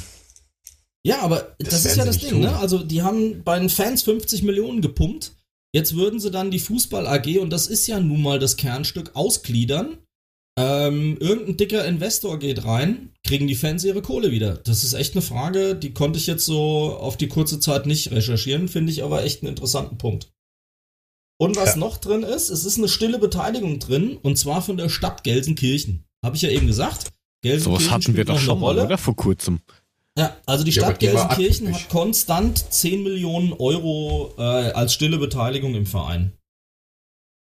Ja, aber das, das ist ja das Ding, tun. ne? Also die haben bei den Fans 50 Millionen gepumpt Jetzt würden sie dann die Fußball AG, und das ist ja nun mal das Kernstück, ausgliedern. Ähm, irgendein dicker Investor geht rein, kriegen die Fans ihre Kohle wieder. Das ist echt eine Frage, die konnte ich jetzt so auf die kurze Zeit nicht recherchieren, finde ich aber echt einen interessanten Punkt. Und was Ja. noch drin ist, es ist eine stille Beteiligung drin, und zwar von der Stadt Gelsenkirchen. Habe ich ja eben gesagt. Gelsenkirchen Sowas hatten wir doch schon mal, oder? Vor kurzem. Ja, also die Ja, Stadt war Gelsenkirchen hat konstant 10 Millionen Euro äh, als stille Beteiligung im Verein.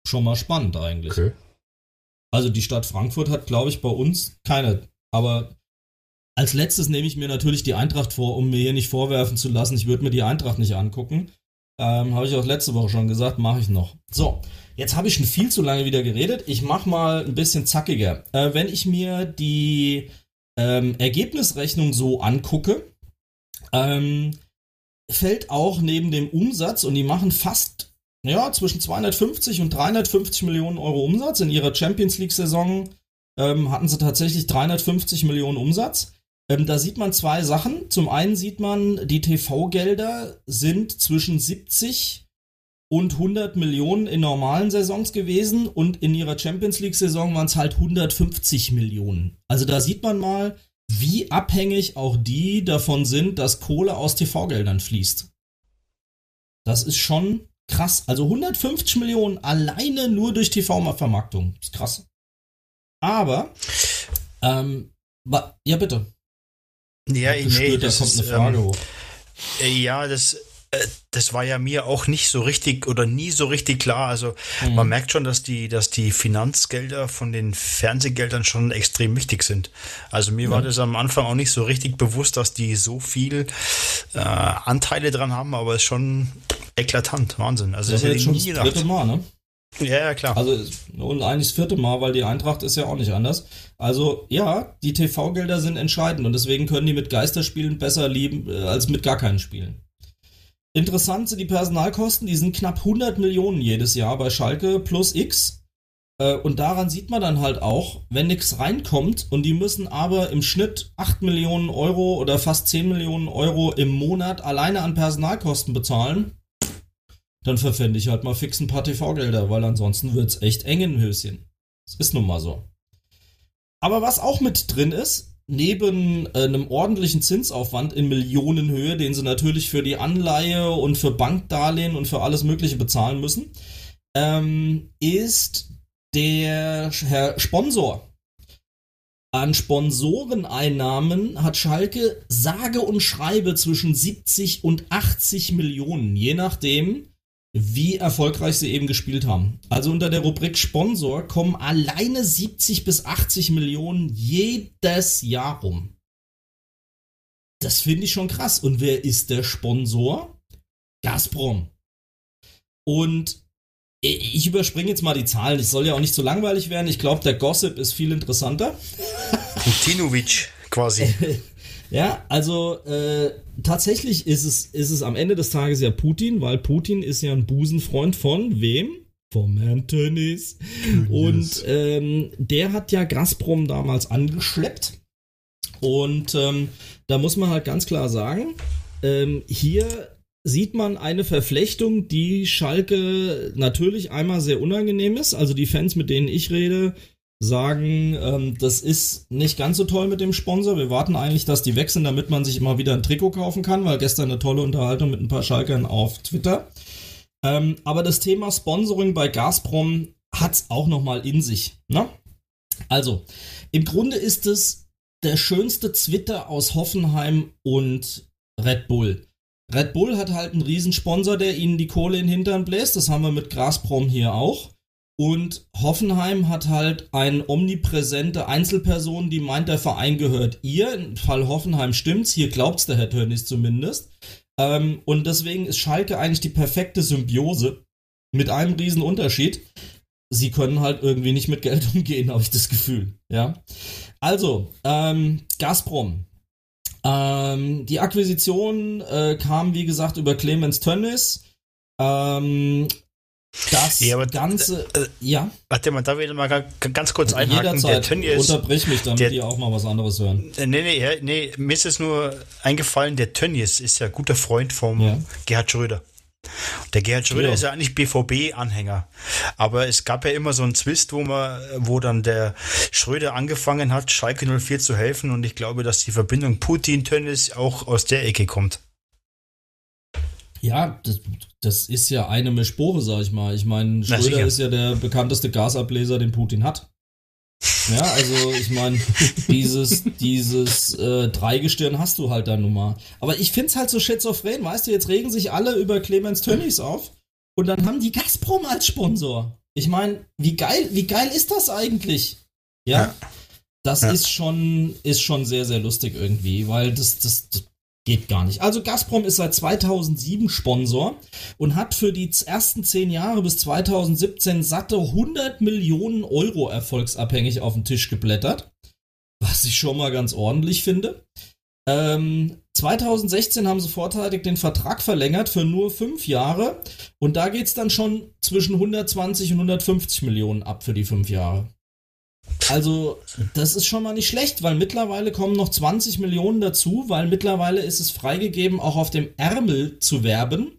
Schon mal spannend eigentlich. Okay. Also die Stadt Frankfurt hat, glaube ich, bei uns keine. Aber als letztes nehme ich mir natürlich die Eintracht vor, um mir hier nicht vorwerfen zu lassen, ich würde mir die Eintracht nicht angucken. Ähm, habe ich auch letzte Woche schon gesagt, mache ich noch. So, jetzt habe ich schon viel zu lange wieder geredet. Ich mache mal ein bisschen zackiger. Äh, wenn ich mir die ähm, Ergebnisrechnung so angucke, ähm, fällt auch neben dem Umsatz, und die machen fast ja, zwischen 250 und 350 Millionen Euro Umsatz. In ihrer Champions League-Saison ähm, hatten sie tatsächlich 350 Millionen Umsatz. Ähm, da sieht man zwei Sachen. Zum einen sieht man, die TV-Gelder sind zwischen 70 und 100 Millionen in normalen Saisons gewesen und in ihrer Champions League-Saison waren es halt 150 Millionen. Also da sieht man mal, wie abhängig auch die davon sind, dass Kohle aus TV-Geldern fließt. Das ist schon krass. Also 150 Millionen alleine nur durch TV-Vermarktung. Ist krass. Aber, ähm, ja bitte. Ja, nee, Gestört, da das kommt ist, eine Frage ähm, hoch. Äh, Ja, das, das war ja mir auch nicht so richtig oder nie so richtig klar. Also Mhm. man merkt schon, dass die, dass die Finanzgelder von den Fernsehgeldern schon extrem wichtig sind. Also mir war das am Anfang auch nicht so richtig bewusst, dass die so viel äh, Anteile dran haben, aber es ist schon eklatant, Wahnsinn. Also Das das ist hätte jetzt ich schon nie das dritte gedacht. Mal, ne? Ja, ja, klar. Also, und eigentlich das vierte Mal, weil die Eintracht ist ja auch nicht anders. Also, ja, die TV-Gelder sind entscheidend und deswegen können die mit Geisterspielen besser lieben äh, als mit gar keinen Spielen. Interessant sind die Personalkosten, die sind knapp 100 Millionen jedes Jahr bei Schalke plus X. Äh, Und daran sieht man dann halt auch, wenn nichts reinkommt und die müssen aber im Schnitt 8 Millionen Euro oder fast 10 Millionen Euro im Monat alleine an Personalkosten bezahlen, dann verpfände ich halt mal fix ein paar TV-Gelder, weil ansonsten wird's echt eng im Höschen. Das ist nun mal so. Aber was auch mit drin ist, neben äh, einem ordentlichen Zinsaufwand in Millionenhöhe, den sie natürlich für die Anleihe und für Bankdarlehen und für alles Mögliche bezahlen müssen, ähm, ist der Herr Sponsor. An Sponsoreneinnahmen hat Schalke sage und schreibe zwischen 70 und 80 Millionen, je nachdem, wie erfolgreich sie eben gespielt haben. Also unter der Rubrik Sponsor kommen alleine 70 bis 80 Millionen jedes Jahr rum. Das finde ich schon krass. Und wer ist der Sponsor? Gazprom. Und ich überspringe jetzt mal die Zahlen. Es soll ja auch nicht so langweilig werden. Ich glaube, der Gossip ist viel interessanter. Putinovic quasi. [laughs] Ja, also äh, tatsächlich ist es, ist es am Ende des Tages ja Putin, weil Putin ist ja ein Busenfreund von wem? Vom Herrn Tönnies. Und ähm, der hat ja Gazprom damals angeschleppt. Und ähm, da muss man halt ganz klar sagen, ähm, hier sieht man eine Verflechtung, die Schalke natürlich einmal sehr unangenehm ist. Also die Fans, mit denen ich rede, sagen, ähm, das ist nicht ganz so toll mit dem Sponsor. Wir warten eigentlich, dass die wechseln, damit man sich immer wieder ein Trikot kaufen kann, weil gestern eine tolle Unterhaltung mit ein paar Schalkern auf Twitter. Ähm, aber das Thema Sponsoring bei Gazprom hat's auch noch mal in sich. Ne? Also, im Grunde ist es der schönste Twitter aus Hoffenheim und Red Bull. Red Bull hat halt einen Riesensponsor, der ihnen die Kohle in den Hintern bläst. Das haben wir mit Gazprom hier auch. Und Hoffenheim hat halt eine omnipräsente Einzelperson, die meint, der Verein gehört ihr. Im Fall Hoffenheim stimmt's. Hier glaubt's der Herr Tönnies zumindest. Ähm, und deswegen ist Schalke eigentlich die perfekte Symbiose. Mit einem riesen Unterschied. Sie können halt irgendwie nicht mit Geld [laughs] umgehen, habe ich das Gefühl. Ja. Also, ähm, Gazprom. Ähm, die Akquisition äh, kam, wie gesagt, über Clemens Tönnies. Ähm, das Ja, aber- Ganze, äh, ja, Warte mal, da will ich mal ga- ganz kurz einhaken. Der jederzeit. Tönnies, Unterbrich mich, damit der- die auch mal was anderes hören. Äh, Nee, nee, nee, mir ist es nur eingefallen, der Tönnies ist ja guter Freund vom Ja. Gerhard Schröder. Der Gerhard Schröder ja. ist ja eigentlich BVB-Anhänger. Aber es gab ja immer so einen Zwist, wo man, wo dann der Schröder angefangen hat, Schalke 04 zu helfen. Und ich glaube, dass die Verbindung Putin-Tennis auch aus der Ecke kommt. Ja, das, das ist ja eine Mischbohre, sag ich mal. Ich meine, Schröder ist ja der bekannteste Gasableser, den Putin hat. Ja, also ich meine, [laughs] dieses, dieses äh, Dreigestirn hast du halt da nun mal. Aber ich find's halt so schizophren, weißt du, jetzt regen sich alle über Clemens Tönnies auf und dann haben die Gazprom als Sponsor. Ich meine, wie geil, wie geil ist das eigentlich? Ja. ja. Das ja. ist schon, ist schon sehr, sehr lustig irgendwie, weil das, das, das Geht gar nicht. Also Gazprom ist seit 2007 Sponsor und hat für die ersten zehn Jahre bis 2017 satte 100 Millionen Euro erfolgsabhängig auf den Tisch geblättert. Was ich schon mal ganz ordentlich finde. Ähm, 2016 haben sie vorzeitig den Vertrag verlängert für nur fünf Jahre und da geht es dann schon zwischen 120 und 150 Millionen ab für die fünf Jahre. Also, das ist schon mal nicht schlecht, weil mittlerweile kommen noch 20 Millionen dazu, weil mittlerweile ist es freigegeben, auch auf dem Ärmel zu werben.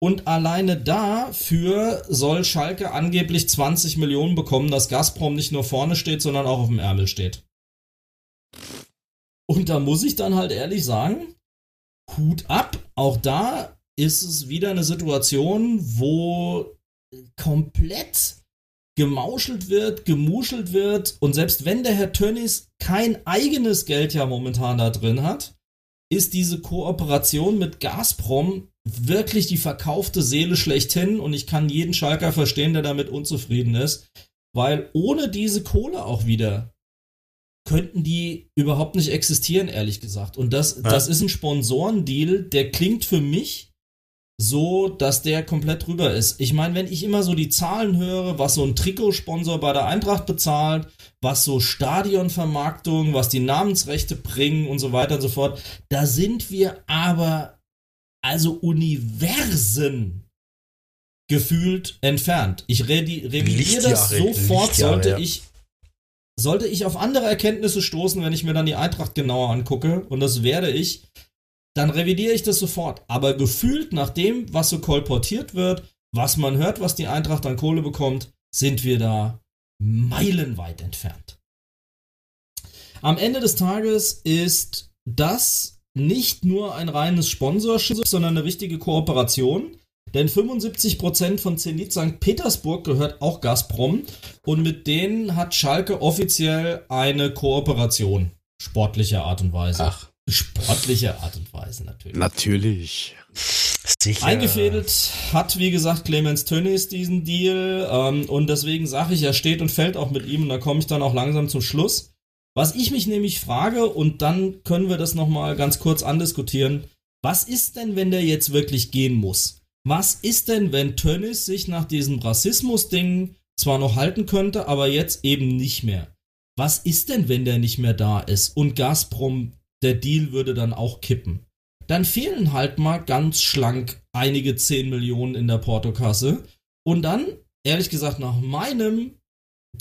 Und alleine dafür soll Schalke angeblich 20 Millionen bekommen, dass Gazprom nicht nur vorne steht, sondern auch auf dem Ärmel steht. Und da muss ich dann halt ehrlich sagen, Hut ab. Auch da ist es wieder eine Situation, wo komplett gemauschelt wird, gemuschelt wird und selbst wenn der Herr Tönnies kein eigenes Geld ja momentan da drin hat, ist diese Kooperation mit Gazprom wirklich die verkaufte Seele schlechthin und ich kann jeden Schalker verstehen, der damit unzufrieden ist, weil ohne diese Kohle auch wieder könnten die überhaupt nicht existieren, ehrlich gesagt. Und das, ja. das ist ein Sponsorendeal, der klingt für mich so, dass der komplett drüber ist. Ich meine, wenn ich immer so die Zahlen höre, was so ein Trikotsponsor bei der Eintracht bezahlt, was so Stadionvermarktung, was die Namensrechte bringen und so weiter und so fort, da sind wir aber also Universen gefühlt entfernt. Ich revidiere das sofort, sollte ja. ich sollte ich auf andere Erkenntnisse stoßen, wenn ich mir dann die Eintracht genauer angucke, und das werde ich, dann revidiere ich das sofort. Aber gefühlt nach dem, was so kolportiert wird, was man hört, was die Eintracht an Kohle bekommt, sind wir da meilenweit entfernt. Am Ende des Tages ist das nicht nur ein reines Sponsorship, sondern eine richtige Kooperation. Denn 75% von Zenit St. Petersburg gehört auch Gazprom und mit denen hat Schalke offiziell eine Kooperation sportlicher Art und Weise. Ach sportliche Art und Weise natürlich. Natürlich. Sicher. Eingefädelt hat, wie gesagt, Clemens Tönnies diesen Deal ähm, und deswegen sage ich, er steht und fällt auch mit ihm und da komme ich dann auch langsam zum Schluss. Was ich mich nämlich frage und dann können wir das nochmal ganz kurz andiskutieren. Was ist denn, wenn der jetzt wirklich gehen muss? Was ist denn, wenn Tönnies sich nach diesem Rassismus-Ding zwar noch halten könnte, aber jetzt eben nicht mehr? Was ist denn, wenn der nicht mehr da ist und Gazprom der Deal würde dann auch kippen. Dann fehlen halt mal ganz schlank einige 10 Millionen in der Portokasse. Und dann, ehrlich gesagt, nach meinem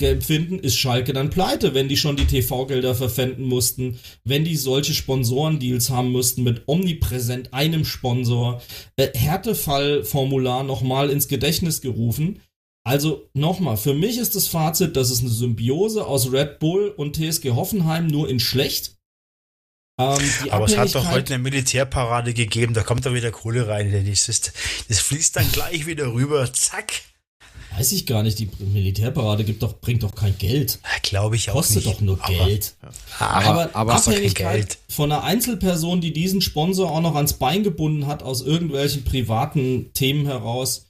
Empfinden ist Schalke dann pleite, wenn die schon die TV-Gelder verpfänden mussten, wenn die solche Sponsorendeals haben mussten mit omnipräsent einem Sponsor, äh, Härtefallformular nochmal ins Gedächtnis gerufen. Also nochmal, für mich ist das Fazit, das ist eine Symbiose aus Red Bull und TSG Hoffenheim nur in schlecht. Ähm, Aber es hat doch heute eine Militärparade gegeben, da kommt da wieder Kohle rein. Das, das fließt dann gleich wieder rüber, zack. Weiß ich gar nicht, die Militärparade gibt doch, bringt doch kein Geld. Glaube ich auch Kostet nicht. doch nur aber, Geld. Aber, aber, aber Abhängigkeit von einer Einzelperson, die diesen Sponsor auch noch ans Bein gebunden hat, aus irgendwelchen privaten Themen heraus.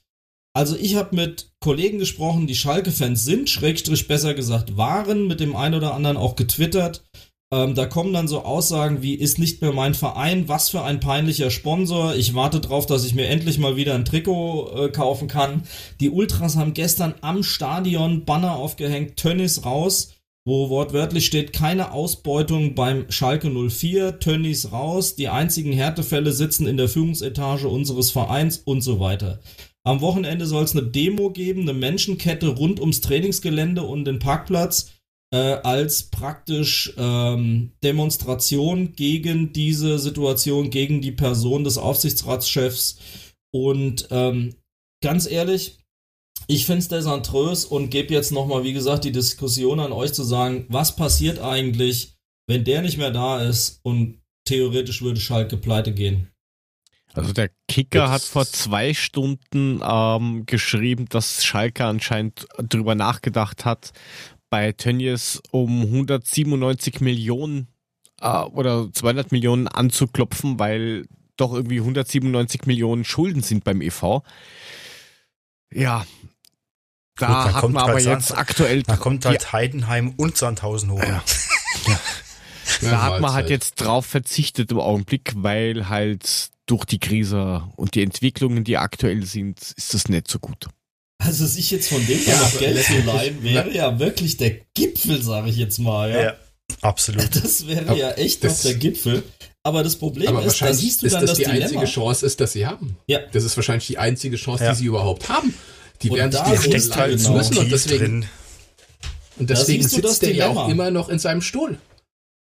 Also ich habe mit Kollegen gesprochen, die Schalke-Fans sind, Schrägstrich besser gesagt waren, mit dem einen oder anderen auch getwittert ähm, da kommen dann so Aussagen wie, ist nicht mehr mein Verein, was für ein peinlicher Sponsor, ich warte drauf, dass ich mir endlich mal wieder ein Trikot äh, kaufen kann. Die Ultras haben gestern am Stadion Banner aufgehängt, Tönnies raus, wo wortwörtlich steht, keine Ausbeutung beim Schalke 04, Tönnies raus, die einzigen Härtefälle sitzen in der Führungsetage unseres Vereins und so weiter. Am Wochenende soll es eine Demo geben, eine Menschenkette rund ums Trainingsgelände und den Parkplatz äh, als praktisch ähm, Demonstration gegen diese Situation, gegen die Person des Aufsichtsratschefs. Und ähm, ganz ehrlich, ich finde es desaströs und gebe jetzt nochmal, wie gesagt, die Diskussion an euch zu sagen, was passiert eigentlich, wenn der nicht mehr da ist und theoretisch würde Schalke pleite gehen. Also der Kicker hat vor zwei Stunden ähm, geschrieben, dass Schalke anscheinend drüber nachgedacht hat, bei Tönnies um 197 Millionen äh, oder 200 Millionen anzuklopfen, weil doch irgendwie 197 Millionen Schulden sind beim EV. Ja, da Gut, hat man aber jetzt Sand, aktuell. Da kommt halt Heidenheim und Sandhausen hoch. Ja. [laughs] ja. Da hat man halt jetzt drauf verzichtet im Augenblick, weil halt durch die Krise und die Entwicklungen, die aktuell sind, ist das nicht so gut. Also sich jetzt von dem ja, noch Geld zu leihen, wäre ja wirklich der Gipfel, sage ich jetzt mal. Ja, ja absolut. [laughs] Das wäre ja echt noch der Gipfel. Aber das Problem aber ist, da siehst du dann ist das, das die Dilemma. einzige Chance ist, dass sie haben. Ja. Das ist wahrscheinlich die einzige Chance, die sie überhaupt haben. Die und werden sich die steckt halt so müssen und deswegen, drin. Und deswegen sitzt der ja auch immer noch in seinem Stuhl.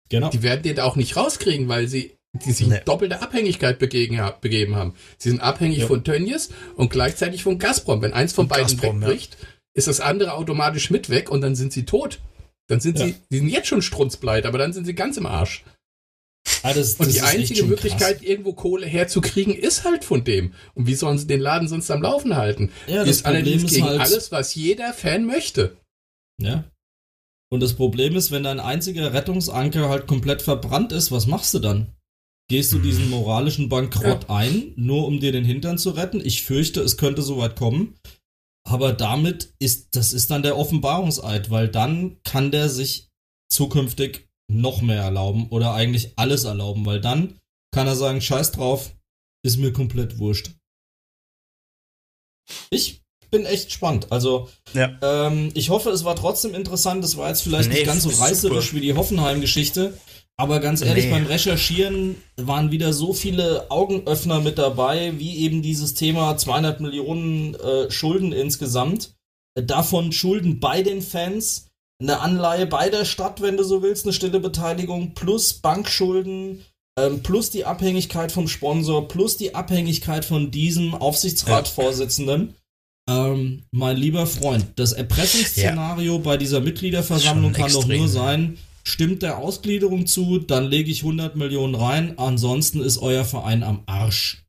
Genau. Die werden den auch nicht rauskriegen, weil sie die sich nee. doppelte Abhängigkeit begeben, haben. Sie sind abhängig ja. von Tönnies und gleichzeitig von Gazprom. Wenn eins von und beiden Gazprom, wegbricht, ja. ist das andere automatisch mit weg und dann sind sie tot. Dann sind ja. sie, die sind jetzt schon strunzbleit, aber dann sind sie ganz im Arsch. Ah, das, und das die einzige Möglichkeit, krass. irgendwo Kohle herzukriegen, ist halt von dem. Und wie sollen sie den Laden sonst am Laufen halten? Ja, das ist Problem allerdings ist gegen halt alles, was jeder Fan möchte. Ja. Und das Problem ist, wenn dein einziger Rettungsanker halt komplett verbrannt ist, was machst du dann? Gehst du diesen moralischen Bankrott ja. ein, nur um dir den Hintern zu retten? Ich fürchte, es könnte soweit kommen. Aber damit ist, das ist dann der Offenbarungseid, weil dann kann der sich zukünftig noch mehr erlauben oder eigentlich alles erlauben, weil dann kann er sagen, scheiß drauf, ist mir komplett wurscht. Ich bin echt gespannt. Also, ja. ähm, ich hoffe, es war trotzdem interessant. Es war jetzt vielleicht nee, nicht ganz so reißerisch super. wie die Hoffenheim-Geschichte. Aber ganz ehrlich, nee. beim Recherchieren waren wieder so viele Augenöffner mit dabei, wie eben dieses Thema 200 Millionen äh, Schulden insgesamt. Davon Schulden bei den Fans, eine Anleihe bei der Stadt, wenn du so willst, eine stille Beteiligung, plus Bankschulden, ähm, plus die Abhängigkeit vom Sponsor, plus die Abhängigkeit von diesem Aufsichtsratsvorsitzenden. Ähm, mein lieber Freund, das Erpressungsszenario ja. bei dieser Mitgliederversammlung kann doch nur sein, stimmt der Ausgliederung zu, dann lege ich 100 Millionen rein, ansonsten ist euer Verein am Arsch.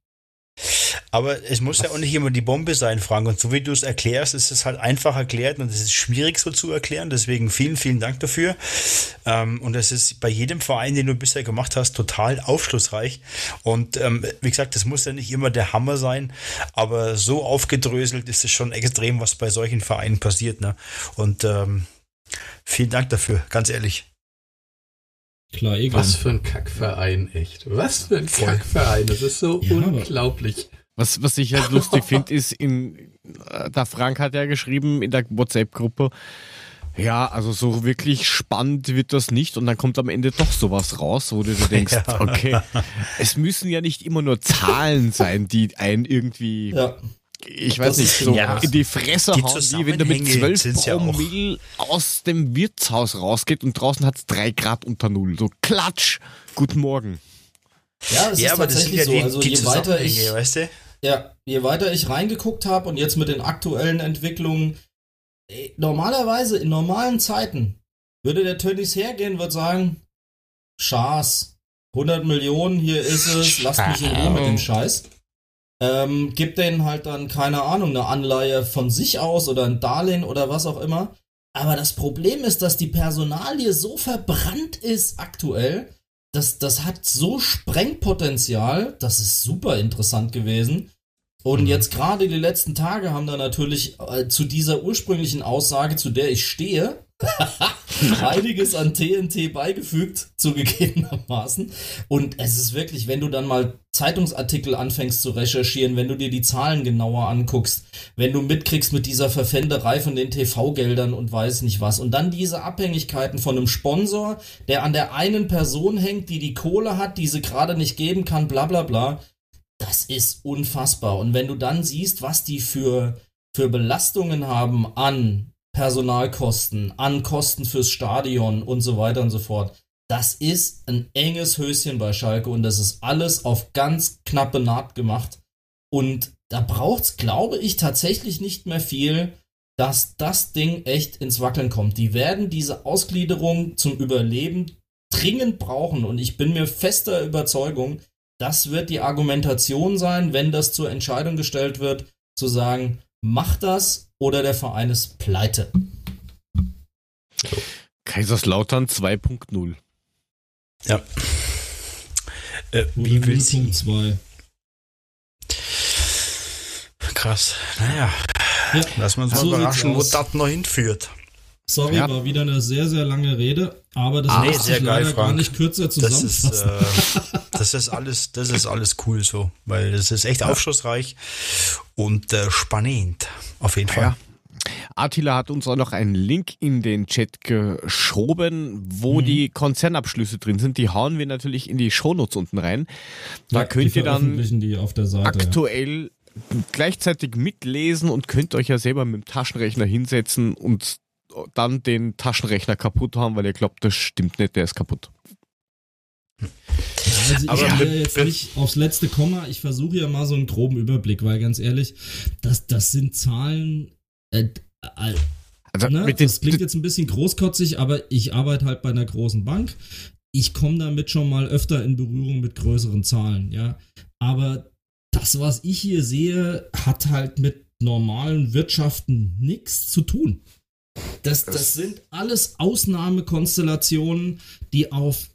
Aber es muss Was? ja auch nicht immer die Bombe sein, Frank. Und so wie du es erklärst, ist es halt einfach erklärt und es ist schwierig so zu erklären. Deswegen vielen, vielen Dank dafür. Ähm, und es ist bei jedem Verein, den du bisher gemacht hast, total aufschlussreich. Und ähm, wie gesagt, das muss ja nicht immer der Hammer sein, aber so aufgedröselt ist es schon extrem, was bei solchen Vereinen passiert. Ne? Und ähm, vielen Dank dafür, ganz ehrlich. Klar, Egon. Was für ein Kackverein, echt. Was für ein Kackverein. Das ist so ja, unglaublich. Was, was ich halt lustig finde, ist, in, äh, der Frank hat ja geschrieben in der WhatsApp-Gruppe, ja, also so wirklich spannend wird das nicht und dann kommt am Ende doch sowas raus, wo du dir denkst, [laughs] ja. okay, es müssen ja nicht immer nur Zahlen sein, die einen irgendwie ja ich weiß das nicht, so ja, in die Fresse die hauen, wie wenn du mit 12 Promille ja aus dem Wirtshaus rausgeht und draußen hat es 3 Grad unter Null. So klatsch, guten Morgen. Ja, es ja, ist tatsächlich ja so. Die, also die je weiter ich, weißt du? Ja, je weiter ich reingeguckt habe und jetzt mit den aktuellen Entwicklungen, normalerweise in normalen Zeiten würde der Tönnies hergehen, würde sagen, Schaß, 100 Millionen, hier ist es, lasst mich in Ruhe mit dem Scheiß ähm, gibt denen halt dann, keine Ahnung, eine Anleihe von sich aus oder ein Darlehen oder was auch immer. Aber das Problem ist, dass die Personalie so verbrannt ist aktuell, dass das hat so Sprengpotenzial, das ist super interessant gewesen. Und mhm. jetzt gerade die letzten Tage haben da natürlich äh, zu dieser ursprünglichen Aussage, zu der ich stehe, [laughs] einiges an TNT beigefügt, zugegebenermaßen. Und es ist wirklich, wenn du dann mal Zeitungsartikel anfängst zu recherchieren, wenn du dir die Zahlen genauer anguckst, wenn du mitkriegst mit dieser Verpfänderei von den TV-Geldern und weiß nicht was. Und dann diese Abhängigkeiten von einem Sponsor, der an der einen Person hängt, die die Kohle hat, die sie gerade nicht geben kann, bla bla bla. Das ist unfassbar. Und wenn du dann siehst, was die für, für Belastungen haben an Personalkosten, an Kosten fürs Stadion und so weiter und so fort. Das ist ein enges Höschen bei Schalke und das ist alles auf ganz knappe Naht gemacht. Und da braucht's, glaube ich, tatsächlich nicht mehr viel, dass das Ding echt ins Wackeln kommt. Die werden diese Ausgliederung zum Überleben dringend brauchen und ich bin mir fester Überzeugung, das wird die Argumentation sein, wenn das zur Entscheidung gestellt wird, zu sagen, mach das oder der Verein ist pleite. Kaiserslautern 2.0. Ja. Äh, wie will sie? 2. Krass. Naja, Ja, lass uns mal So überraschen, wo das noch hinführt. Sorry, Ja. war wieder eine sehr, sehr lange Rede, aber das Ah, lässt sehr sich geil, leider gar Frank. nicht kürzer Das ist, zusammenfassen. äh, das ist alles, das ist alles cool so, weil das ist echt aufschlussreich und äh, spannend. Auf jeden Fall. Ja. Attila hat uns auch noch einen Link in den Chat geschoben, wo Mhm. die Konzernabschlüsse drin sind. Die hauen wir natürlich in die Shownotes unten rein. Da Ja, könnt ihr dann veröffentlichen die auf der Seite. ja. aktuell gleichzeitig mitlesen und könnt euch ja selber mit dem Taschenrechner hinsetzen und dann den Taschenrechner kaputt haben, weil ihr glaubt, das stimmt nicht, der ist kaputt. Also ich Aber be- jetzt nicht aufs letzte Komma, ich versuche ja mal so einen groben Überblick, weil ganz ehrlich, das, das sind Zahlen, äh, äh, Also ne? das klingt jetzt ein bisschen großkotzig, aber ich arbeite halt bei einer großen Bank. Ich komme damit schon mal öfter in Berührung mit größeren Zahlen, ja. Aber das, was ich hier sehe, hat halt mit normalen Wirtschaften nichts zu tun. Das, das sind alles Ausnahmekonstellationen, die auf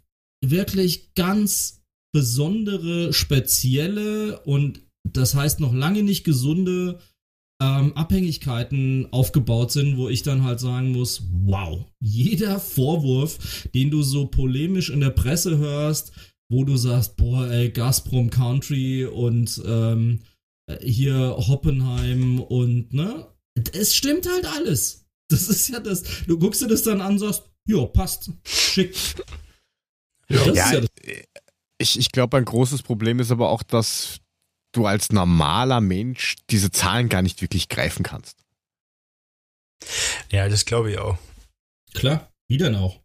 wirklich ganz besondere, spezielle und das heißt noch lange nicht gesunde ähm, Abhängigkeiten aufgebaut sind, wo ich dann halt sagen muss, wow, jeder Vorwurf, den du so polemisch in der Presse hörst, wo du sagst, boah, ey, Gazprom Country und ähm, hier Hoppenheim und ne, es stimmt halt alles. Das ist ja das, du guckst dir das dann an und sagst, ja, passt, schick. Ja. das Ja, ist ja das. ich, ich glaube, ein großes Problem ist aber auch, dass du als normaler Mensch diese Zahlen gar nicht wirklich greifen kannst. Ja, das glaube ich auch. Klar, wie denn auch?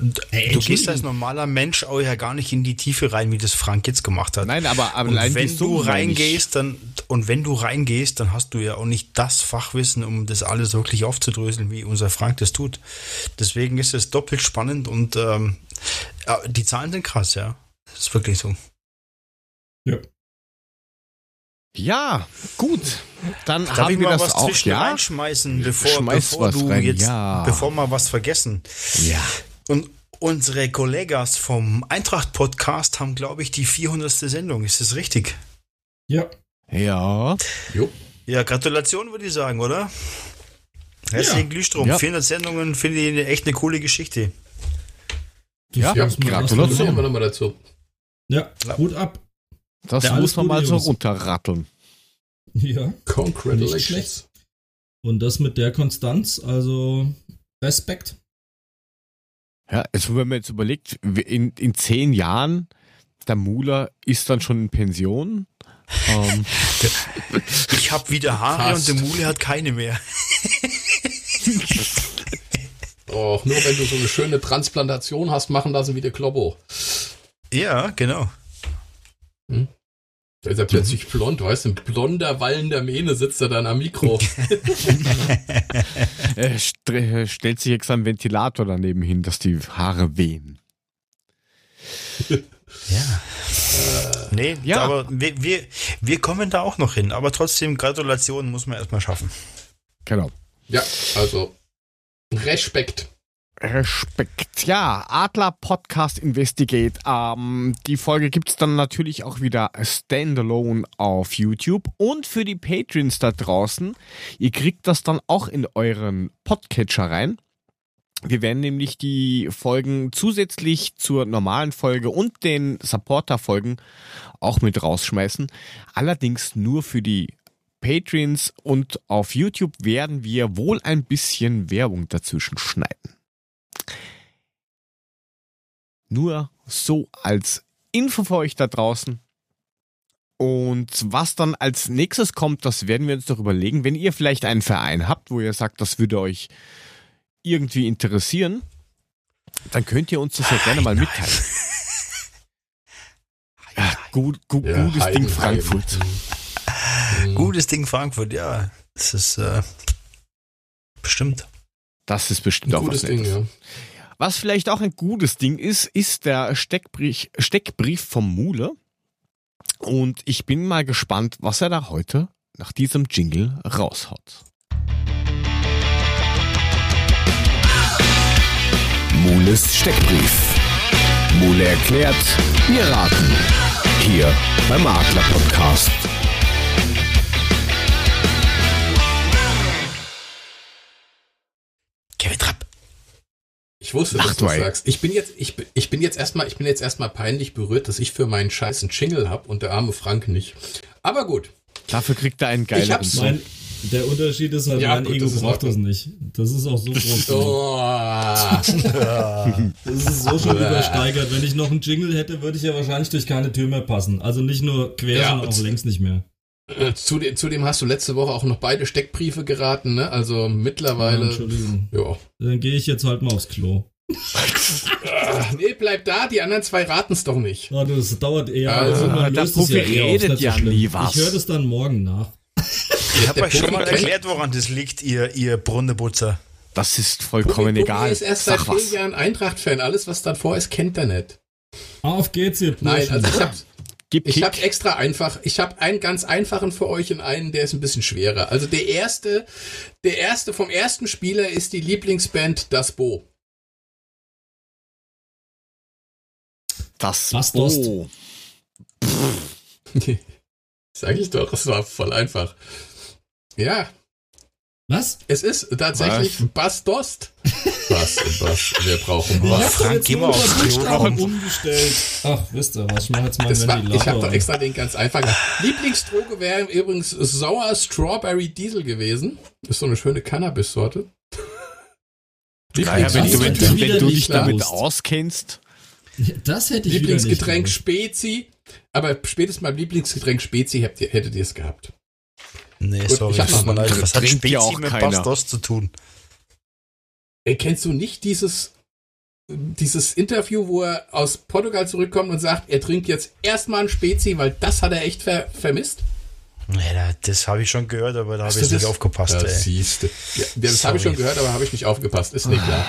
Und Hey, du gehst als normaler Mensch auch ja gar nicht in die Tiefe rein, wie das Frank jetzt gemacht hat. Nein, aber und allein die wenn du reingehst, dann und wenn du reingehst, dann hast du ja auch nicht das Fachwissen, um das alles wirklich aufzudröseln, wie unser Frank das tut. Deswegen ist es doppelt spannend und ähm, die Zahlen sind krass, ja. Das ist wirklich so. Ja. Ja, gut. Dann Darf haben ich wir mal das was auch, zwischen ja? reinschmeißen, bevor, Schmeiß bevor was du rein, jetzt, ja. bevor wir was vergessen. Ja. Und unsere Kollegas vom Eintracht-Podcast haben, glaube ich, die 400. Sendung. Ist das richtig? Ja. Ja. Jo. Ja, Gratulation würde ich sagen, oder? Herzlichen Glühstrom. Ja. 400 Sendungen finde ich echt eine coole Geschichte. Ja, Das muss man Gratulation. erst mal dazu. Ja, Ja. Hut ab. Das Ja, muss man mal so runterratteln. Ja. Nicht Congratulations. schlecht. Und das mit der Konstanz, also Respekt. Ja, also wenn man jetzt überlegt, in, in zehn Jahren, der Muller ist dann schon in Pension. Ähm, [laughs] Ich habe wieder Haare Fast. und der Mule hat keine mehr. [laughs] Och, nur wenn du so eine schöne Transplantation hast machen lassen wie der Klobbo. Ja, genau. Da ist er plötzlich blond, weißt du, ein blonder, wallender Mähne sitzt er dann am Mikro. [laughs] er st äh, stellt sich extra einen Ventilator daneben hin, dass die Haare wehen. Ja. Nee, Ja. aber wir, wir, wir kommen da auch noch hin. Aber trotzdem, Gratulation muss man erstmal schaffen. Genau. ja, also Respekt. Respekt. Ja, Adler Podcast Investigate. Ähm, die Folge gibt's dann natürlich auch wieder standalone auf YouTube. Und für die Patrons da draußen, ihr kriegt das dann auch in euren Podcatcher rein. Wir werden nämlich die Folgen zusätzlich zur normalen Folge und den Supporter-Folgen auch mit rausschmeißen. Allerdings nur für die Patreons und auf YouTube werden wir wohl ein bisschen Werbung dazwischen schneiden. Nur so als Info für euch da draußen. Und was dann als nächstes kommt, das werden wir uns doch überlegen. Wenn ihr vielleicht einen Verein habt, wo ihr sagt, das würde euch irgendwie interessieren, dann könnt ihr uns das ja gerne mal mitteilen. Ja, gut, gut, Ja, gutes Ding. Frankfurt. Gutes Ding Frankfurt, ja. Das ist äh, bestimmt. Das ist bestimmt Ein auch gutes was Ding, Nettes. ja. Was vielleicht auch ein gutes Ding ist, ist der Steckbrief, Steckbrief vom Mule. Und ich bin mal gespannt, was er da heute nach diesem Jingle raushaut. Mules Steckbrief. Mule erklärt, wir raten. Hier beim Makler Podcast. Kevin Trapp. Ich wusste, Ach, dass du sagst. Ich bin jetzt, ich, bin- ich bin jetzt erstmal, ich bin jetzt erstmal peinlich berührt, dass ich für meinen Scheiß einen Jingle hab und der arme Frank nicht. Aber gut. Dafür kriegt er einen Ich geileren hab's-. Mein, der Unterschied ist halt, Ja, mein gut, Ego das braucht das nicht. Das ist auch so groß. Oh. [laughs] Das ist so schon [laughs] übersteigert. Wenn ich noch einen Jingle hätte, würde ich ja wahrscheinlich durch keine Tür mehr passen. Also nicht nur quer, Ja, sondern auch und- längs nicht mehr. Äh, Zudem, zudem hast du letzte Woche auch noch beide Steckbriefe geraten, ne? Also Ja, mittlerweile. Entschuldigung. Ja. Dann gehe ich jetzt halt mal aufs Klo. [laughs] Nee, bleib da, die anderen zwei raten's doch nicht. Ah, das dauert eher. Also, man der löst es Profi auf, redet ja schlimm. nie was. Ich höre das dann morgen nach. [laughs] Ich habe euch schon mal erklärt, woran das liegt, ihr, ihr Brunnenputzer. Das ist vollkommen Pupi egal. ist erst seit Sag vielen was. Jahren Eintracht-Fan. Alles, was davor ist, kennt er nicht. Auf geht's, ihr Nein, Burschen. also ich hab, Gib ich Kick. hab extra einfach, ich habe einen ganz einfachen für euch und einen, der ist ein bisschen schwerer. Also der erste, der erste vom ersten Spieler ist die Lieblingsband Das Bo. das Was, Dost? Oh. [laughs] Sag ich doch, es war voll einfach. Ja, Was? es ist tatsächlich Bass Dost. Bass, Bass, wir brauchen Boah, Bass. Frank, geh mal aufs Klo. Buchstaben umgestellt. Ach, wisst ihr was? Ich mach jetzt mal Das war, ich habe doch extra den ganz einfachen. Lieblingsdroge wäre übrigens Sauer Strawberry Diesel gewesen. Ist so eine schöne Cannabis-Sorte. Naja, wenn, du, wenn, ich wieder wenn du nicht dich damit gewusst. auskennst, Das hätte ich Lieblingsgetränk Spezi. Aber spätestens beim Lieblingsgetränk Spezi hättet ihr, hättet ihr es gehabt. Nee, Gut, sorry, ich hab tut noch mal- leid. Was hat Spezi auch mit keiner. Bastos zu tun? Ey, kennst du nicht dieses, dieses Interview, wo er aus Portugal zurückkommt und sagt, er trinkt jetzt erstmal ein Spezi, weil das hat er echt ver vermisst? Da- das habe ich schon gehört, aber da habe ich nicht aufgepasst. Ja, siehst. Ja, das habe ich schon gehört, aber habe ich nicht aufgepasst. Ist nicht klar.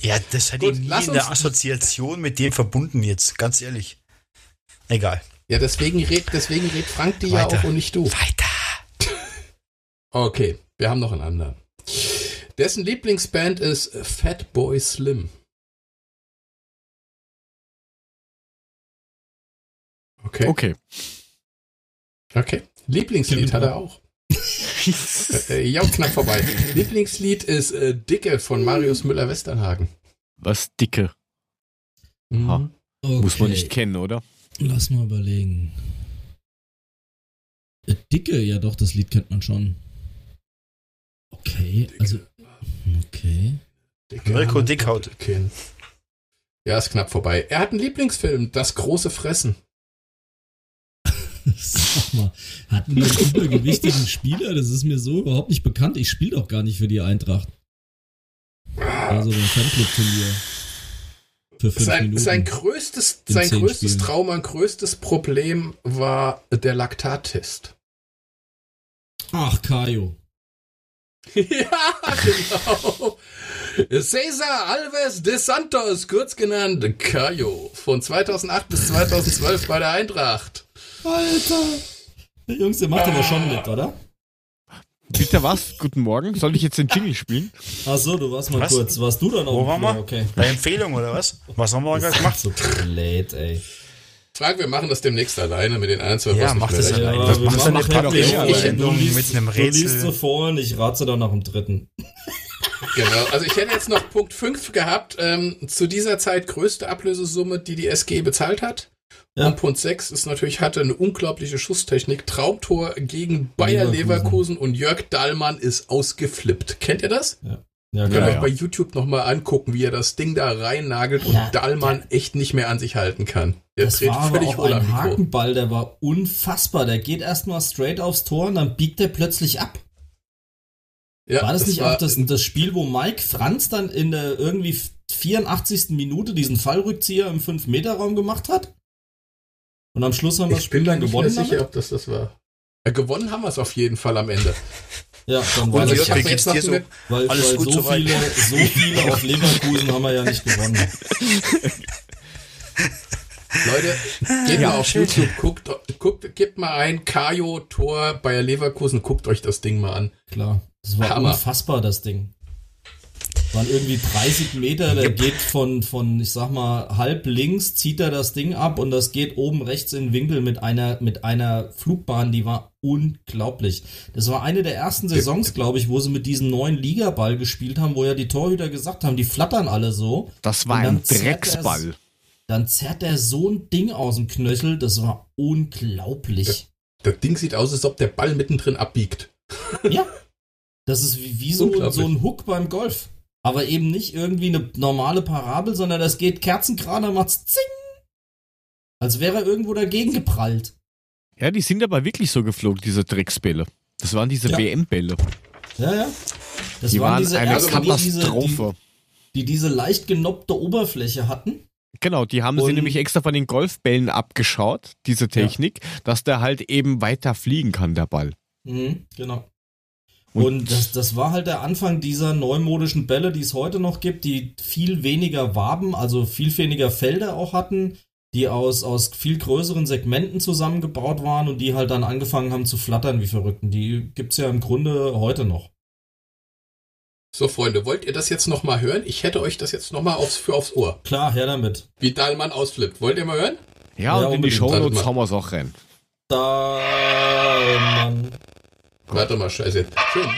Ja, das hätte Gut, ich nie in der Assoziation mit dem verbunden jetzt, ganz ehrlich. Egal. Ja, deswegen red, deswegen red Frank die ja Weiter. auch und nicht du. Weiter. [laughs] Okay, wir haben noch einen anderen. Dessen Lieblingsband ist Fatboy Slim. Okay, okay. okay. Lieblingslied hat er auch. [laughs] Äh, ja, knapp vorbei. Lieblingslied ist äh, Dicke von Marius Müller-Westernhagen. Was dicke. Mhm. Ha. Okay. Muss man nicht kennen, oder? Lass mal überlegen. Äh, Dicke, ja doch, das Lied kennt man schon. Okay, also. Okay. Dicke Mirko Dickhaut. Ja, ist knapp vorbei. Er hat einen Lieblingsfilm, Das große Fressen. [laughs] Sag mal, hatten wir einen übergewichtigen Spieler? Das ist mir so überhaupt nicht bekannt. Ich spiele doch gar nicht für die Eintracht. Also beim Fanclub-Turnier. Für fünf Sein, Minuten. sein größtes, In sein größtes Spielen. Trauma, größtes Problem war der Laktattest. Ach, Kajo. [laughs] ja, genau. Cesar Alves de Santos, kurz genannt Cayo, von 2008 bis 2012 bei der Eintracht. Alter. Der Jungs, der macht aber schon mit, oder? Bitte was? Guten Morgen. Soll ich jetzt den Jingle spielen? Ach so, du warst mal Was? kurz. Warst du dann Wo auf waren dem wir? Okay. Bei Empfehlung oder was? Was haben wir gerade gemacht? So blöd, ey. Frank, wir machen das demnächst alleine mit den ein, zwei Ja, mach das schneller. allein. Ja, das doch wirklich eh allein. Sendung mit einem Du liest Rätsel? so vor und ich rate dann nach dem dritten. Genau, also ich hätte jetzt noch Punkt 5 gehabt, ähm, zu dieser Zeit größte Ablösesumme, die die SG bezahlt hat. Ja. Und Punkt 6 ist natürlich, hatte eine unglaubliche Schusstechnik. Traumtor gegen Bayer Leverkusen. Leverkusen, und Jörg Dahlmann ist ausgeflippt. Kennt ihr das? Ja, Könnt ihr genau. euch bei YouTube nochmal angucken, wie er das Ding da reinnagelt und Ja. Dahlmann echt nicht mehr an sich halten kann. Der Das dreht war aber völlig auch hohl am ein Mikro. Hakenball, der war unfassbar. Der geht erstmal straight aufs Tor und dann biegt er plötzlich ab. Ja, War das, nicht war- auch das, das Spiel, wo Mike Franz dann in der irgendwie 84. Minute diesen Fallrückzieher im 5-Meter-Raum gemacht hat? Und am Schluss haben wir das Ich bin Spiel da dann nicht mehr gewonnen sicher, damit? ob das das war. Ja, gewonnen haben wir es auf jeden Fall am Ende. [laughs] Ja, dann Jörg, ich hab wie mir geht's jetzt noch so? eine- weil, alles weil gut so, soweit? viele, so viele auf Leverkusen haben wir ja nicht gewonnen. [laughs] Leute, geht Ja, mal auf schön. YouTube, guckt, guckt, gebt mal ein Kajo Tor Bayer Leverkusen, guckt euch das Ding mal an. Klar, das war Hammer. unfassbar, das Ding. Waren irgendwie 30 Meter, der geht von, von, ich sag mal, halb links, zieht er das Ding ab und das geht oben rechts in den Winkel mit einer, mit einer Flugbahn, die war unglaublich. Das war eine der ersten Saisons, glaube ich, wo sie mit diesem neuen Ligaball gespielt haben, wo ja die Torhüter gesagt haben, die flattern alle so. Das war ein zerrt Drecksball. Dann zerrt er so ein Ding aus dem Knöchel, das war unglaublich. Das Ding sieht aus, als ob der Ball mittendrin abbiegt. Ja. Das ist wie, wie so, so ein Hook beim Golf. Aber eben nicht irgendwie eine normale Parabel, sondern das geht kerzengerade, macht's zing. Als wäre er irgendwo dagegen geprallt. Ja, die sind aber wirklich so geflogen, diese Drecksbälle. Das waren diese Ja. WM-Bälle. Ja, ja. Das Die waren diese eine ersten, die diese, Katastrophe. die, die diese leicht genoppte Oberfläche hatten. Genau, die haben sie Und- nämlich extra von den Golfbällen abgeschaut, diese Technik, dass der halt eben weiter fliegen kann, der Ball. Mhm, genau. Und- Und das, das war halt der Anfang dieser neumodischen Bälle, die es heute noch gibt, die viel weniger Waben, also viel weniger Felder auch hatten, die aus, aus viel größeren Segmenten zusammengebaut waren und die halt dann angefangen haben zu flattern wie Verrückten. Die gibt's ja im Grunde heute noch. So, Freunde, wollt ihr das jetzt nochmal hören? Ich hätte euch das jetzt nochmal aufs, für aufs Ohr. Klar, her damit. Wie Dahlmann ausflippt. Wollt ihr mal hören? Ja, Ja, und in die. Shownotes Warte mal. hauen wir es auch rein. Da, Mann. Warte mal, scheiße. Schön.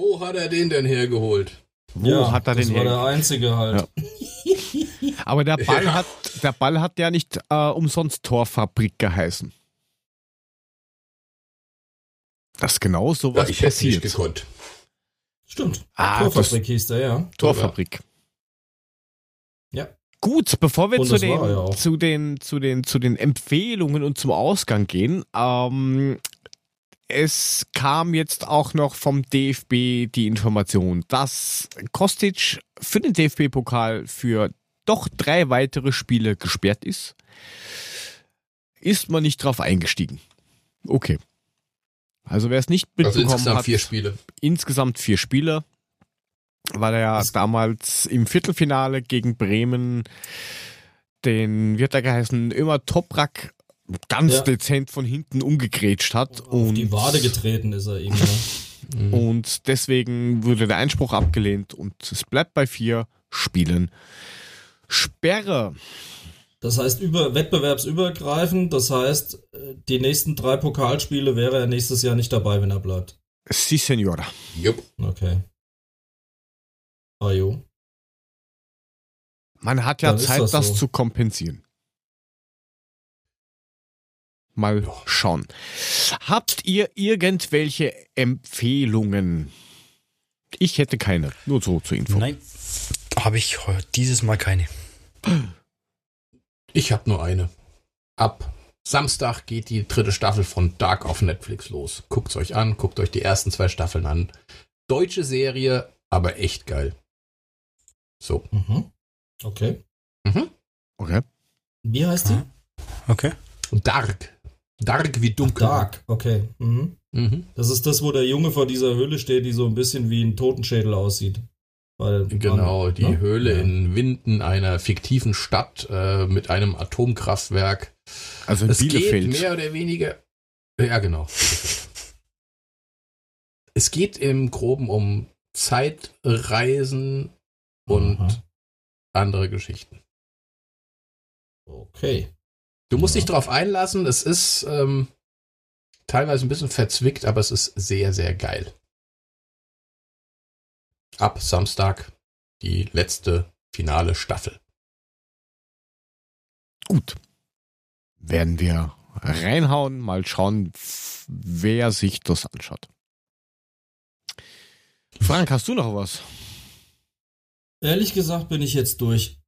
Wo hat er den denn hergeholt? Wo ja, hat er das den war der einzige halt. Aber der Ball Ja. hat, der Ball hat ja nicht äh, umsonst Torfabrik geheißen. Dass genau Ja, sowas ich hätte nicht passiert. gekonnt. Stimmt. Ah, das, Torfabrik hieß der, ja. Torfabrik. Ja. Gut, bevor wir zu das den, ja zu, den, zu, den, zu den Empfehlungen und zum Ausgang gehen, ähm, es kam jetzt auch noch vom DFB die Information, dass Kostic für den DFB-Pokal für doch drei weitere Spiele gesperrt ist. Ist man nicht drauf eingestiegen. Okay. Also wer es nicht Also mitbekommen insgesamt hat, vier Spiele. insgesamt vier Spiele. War er ja damals im Viertelfinale gegen Bremen den, wird er geheißen, immer Toprak ganz Ja. dezent von hinten umgegrätscht hat. Auf und, die Wade getreten ist er irgendwann. Mhm. [laughs] und deswegen wurde der Einspruch abgelehnt und es bleibt bei vier Spielen. Sperre. Das heißt, über, wettbewerbsübergreifend, das heißt, äh, die nächsten drei Pokalspiele wäre er nächstes Jahr nicht dabei, wenn er bleibt. Si, Senora. Jupp. Okay. Ah, jo. Man hat ja Dann Zeit, das, das so. zu kompensieren. Mal schauen. Habt ihr irgendwelche Empfehlungen? Ich hätte keine. Nur so zur Info. Nein, habe ich dieses Mal keine. Ich habe nur eine. Ab Samstag geht die dritte Staffel von Dark auf Netflix los. Guckt's euch an, guckt euch die ersten zwei Staffeln an. Deutsche Serie, aber echt geil. So. Mhm. Okay. Mhm. Okay. Wie heißt die? Okay. Dark. Dark wie dunkel. Dark. Okay. Mhm. Mhm. Das ist das, wo der Junge vor dieser Höhle steht, die so ein bisschen wie ein Totenschädel aussieht. Weil, Genau, die ne? Höhle Ja. in Winden, einer fiktiven Stadt äh, mit einem Atomkraftwerk. Also in Es Bielefeld. geht mehr oder weniger. Ja, genau. es geht im Groben um Zeitreisen und Aha. andere Geschichten. Okay. Du musst Ja. dich darauf einlassen. Es ist ähm, teilweise ein bisschen verzwickt, aber es ist sehr, sehr geil. Ab Samstag die letzte finale Staffel. Gut. Werden wir reinhauen, mal schauen, wer sich das anschaut. Frank, hast du noch was? Ehrlich gesagt bin ich jetzt durch.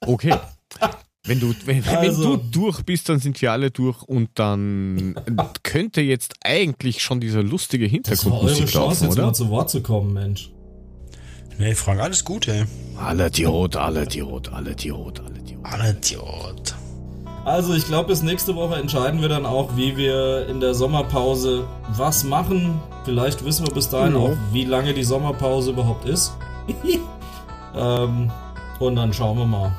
Okay. [laughs] Wenn du, wenn, wenn Also. du durch bist, dann sind wir alle durch und dann könnte jetzt eigentlich schon diese lustige Das war eure Hintergrundmusik Chance, laufen, jetzt oder? mal zu Wort zu kommen, Mensch. Nee, Frank, alles Gute. Alle die Rot, alle die Rot, alle die Rot, alle die Rot. Alle Idiot. Also ich glaube, bis nächste Woche entscheiden wir dann auch, wie wir in der Sommerpause was machen. Vielleicht wissen wir bis dahin Ja. auch, wie lange die Sommerpause überhaupt ist. [laughs] ähm, und dann schauen wir mal,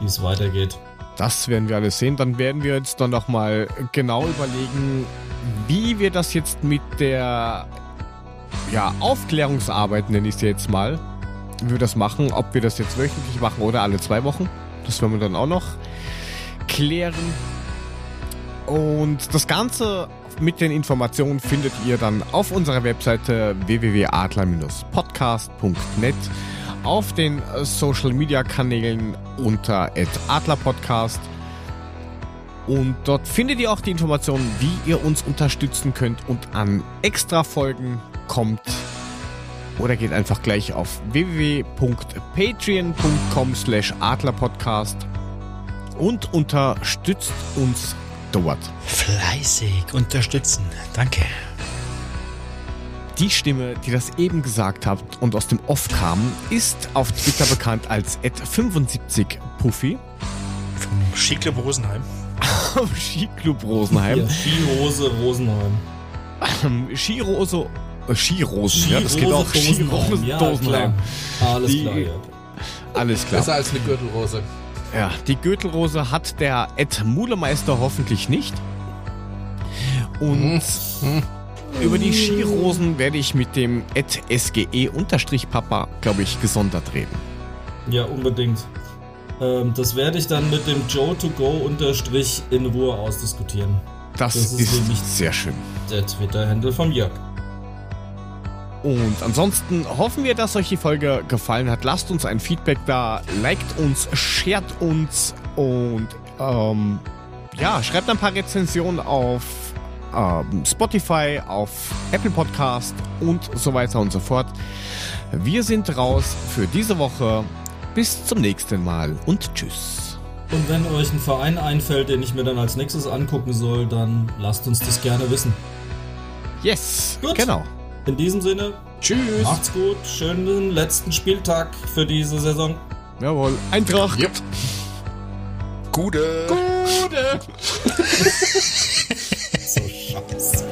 wie es weitergeht. Das werden wir alles sehen. Dann werden wir jetzt dann nochmal genau überlegen, wie wir das jetzt mit der ja, Aufklärungsarbeit, nenne ich es jetzt mal, wie wir das machen, ob wir das jetzt wöchentlich machen oder alle zwei Wochen. Das werden wir dann auch noch klären. Und das Ganze mit den Informationen findet ihr dann auf unserer Webseite www.adler-podcast.net, auf den äh, Social Media Kanälen unter @adlerpodcast und dort findet ihr auch die Informationen, wie ihr uns unterstützen könnt und an extra Folgen kommt. Oder geht einfach gleich auf www.patreon.com slash adlerpodcast und unterstützt uns dort. Fleißig unterstützen. Danke. Die Stimme, die das eben gesagt habt und aus dem Off kam, ist auf Twitter bekannt als @75puffy Vom Skiclub Rosenheim. vom [laughs] Skiclub Rosenheim. Ja, Skihose Rosenheim. Ähm, Skirose, äh, Skirosen, ja, das geht auch. Skirose Ja, Dosenheim. klar. Alles Die- klar, ja. Alles klar. Besser als eine Gürtelrose. Ja, die Gürtelrose hat der Ed Mulemeister hoffentlich nicht. Und Hm. Über die Skirosen werde ich mit dem SGE-Papa, glaube ich, gesondert reden. Ja, unbedingt. Ähm, das werde ich dann mit dem Joe to go unterstrich in Ruhe ausdiskutieren. Das, Das ist ist, nämlich- sehr schön. Der Twitter-Handle vom Jörg. Und ansonsten hoffen wir, dass euch die Folge gefallen hat. Lasst uns ein Feedback da, liked uns, shared uns und ähm, ja, schreibt ein paar Rezensionen auf ähm, Spotify, auf Apple Podcast und so weiter und so fort. Wir sind raus für diese Woche. Bis zum nächsten Mal und tschüss. Und wenn euch ein Verein einfällt, den ich mir dann als nächstes angucken soll, dann lasst uns das gerne wissen. Yes, Gut. genau. In diesem Sinne, Tschüss. macht's gut, schönen letzten Spieltag für diese Saison. Jawohl, Eintracht. Yep. Gute. Gute. [laughs] happens.